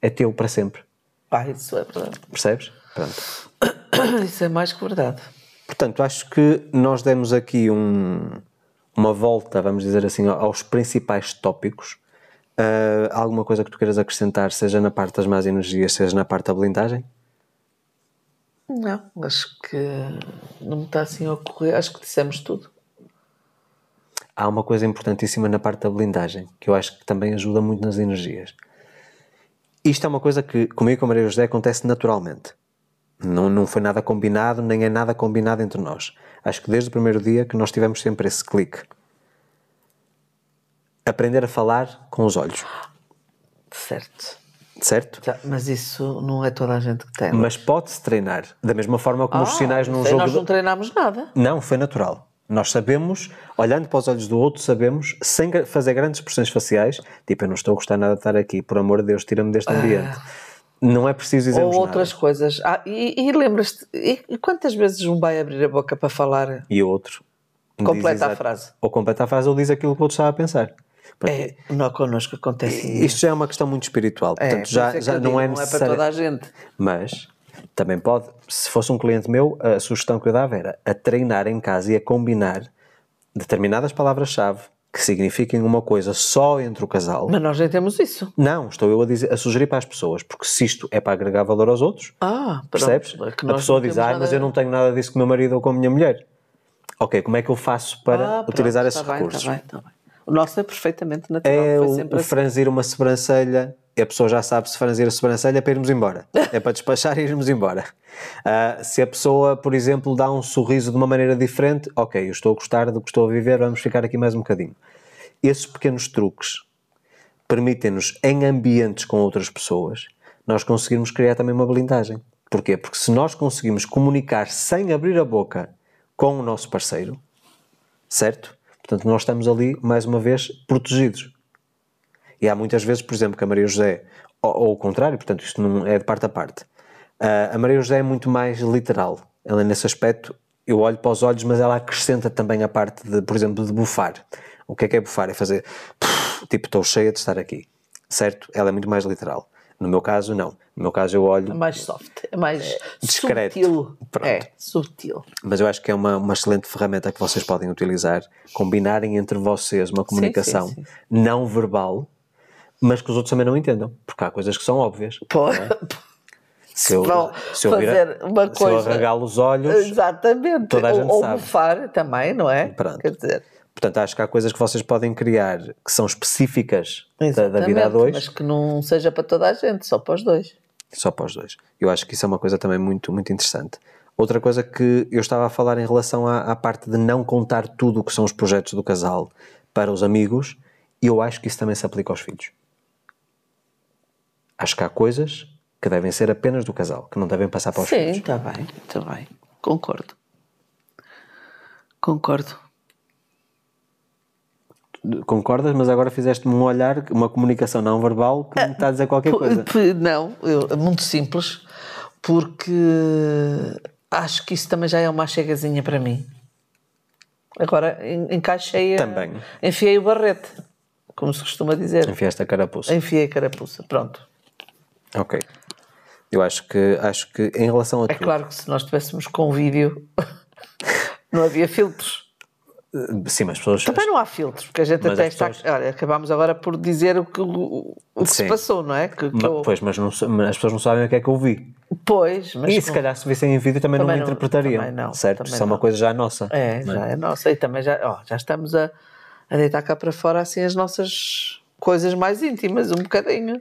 É teu para sempre. Ah, isso é verdade. Percebes? Pronto. Isso é mais que verdade. Portanto, acho que nós demos aqui um- uma volta, vamos dizer assim, aos principais tópicos. Ah, alguma coisa que tu queiras acrescentar, seja na parte das más energias, seja na parte da blindagem? Não, acho que não me está assim a ocorrer. Acho que dissemos tudo. Há uma coisa importantíssima na parte da blindagem, que eu acho que também ajuda muito nas energias. Isto é uma coisa que comigo e com a Maria José acontece naturalmente. Não, não foi nada combinado, nem é nada combinado entre nós. Acho que desde o primeiro dia que nós tivemos sempre esse clique. Aprender a falar com os olhos, Certo. certo? Já, mas isso não é toda a gente que tem. Mas pode-se treinar. Da mesma forma como os sinais num sei, jogo. Nós não treinámos nada. Não, foi natural. Nós sabemos, olhando para os olhos do outro, sabemos, sem fazer grandes expressões faciais, tipo, eu não estou a gostar nada de estar aqui, por amor de Deus, tira-me deste ambiente. Não é preciso Ou dizermos outras nada. coisas. Ah, e, e lembras-te, quantas vezes um vai abrir a boca para falar? E o outro Completa a frase. Ou completa a frase ou diz aquilo que o outro estava a pensar. É, não connosco acontece Isto já é uma questão muito espiritual. É, Portanto, por já, é já não digo, é não é para toda a gente. Mas também pode, se fosse um cliente meu, a sugestão que eu dava era a treinar em casa e a combinar determinadas palavras-chave que signifiquem uma coisa só entre o casal. Mas nós nem temos isso. Não, estou eu a, dizer, a sugerir para as pessoas, porque se isto é para agregar valor aos outros, Ah, pronto. percebes? É a pessoa diz, ah, mas eu não tenho nada disso com o meu marido ou com a minha mulher. Ok, como é que eu faço para Ah, pronto, utilizar tá esses bem, recursos? tá bem, tá bem. O nosso é perfeitamente natural. É foi sempre o assim. franzir uma sobrancelha, e a pessoa já sabe se franzir a sobrancelha é para irmos embora. É para despachar e irmos embora. Ah, se a pessoa, por exemplo, dá um sorriso de uma maneira diferente, ok, eu estou a gostar do que estou a viver, vamos ficar aqui mais um bocadinho. Esses pequenos truques permitem-nos, em ambientes com outras pessoas, nós conseguirmos criar também uma blindagem. Porquê? Porque se nós conseguimos comunicar sem abrir a boca com o nosso parceiro, certo? Portanto, nós estamos ali, mais uma vez, protegidos. E há muitas vezes, por exemplo, que a Maria José, ou, ou o contrário, portanto, isto não é de parte a parte. Ah, a Maria José é muito mais literal. Ela, nesse aspecto, eu olho para os olhos, mas ela acrescenta também a parte de, por exemplo, de bufar. O que é que é bufar? É fazer tipo, estou cheia de estar aqui, certo? Ela é muito mais literal. No meu caso, não. No meu caso, eu olho, É mais soft, é mais discreto. sutil. Pronto. É, sutil. mas eu acho que é uma, uma excelente ferramenta que vocês podem utilizar, combinarem entre vocês uma comunicação sim, sim. não verbal, mas que os outros também não entendam, porque há coisas que são óbvias. Pô, Se eu, vão se eu, fazer uma se eu coisa. arregalo os olhos, Exatamente. toda a ou gente ou sabe. bufar também, não é? Pronto. Quer dizer, portanto, acho que há coisas que vocês podem criar que são específicas da, da vida a dois, mas que não seja para toda a gente, só para os dois. só para os dois. Eu acho que isso é uma coisa também muito, muito interessante. Outra coisa que eu estava a falar em relação à, à parte de não contar tudo o que são os projetos do casal para os amigos, e eu acho que isso também se aplica aos filhos. Acho que há coisas que devem ser apenas do casal, que não devem passar para os Sim, filhos. está bem, está bem. Concordo. Concordo. Concordas? Mas agora fizeste-me um olhar, uma comunicação não verbal que me está a dizer qualquer P- coisa. Não, eu- é muito simples, porque acho que isso também já é uma chegazinha para mim. Agora en- encaixei, Também. enfiei o barrete, como se costuma dizer. Enfiaste a carapuça. Enfiei a carapuça, pronto. Ok. Eu acho que, acho que em relação a É tudo, claro que se nós estivéssemos com vídeo, não havia filtros. Sim, mas as pessoas, Também não há filtros, porque a gente Mas até está. pessoas- Olha, acabámos agora por dizer o que, o, o que se passou, não é? Que, que Ma- eu- Pois, mas, não mas as pessoas não sabem o que é que eu vi. Pois, mas. E se calhar se vissem em vídeo também, Também não não- interpretariam. também não, certo? também Isso é uma não. coisa já nossa. É, não já é nossa. E também já, ó, já estamos a, a deitar cá para fora assim as nossas coisas mais íntimas, um bocadinho.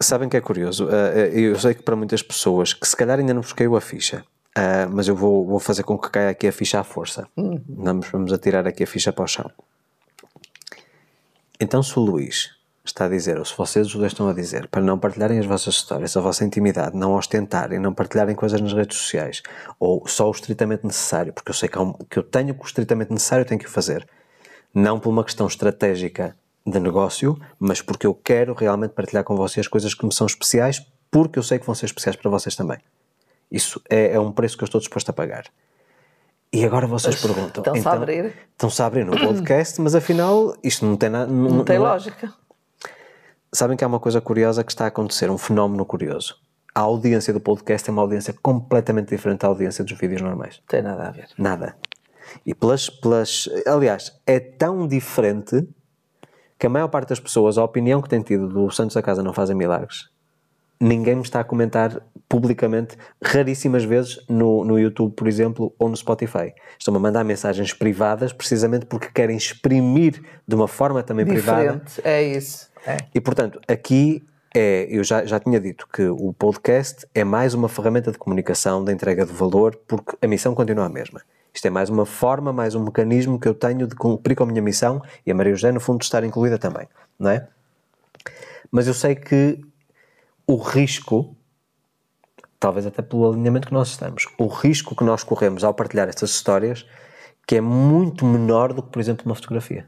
Sabem que é curioso? Uh, uh, eu sei que para muitas pessoas que se calhar ainda não caiu a ficha, uh, mas eu vou, vou fazer com que caia aqui a ficha à força. Uhum. Vamos, vamos atirar aqui a ficha para o chão. Então, se o Luís está a dizer, ou se vocês os dois estão a dizer, para não partilharem as vossas histórias, a vossa intimidade, não ostentarem, não partilharem coisas nas redes sociais, ou só o estritamente necessário, porque eu sei que, um- que eu tenho que o estritamente necessário, tenho que o fazer. Não por uma questão estratégica de negócio, mas porque eu quero realmente partilhar com vocês coisas que me são especiais, porque eu sei que vão ser especiais para vocês também. Isso é, é um preço que eu estou disposto a pagar. E agora vocês perguntam. estão-se a abrir. Estão-se a abrir no podcast, mas afinal isto não tem nada. Não, Não tem não é- lógica. Sabem que há uma coisa curiosa que está a acontecer, um fenómeno curioso. A audiência do podcast é uma audiência completamente diferente da audiência dos vídeos normais. Não tem nada a ver. Nada. E pelas, pelas. Aliás, é tão diferente que a maior parte das pessoas, a opinião que tem tido do Santos da Casa não fazem milagres, ninguém me está a comentar publicamente, raríssimas vezes, no, no YouTube, por exemplo, ou no Spotify. Estão-me a mandar mensagens privadas precisamente porque querem exprimir de uma forma também privada Diferente, é isso. É. e portanto, aqui é, eu já, já tinha dito que o podcast é mais uma ferramenta de comunicação, de entrega de valor, porque a missão continua a mesma. Isto é mais uma forma, mais um mecanismo que eu tenho de cumprir com a minha missão e a Maria José, no fundo, de estar incluída também, não é? Mas eu sei que o risco, talvez até pelo alinhamento que nós estamos, o risco que nós corremos ao partilhar estas histórias, que é muito menor do que, por exemplo, uma fotografia.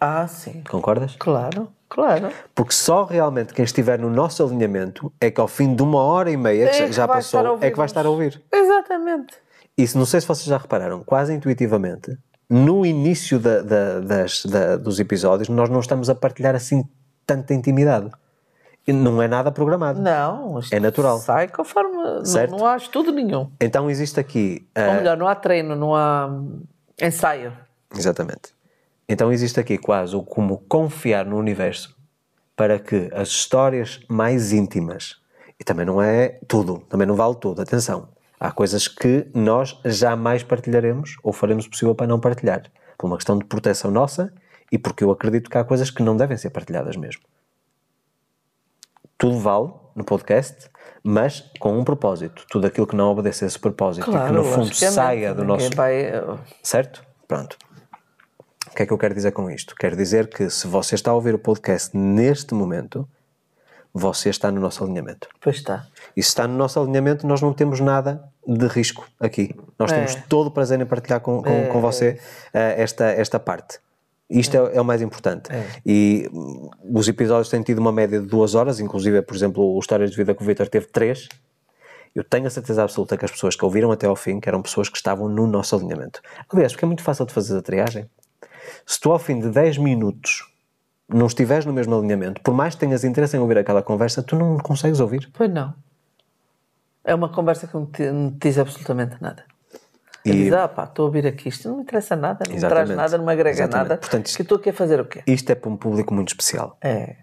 Ah, sim. Concordas? Claro, claro. Porque só realmente quem estiver no nosso alinhamento é que ao fim de uma hora e meia que É já- que passou, é que vai estar a ouvir. Exatamente. Isso não sei se vocês já repararam, quase intuitivamente, no início da- da- das- da- dos episódios, nós não estamos a partilhar assim tanta intimidade. Não é nada programado. Não, isto É natural. Sai conforme. não- Certo. Não, há estudo nenhum. Então existe aqui. Ou ah, melhor, não há treino, não há ensaio. Exatamente. Então existe aqui quase o como confiar no universo para que as histórias mais íntimas, e também não é tudo, também não vale tudo, atenção. Há coisas que nós jamais partilharemos ou faremos o possível para não partilhar, por uma questão de proteção nossa e porque eu acredito que há coisas que não devem ser partilhadas mesmo. Tudo vale no podcast, mas com um propósito. Tudo aquilo que não obedece a esse propósito e que no fundo saia do nosso Vai, uh, Certo? Pronto. O que é que eu quero dizer com isto? Quero dizer que se você está a ouvir o podcast neste momento, você está no nosso alinhamento. pois está. E se está no nosso alinhamento, nós não temos nada de risco aqui. Nós É. temos todo o prazer em partilhar com, com, com você eh, esta, esta parte. Isto é, é o mais importante. E hum, os episódios têm tido uma média de duas horas, inclusive, por exemplo, o Histórias de Vida com o Vitor teve três. Eu tenho a certeza absoluta que as pessoas que ouviram até ao fim, que eram pessoas que estavam no nosso alinhamento. Aliás, porque é muito fácil de fazer a triagem. Se tu ao fim de 10 minutos não estiveres no mesmo alinhamento, por mais que tenhas interesse em ouvir aquela conversa, tu não consegues ouvir. Pois não. É uma conversa que não te, não te diz absolutamente nada. E- diz, ah pá, estou a ouvir aqui, isto não me interessa nada, não me traz Exatamente. nada, não me agrega Exatamente. nada. Portanto, isto- que estou aqui a fazer o quê? Isto é para um público muito especial. É.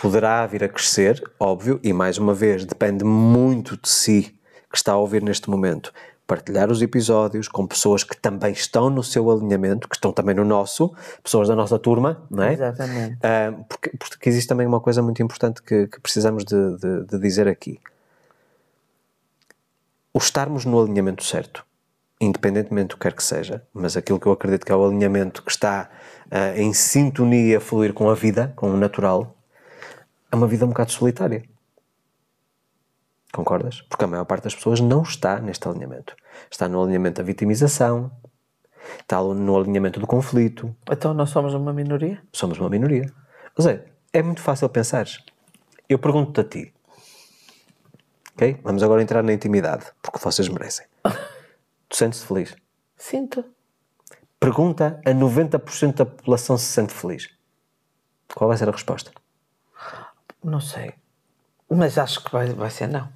poderá vir a crescer, óbvio, e mais uma vez, depende muito de si que está a ouvir neste momento. Partilhar os episódios com pessoas que também estão no seu alinhamento, que estão também no nosso, pessoas da nossa turma, não é? Exatamente. Uh, porque, porque existe também uma coisa muito importante que, que precisamos de, de, de dizer aqui. O estarmos no alinhamento certo independentemente do que quer que seja, mas aquilo que eu acredito que é o alinhamento que está uh, em sintonia a fluir com a vida, com o natural, é uma vida um bocado solitária. Concordas? Porque a maior parte das pessoas não está neste alinhamento. Está no alinhamento da vitimização, está no alinhamento do conflito. Então nós somos uma minoria? Somos uma minoria. Mas é, é muito fácil pensar. Eu pergunto-te a ti. Ok? Vamos agora entrar na intimidade, porque vocês merecem. Tu sentes-te feliz? Sinto. Pergunta a 90% da população se sente feliz. Qual vai ser a resposta? Não sei. Mas acho que vai, vai ser não.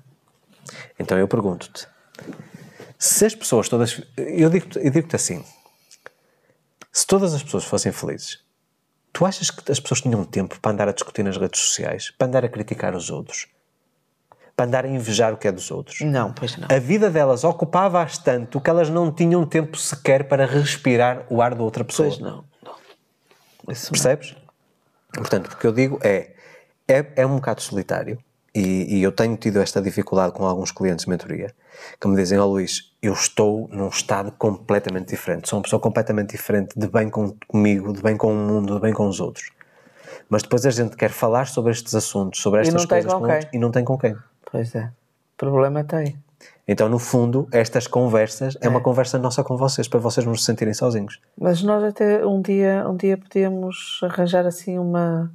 Então eu pergunto-te: se as pessoas todas. Eu digo-te eu digo assim: se todas as pessoas fossem felizes, tu achas que as pessoas tinham tempo para andar a discutir nas redes sociais, para andar a criticar os outros? Para andar a invejar o que é dos outros. Não, pois não. A vida delas ocupava-as tanto que elas não tinham tempo sequer para respirar o ar da outra pessoa. Pois não. não. Percebes? Não. Portanto, o que eu digo é, é, é um bocado solitário e, e, eu tenho tido esta dificuldade com alguns clientes de mentoria que me dizem, ó oh, Luís, eu estou num estado completamente diferente, sou uma pessoa completamente diferente, de bem com, comigo, de bem com o mundo, de bem com os outros. Mas depois a gente quer falar sobre estes assuntos, sobre estas coisas e não tem com quem. Pois é. O problema está aí. Então, no fundo, estas conversas é. é. uma conversa nossa com vocês, para vocês não se sentirem sozinhos. Mas nós até um dia, um dia podíamos arranjar assim uma,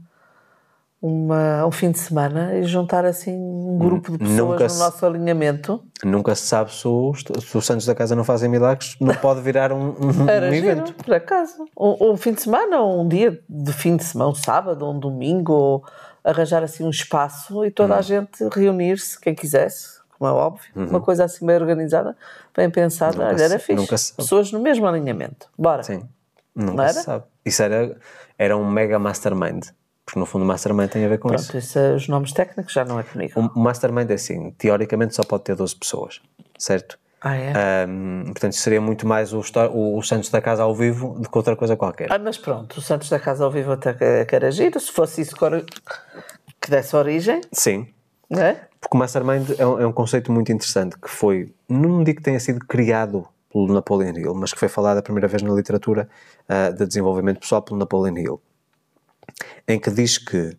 uma, um fim de semana e juntar assim um grupo de pessoas nunca no se, nosso alinhamento. Nunca se sabe se os, se os santos da casa não fazem milagres, não pode virar um, um, Era um evento. por acaso. Um, um, fim de semana, ou um dia de fim de semana, um sábado, um domingo, ou arranjar assim um espaço e toda a hum. gente reunir-se, quem quisesse, como é óbvio, uhum. uma coisa assim bem organizada, bem pensada, nunca olha, era se, fixe. Pessoas no mesmo alinhamento. Bora. Sim. Nunca Não era? se sabe. Isso era, era um mega mastermind. Porque no fundo o mastermind tem a ver com Pronto, isso. isso. Os nomes técnicos já não é comigo. O mastermind é assim, teoricamente só pode ter 12 pessoas, certo? Ah, é? Um, portanto, seria muito mais o, o, Santos da Casa ao vivo do que outra coisa qualquer. Ah, mas pronto, o Santos da Casa ao vivo até que era giro. Se fosse isso que desse origem. Sim. É? Porque o Mastermind é um, é um conceito muito interessante que foi, não digo que tenha sido criado pelo Napoleon Hill, mas que foi falado a primeira vez na literatura uh, de desenvolvimento pessoal pelo Napoleon Hill, em que diz que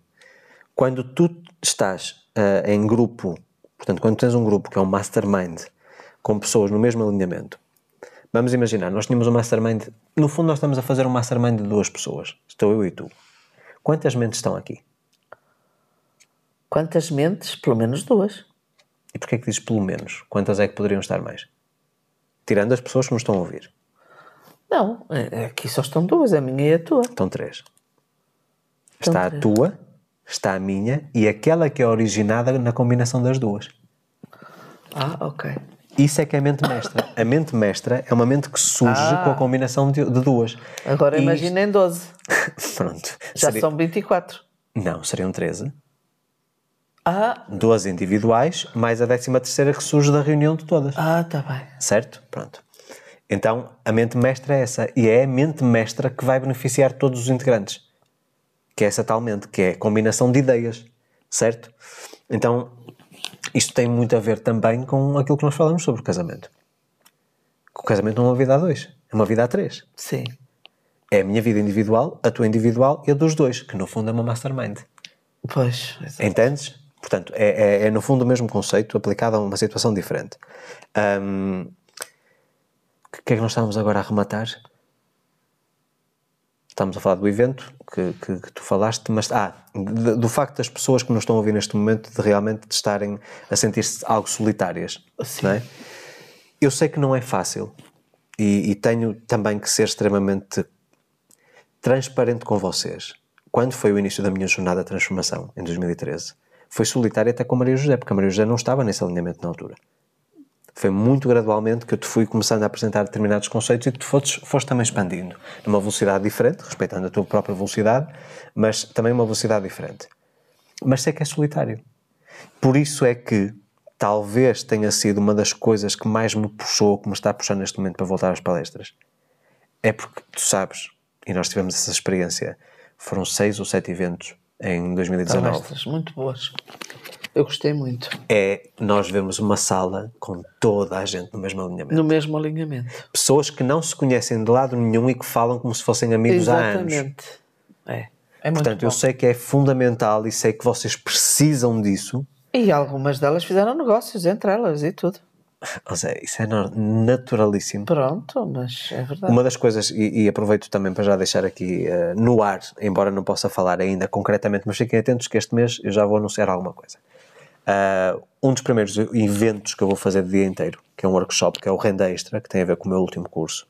quando tu estás uh, em grupo, portanto, quando tens um grupo que é um mastermind, com pessoas no mesmo alinhamento. Vamos imaginar, nós tínhamos um mastermind. No fundo, nós estamos a fazer um mastermind de duas pessoas. Estou eu e tu. Quantas mentes estão aqui? Quantas mentes? Pelo menos duas. E porquê é que dizes pelo menos? Quantas é que poderiam estar mais? Tirando as pessoas que nos estão a ouvir. Não, é, aqui só estão duas, a minha e a tua. Estão três. Estão está três. a tua, está a minha e aquela que é originada na combinação das duas. Ah, ok. Isso é que é a mente mestra. A mente mestra é uma mente que surge ah. com a combinação de, de duas. Agora imaginem 12. Pronto. Já seria... são 24. Não, seriam 13. Ah. Duas individuais, mais a décima terceira que surge da reunião de todas. Ah, tá bem. Certo? Pronto. Então, a mente mestra é essa. E é a mente mestra que vai beneficiar todos os integrantes. Que é essa tal mente, que é a combinação de ideias. Certo? Então, isto tem muito a ver também com aquilo que nós falamos sobre o casamento. O casamento não é uma vida a dois, é uma vida a três. Sim. É a minha vida individual, a tua individual e a dos dois, que no fundo é uma mastermind. Pois. Exatamente. Entendes? Portanto, é, é, é, no fundo o mesmo conceito aplicado a uma situação diferente. Um, o que é que nós estávamos agora a rematar? Estamos a falar do evento que, que, que tu falaste, mas ah, de, do facto das pessoas que nos estão a ouvir neste momento de realmente estarem a sentir-se algo solitárias. Sim. É? Eu sei que não é fácil e, e, tenho também que ser extremamente transparente com vocês. Quando foi o início da minha jornada de transformação, em 2013, foi solitário até com a Maria José, porque a Maria José não estava nesse alinhamento na altura foi muito gradualmente que eu te fui começando a apresentar determinados conceitos e que tu foste, foste também expandindo numa velocidade diferente, respeitando a tua própria velocidade, mas também uma velocidade diferente. mas sei que é solitário. Por isso é que talvez tenha sido uma das coisas que mais me puxou, que me está a puxar neste momento para voltar às palestras. É porque tu sabes, e nós tivemos essa experiência, foram seis ou sete eventos em 2019. Palestras muito boas. Eu gostei muito. É nós vemos uma sala com toda a gente no mesmo alinhamento. No mesmo alinhamento. Pessoas que não se conhecem de lado nenhum e que falam como se fossem amigos há anos. Exatamente. É. É muito Portanto, bom. eu sei que é fundamental e sei que vocês precisam disso. E algumas delas fizeram negócios entre elas e tudo. Ou seja, isso é naturalíssimo. Pronto, mas é verdade. Uma das coisas, e, e aproveito também para já deixar aqui eh, no ar, embora não possa falar ainda concretamente, mas fiquem atentos que este mês eu já vou anunciar alguma coisa. Ah, um dos primeiros eventos que eu vou fazer de dia inteiro, que é um workshop, que é o Renda Extra, que tem a ver com o meu último curso.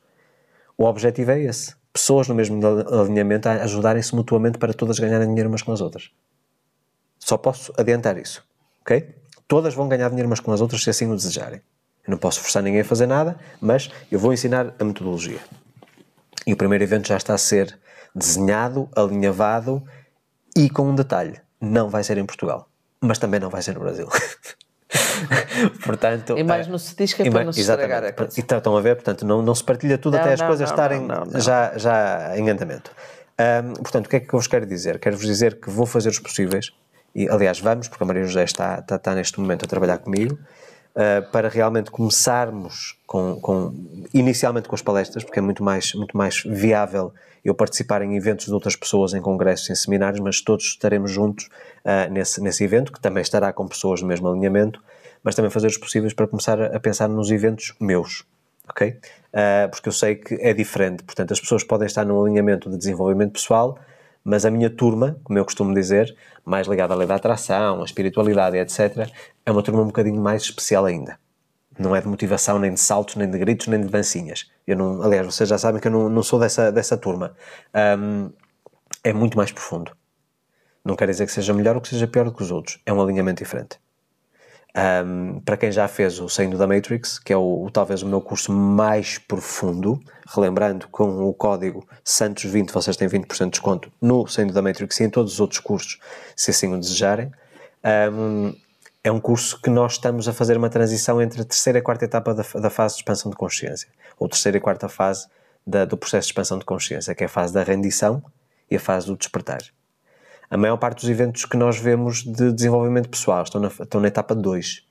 O objetivo é esse: pessoas no mesmo alinhamento ajudarem-se mutuamente para todas ganharem dinheiro umas com as outras. Só posso adiantar isso, ok? Todas vão ganhar dinheiro umas com as outras se assim o desejarem. Eu não posso forçar ninguém a fazer nada, mas eu vou ensinar a metodologia. E o primeiro evento já está a ser desenhado, alinhavado e com um detalhe: não vai ser em Portugal, mas também não vai ser no Brasil. portanto, E mais eh, não se diz que é para não se estragar a coisa. Então, estão a ver, portanto, não, não se partilha tudo Não, até as não, coisas não, estarem. Já, já em andamento. Ahm, portanto, o que é que eu vos quero dizer? Quero-vos dizer que vou fazer os possíveis, e aliás, vamos, porque a Maria José está, está, está neste momento a trabalhar comigo, ah, para realmente começarmos com, com, inicialmente com as palestras, porque é muito mais, muito mais viável eu participar em eventos de outras pessoas, em congressos, em seminários, mas todos estaremos juntos ah, nesse, nesse evento, que também estará com pessoas do mesmo alinhamento, mas também fazer os possíveis para começar a, pensar nos eventos meus, ok? Ah, porque eu sei que é diferente, portanto, as pessoas podem estar num alinhamento de desenvolvimento pessoal, mas a minha turma, como eu costumo dizer, mais ligada à lei da atração, à espiritualidade, etc., é uma turma um bocadinho mais especial ainda. Não é de motivação, nem de saltos, nem de gritos, nem de dancinhas. Eu não, aliás, vocês já sabem que eu não, não sou dessa, dessa turma. Ahm, é muito mais profundo. Não quer dizer que seja melhor ou que seja pior do que os outros. É um alinhamento diferente. Um, para quem já fez o Saindo da Matrix, que é o, o- talvez o meu curso mais profundo, relembrando com o código Santos20 vocês têm 20% de desconto no Saindo da Matrix e em todos os outros cursos, se assim o desejarem. Um, é um curso que nós estamos a fazer uma transição entre a terceira e a quarta etapa da, da fase de expansão de consciência, ou terceira e quarta fase da- do processo de expansão de consciência, que é a fase da rendição e a fase do despertar. A maior parte dos eventos que nós vemos de desenvolvimento pessoal estão na, estão na etapa 2,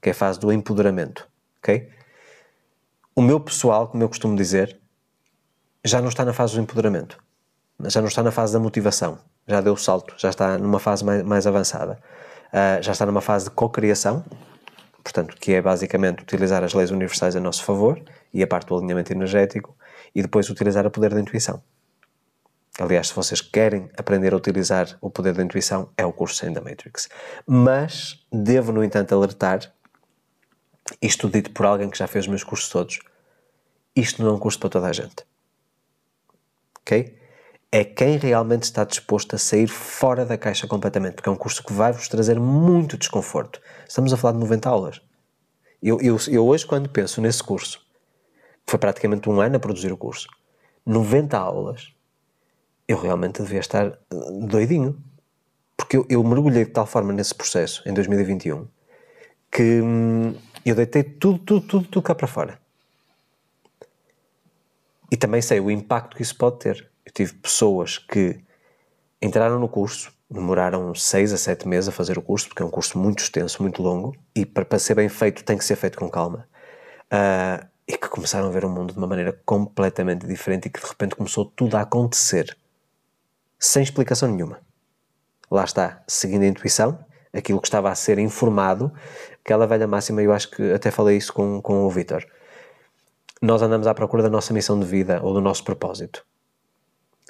que é a fase do empoderamento. ok? O meu pessoal, como eu costumo dizer, já não está na fase do empoderamento, já não está na fase da motivação, já deu o salto, já está numa fase mais, mais avançada, Ah, já está numa fase de cocriação, portanto, que é basicamente utilizar as leis universais a nosso favor e a parte do alinhamento energético, e depois utilizar o poder da intuição. Aliás, se vocês querem aprender a utilizar o poder da intuição, é o curso Sem da Matrix. Mas devo, no entanto, alertar, isto dito por alguém que já fez os meus cursos todos, isto não é um curso para toda a gente. Ok? É quem realmente está disposto a sair fora da caixa completamente, porque é um curso que vai vos trazer muito desconforto. Estamos a falar de 90 aulas. Eu, eu, eu hoje, quando penso nesse curso, foi praticamente um ano a produzir o curso, 90 aulas, eu realmente devia estar eh, doidinho. Porque eu, eu mergulhei de tal forma nesse processo, em 2021, que hum, eu deitei tudo, tudo, tudo, tudo cá para fora. E também sei o impacto que isso pode ter. Eu tive pessoas que entraram no curso, demoraram seis a sete meses a fazer o curso, porque é um curso muito extenso, muito longo, e para, para ser bem feito tem que ser feito com calma. Ah, e que começaram a ver o mundo de uma maneira completamente diferente e que de repente começou tudo a acontecer sem explicação nenhuma. Lá está, seguindo a intuição, aquilo que estava a ser informado, aquela velha máxima, eu acho que até falei isso com, com o Vitor. Nós andamos à procura da nossa missão de vida ou do nosso propósito.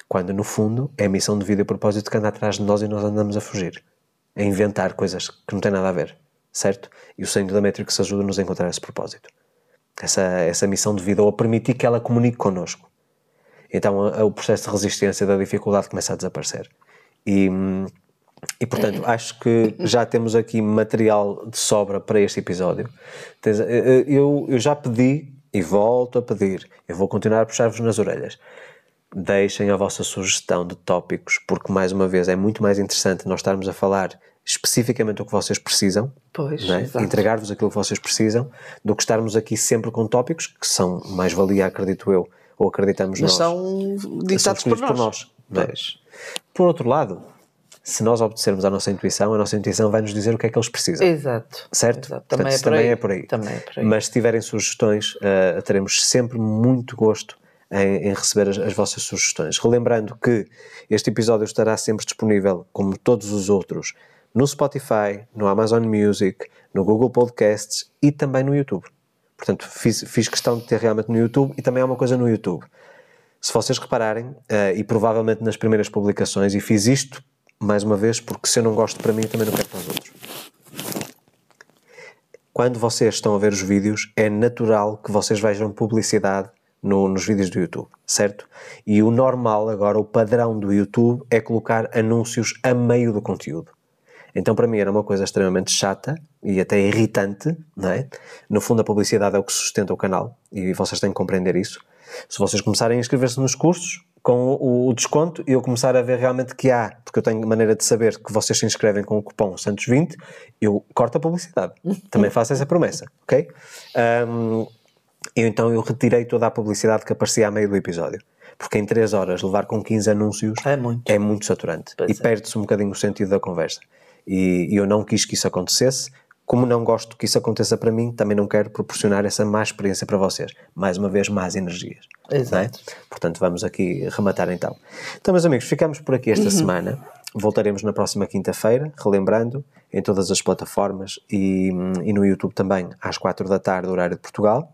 Quando, no fundo, é a missão de vida e o propósito que anda atrás de nós e nós andamos a fugir. A inventar coisas que não têm nada a ver, certo? E o Senho da Matrix ajuda-nos a encontrar esse propósito. Essa, essa missão de vida ou a permitir que ela comunique connosco. Então o processo de resistência da dificuldade começa a desaparecer. E, e portanto, acho que já temos aqui material de sobra para este episódio. Eh, eh, Eu, eu já pedi e volto a pedir, eu vou continuar a puxar-vos nas orelhas. deixem a vossa sugestão de tópicos, porque mais uma vez é muito mais interessante nós estarmos a falar especificamente o que vocês precisam, é? entregar-vos aquilo que vocês precisam, do que estarmos aqui sempre com tópicos que são mais-valia, acredito eu, ou acreditamos Mas nós. são são ditados por nós. é? Pois. Por outro lado, se nós obedecermos à nossa intuição, a nossa intuição vai nos dizer o que é que eles precisam. Exato. Certo? Exato. Portanto, Também, é isso por também aí. é por aí. Também é por aí. Mas se tiverem sugestões, eh, teremos sempre muito gosto em, em receber as, as vossas sugestões. Relembrando que este episódio estará sempre disponível, como todos os outros, no Spotify, no Amazon Music, no Google Podcasts e também no YouTube. Portanto, fiz, fiz questão de ter realmente no YouTube e também há uma coisa no YouTube. Se vocês repararem, eh, e provavelmente nas primeiras publicações, e fiz isto mais uma vez porque se eu não gosto para mim, também não quero para os outros quando vocês estão a ver os vídeos, é natural que vocês vejam publicidade no- nos vídeos do YouTube, certo? E o normal agora, o padrão do YouTube, é colocar anúncios a meio do conteúdo. Então, para mim, era uma coisa extremamente chata e até irritante, não é? No fundo, a publicidade é o que sustenta o canal e vocês têm que compreender isso. Se vocês começarem a inscrever-se nos cursos, com o, desconto, e eu começar a ver realmente que há, porque eu tenho maneira de saber que vocês se inscrevem com o cupom Santos20, eu corto a publicidade. Também faço essa promessa, ok? E então eu retirei toda a publicidade que aparecia a meio do episódio. Porque em 3 horas levar com 15 anúncios É muito. é muito saturante. Pois e é. perde-se um bocadinho o sentido da conversa. E, e eu não quis que isso acontecesse. Como não gosto que isso aconteça para mim, também não quero proporcionar essa má experiência para vocês. Mais uma vez, más energias. Exato. não é? Portanto, vamos aqui rematar então. Então, meus amigos, ficamos por aqui Uhum. esta semana. Voltaremos na próxima quinta-feira, relembrando, em todas as plataformas e, e no YouTube também, às 4 da tarde, horário de Portugal.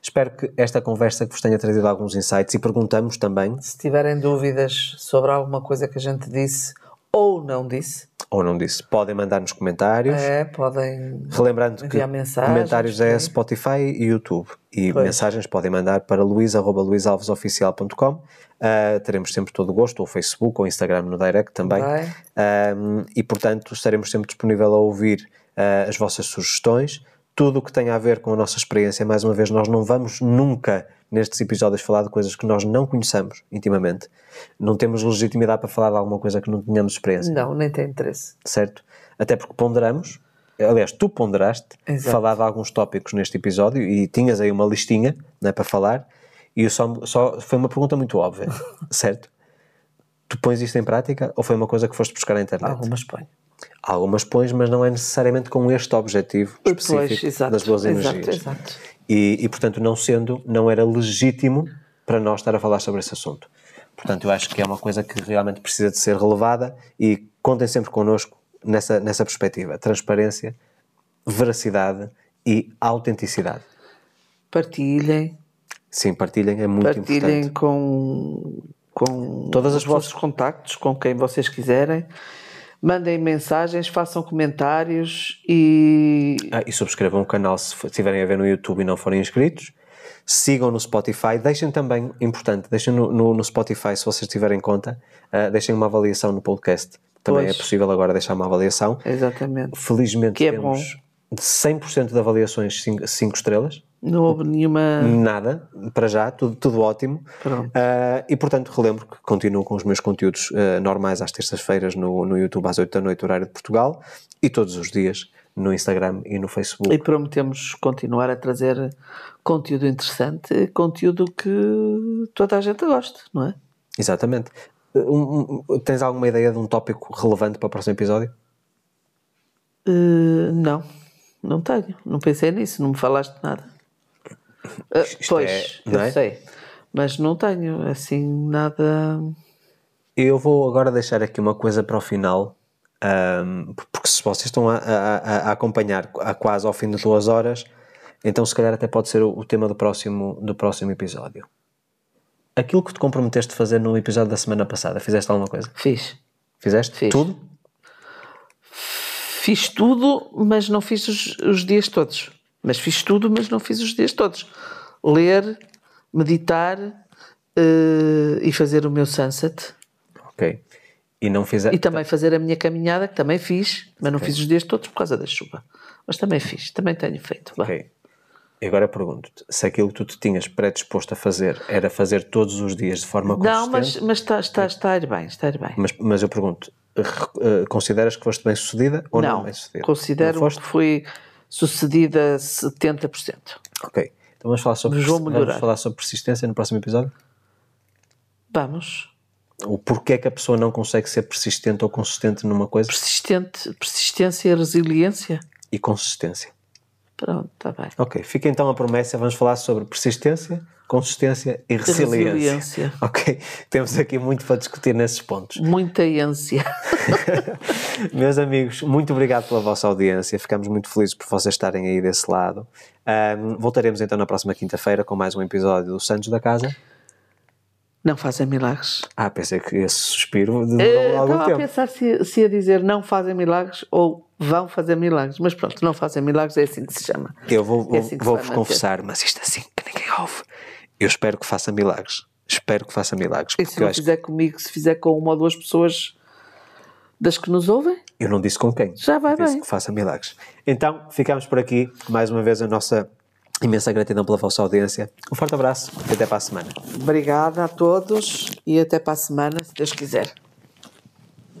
Espero que esta conversa vos tenha trazido alguns insights e perguntamos também, Se tiverem dúvidas sobre alguma coisa que a gente disse ou não disse, ou não disse, podem mandar nos comentários. é, podem Relembrando que mensagens, comentários é. Spotify e YouTube. E Pois. mensagens podem mandar para luís.luisalvesoficial.com. Ah, teremos sempre todo o gosto, ou Facebook ou Instagram no direct também. Vai. Ahm, e portanto estaremos sempre disponível a ouvir ah, as vossas sugestões. Tudo o que tenha a ver com a nossa experiência, mais uma vez, nós não vamos nunca nestes episódios falar de coisas que nós não conheçamos intimamente. Não temos legitimidade para falar de alguma coisa que não tenhamos experiência Não, nem tem interesse. certo? Até porque ponderamos, aliás, tu ponderaste Exato. falar de alguns tópicos neste episódio e tinhas aí uma listinha né, para falar e só, só foi uma pergunta muito óbvia, certo? Tu pões isto em prática ou foi uma coisa que foste buscar na internet? Algumas põe. Algumas pões, mas não é necessariamente com este objetivo específico Pois, exato, das boas exato, energias. exato. E, e, portanto, não sendo, não era legítimo para nós estar a falar sobre esse assunto. Portanto, eu acho que é uma coisa que realmente precisa de ser relevada e contem sempre connosco nessa, nessa perspectiva. Transparência, veracidade e autenticidade. Partilhem, Sim, partilhem, é muito partilhem importante. com, com Todas as os vossos contactos, com quem vocês quiserem. Mandem mensagens, façam comentários e Ah, e subscrevam o canal se estiverem a ver no YouTube e não forem inscritos. Sigam no Spotify. Deixem também, importante, deixem no, no, no Spotify, se vocês tiverem conta, ah, deixem uma avaliação no podcast. Também Pois. é possível agora deixar uma avaliação. exatamente. Felizmente Que é temos de 100% de avaliações 5 estrelas. Não houve nenhuma. Nada, para já, tudo, tudo ótimo. Ah, e portanto, relembro que continuo com os meus conteúdos ah, normais às terças-feiras no, no YouTube às 8 da noite, horário de Portugal, e todos os dias no Instagram e no Facebook. E prometemos continuar a trazer conteúdo interessante, conteúdo que toda a gente gosta, não é? Exatamente. Um- um- tens alguma ideia de um tópico relevante para o próximo episódio? Uh, não, não tenho. Não pensei nisso, não me falaste nada. Uh, pois, é- não eu é? sei. Mas não tenho assim nada. Eu vou agora deixar aqui uma coisa para o final, ahm, porque se vocês estão a, a- a- a acompanhar a quase ao fim de duas horas, então se calhar até pode ser o, o tema do próximo, do próximo episódio. Aquilo que te comprometeste a fazer no episódio da semana passada, fizeste alguma coisa? Fiz. Fizeste? Fiz. Tudo? Fiz tudo, mas não fiz os, os dias todos. Mas fiz tudo, mas não fiz os dias todos. Ler, meditar uh, e fazer o meu sunset. Ok. E não fizeste. E também fazer a minha caminhada, que também fiz, mas não fiz os dias todos por causa da chuva. Mas também fiz, também tenho feito. vá. Ok. E agora pergunto-te, se aquilo que tu te tinhas predisposto a fazer era fazer todos os dias de forma Não, mas, consistente, mas está, está, está a ir bem, está a ir bem. mas, mas eu pergunto, re- eh, consideras que foste bem sucedida ou não, não, bem sucedida? considero Não que fui sucedida a 70%. Ok. Então vamos falar sobre, vamos melhorar. falar sobre persistência no próximo episódio? Vamos. O porquê que a pessoa não consegue ser persistente ou consistente numa coisa Persistente, persistência e resiliência. e consistência. Pronto, está bem. Ok, fica então a promessa, vamos falar sobre persistência, consistência e resiliência. resiliência. Ok, temos aqui muito para discutir nesses pontos. Muita ânsia. Meus amigos, muito obrigado pela vossa audiência, ficamos muito felizes por vocês estarem aí desse lado. Ahm, voltaremos então na próxima quinta-feira com mais um episódio do Santos da Casa. Não fazem milagres. Ah, pensei que esse suspiro demorou Eh, algum Estava a tempo. pensar se, se ia dizer não fazem milagres ou vão fazer milagres. Mas pronto, não fazem milagres é assim que se chama. Eu vou, É vou, assim vou-vos manter. confessar, mas isto assim que ninguém ouve. Eu espero que faça milagres. Espero que faça milagres. E se eu não fizer comigo, se fizer com uma ou duas pessoas das que nos ouvem, Eu não disse com quem. Já vai Eu disse bem. que faça milagres. Então, ficamos por aqui. Mais uma vez, a nossa imensa gratidão pela vossa audiência. Um forte abraço e até para a semana. obrigada a todos e até para a semana, se Deus quiser.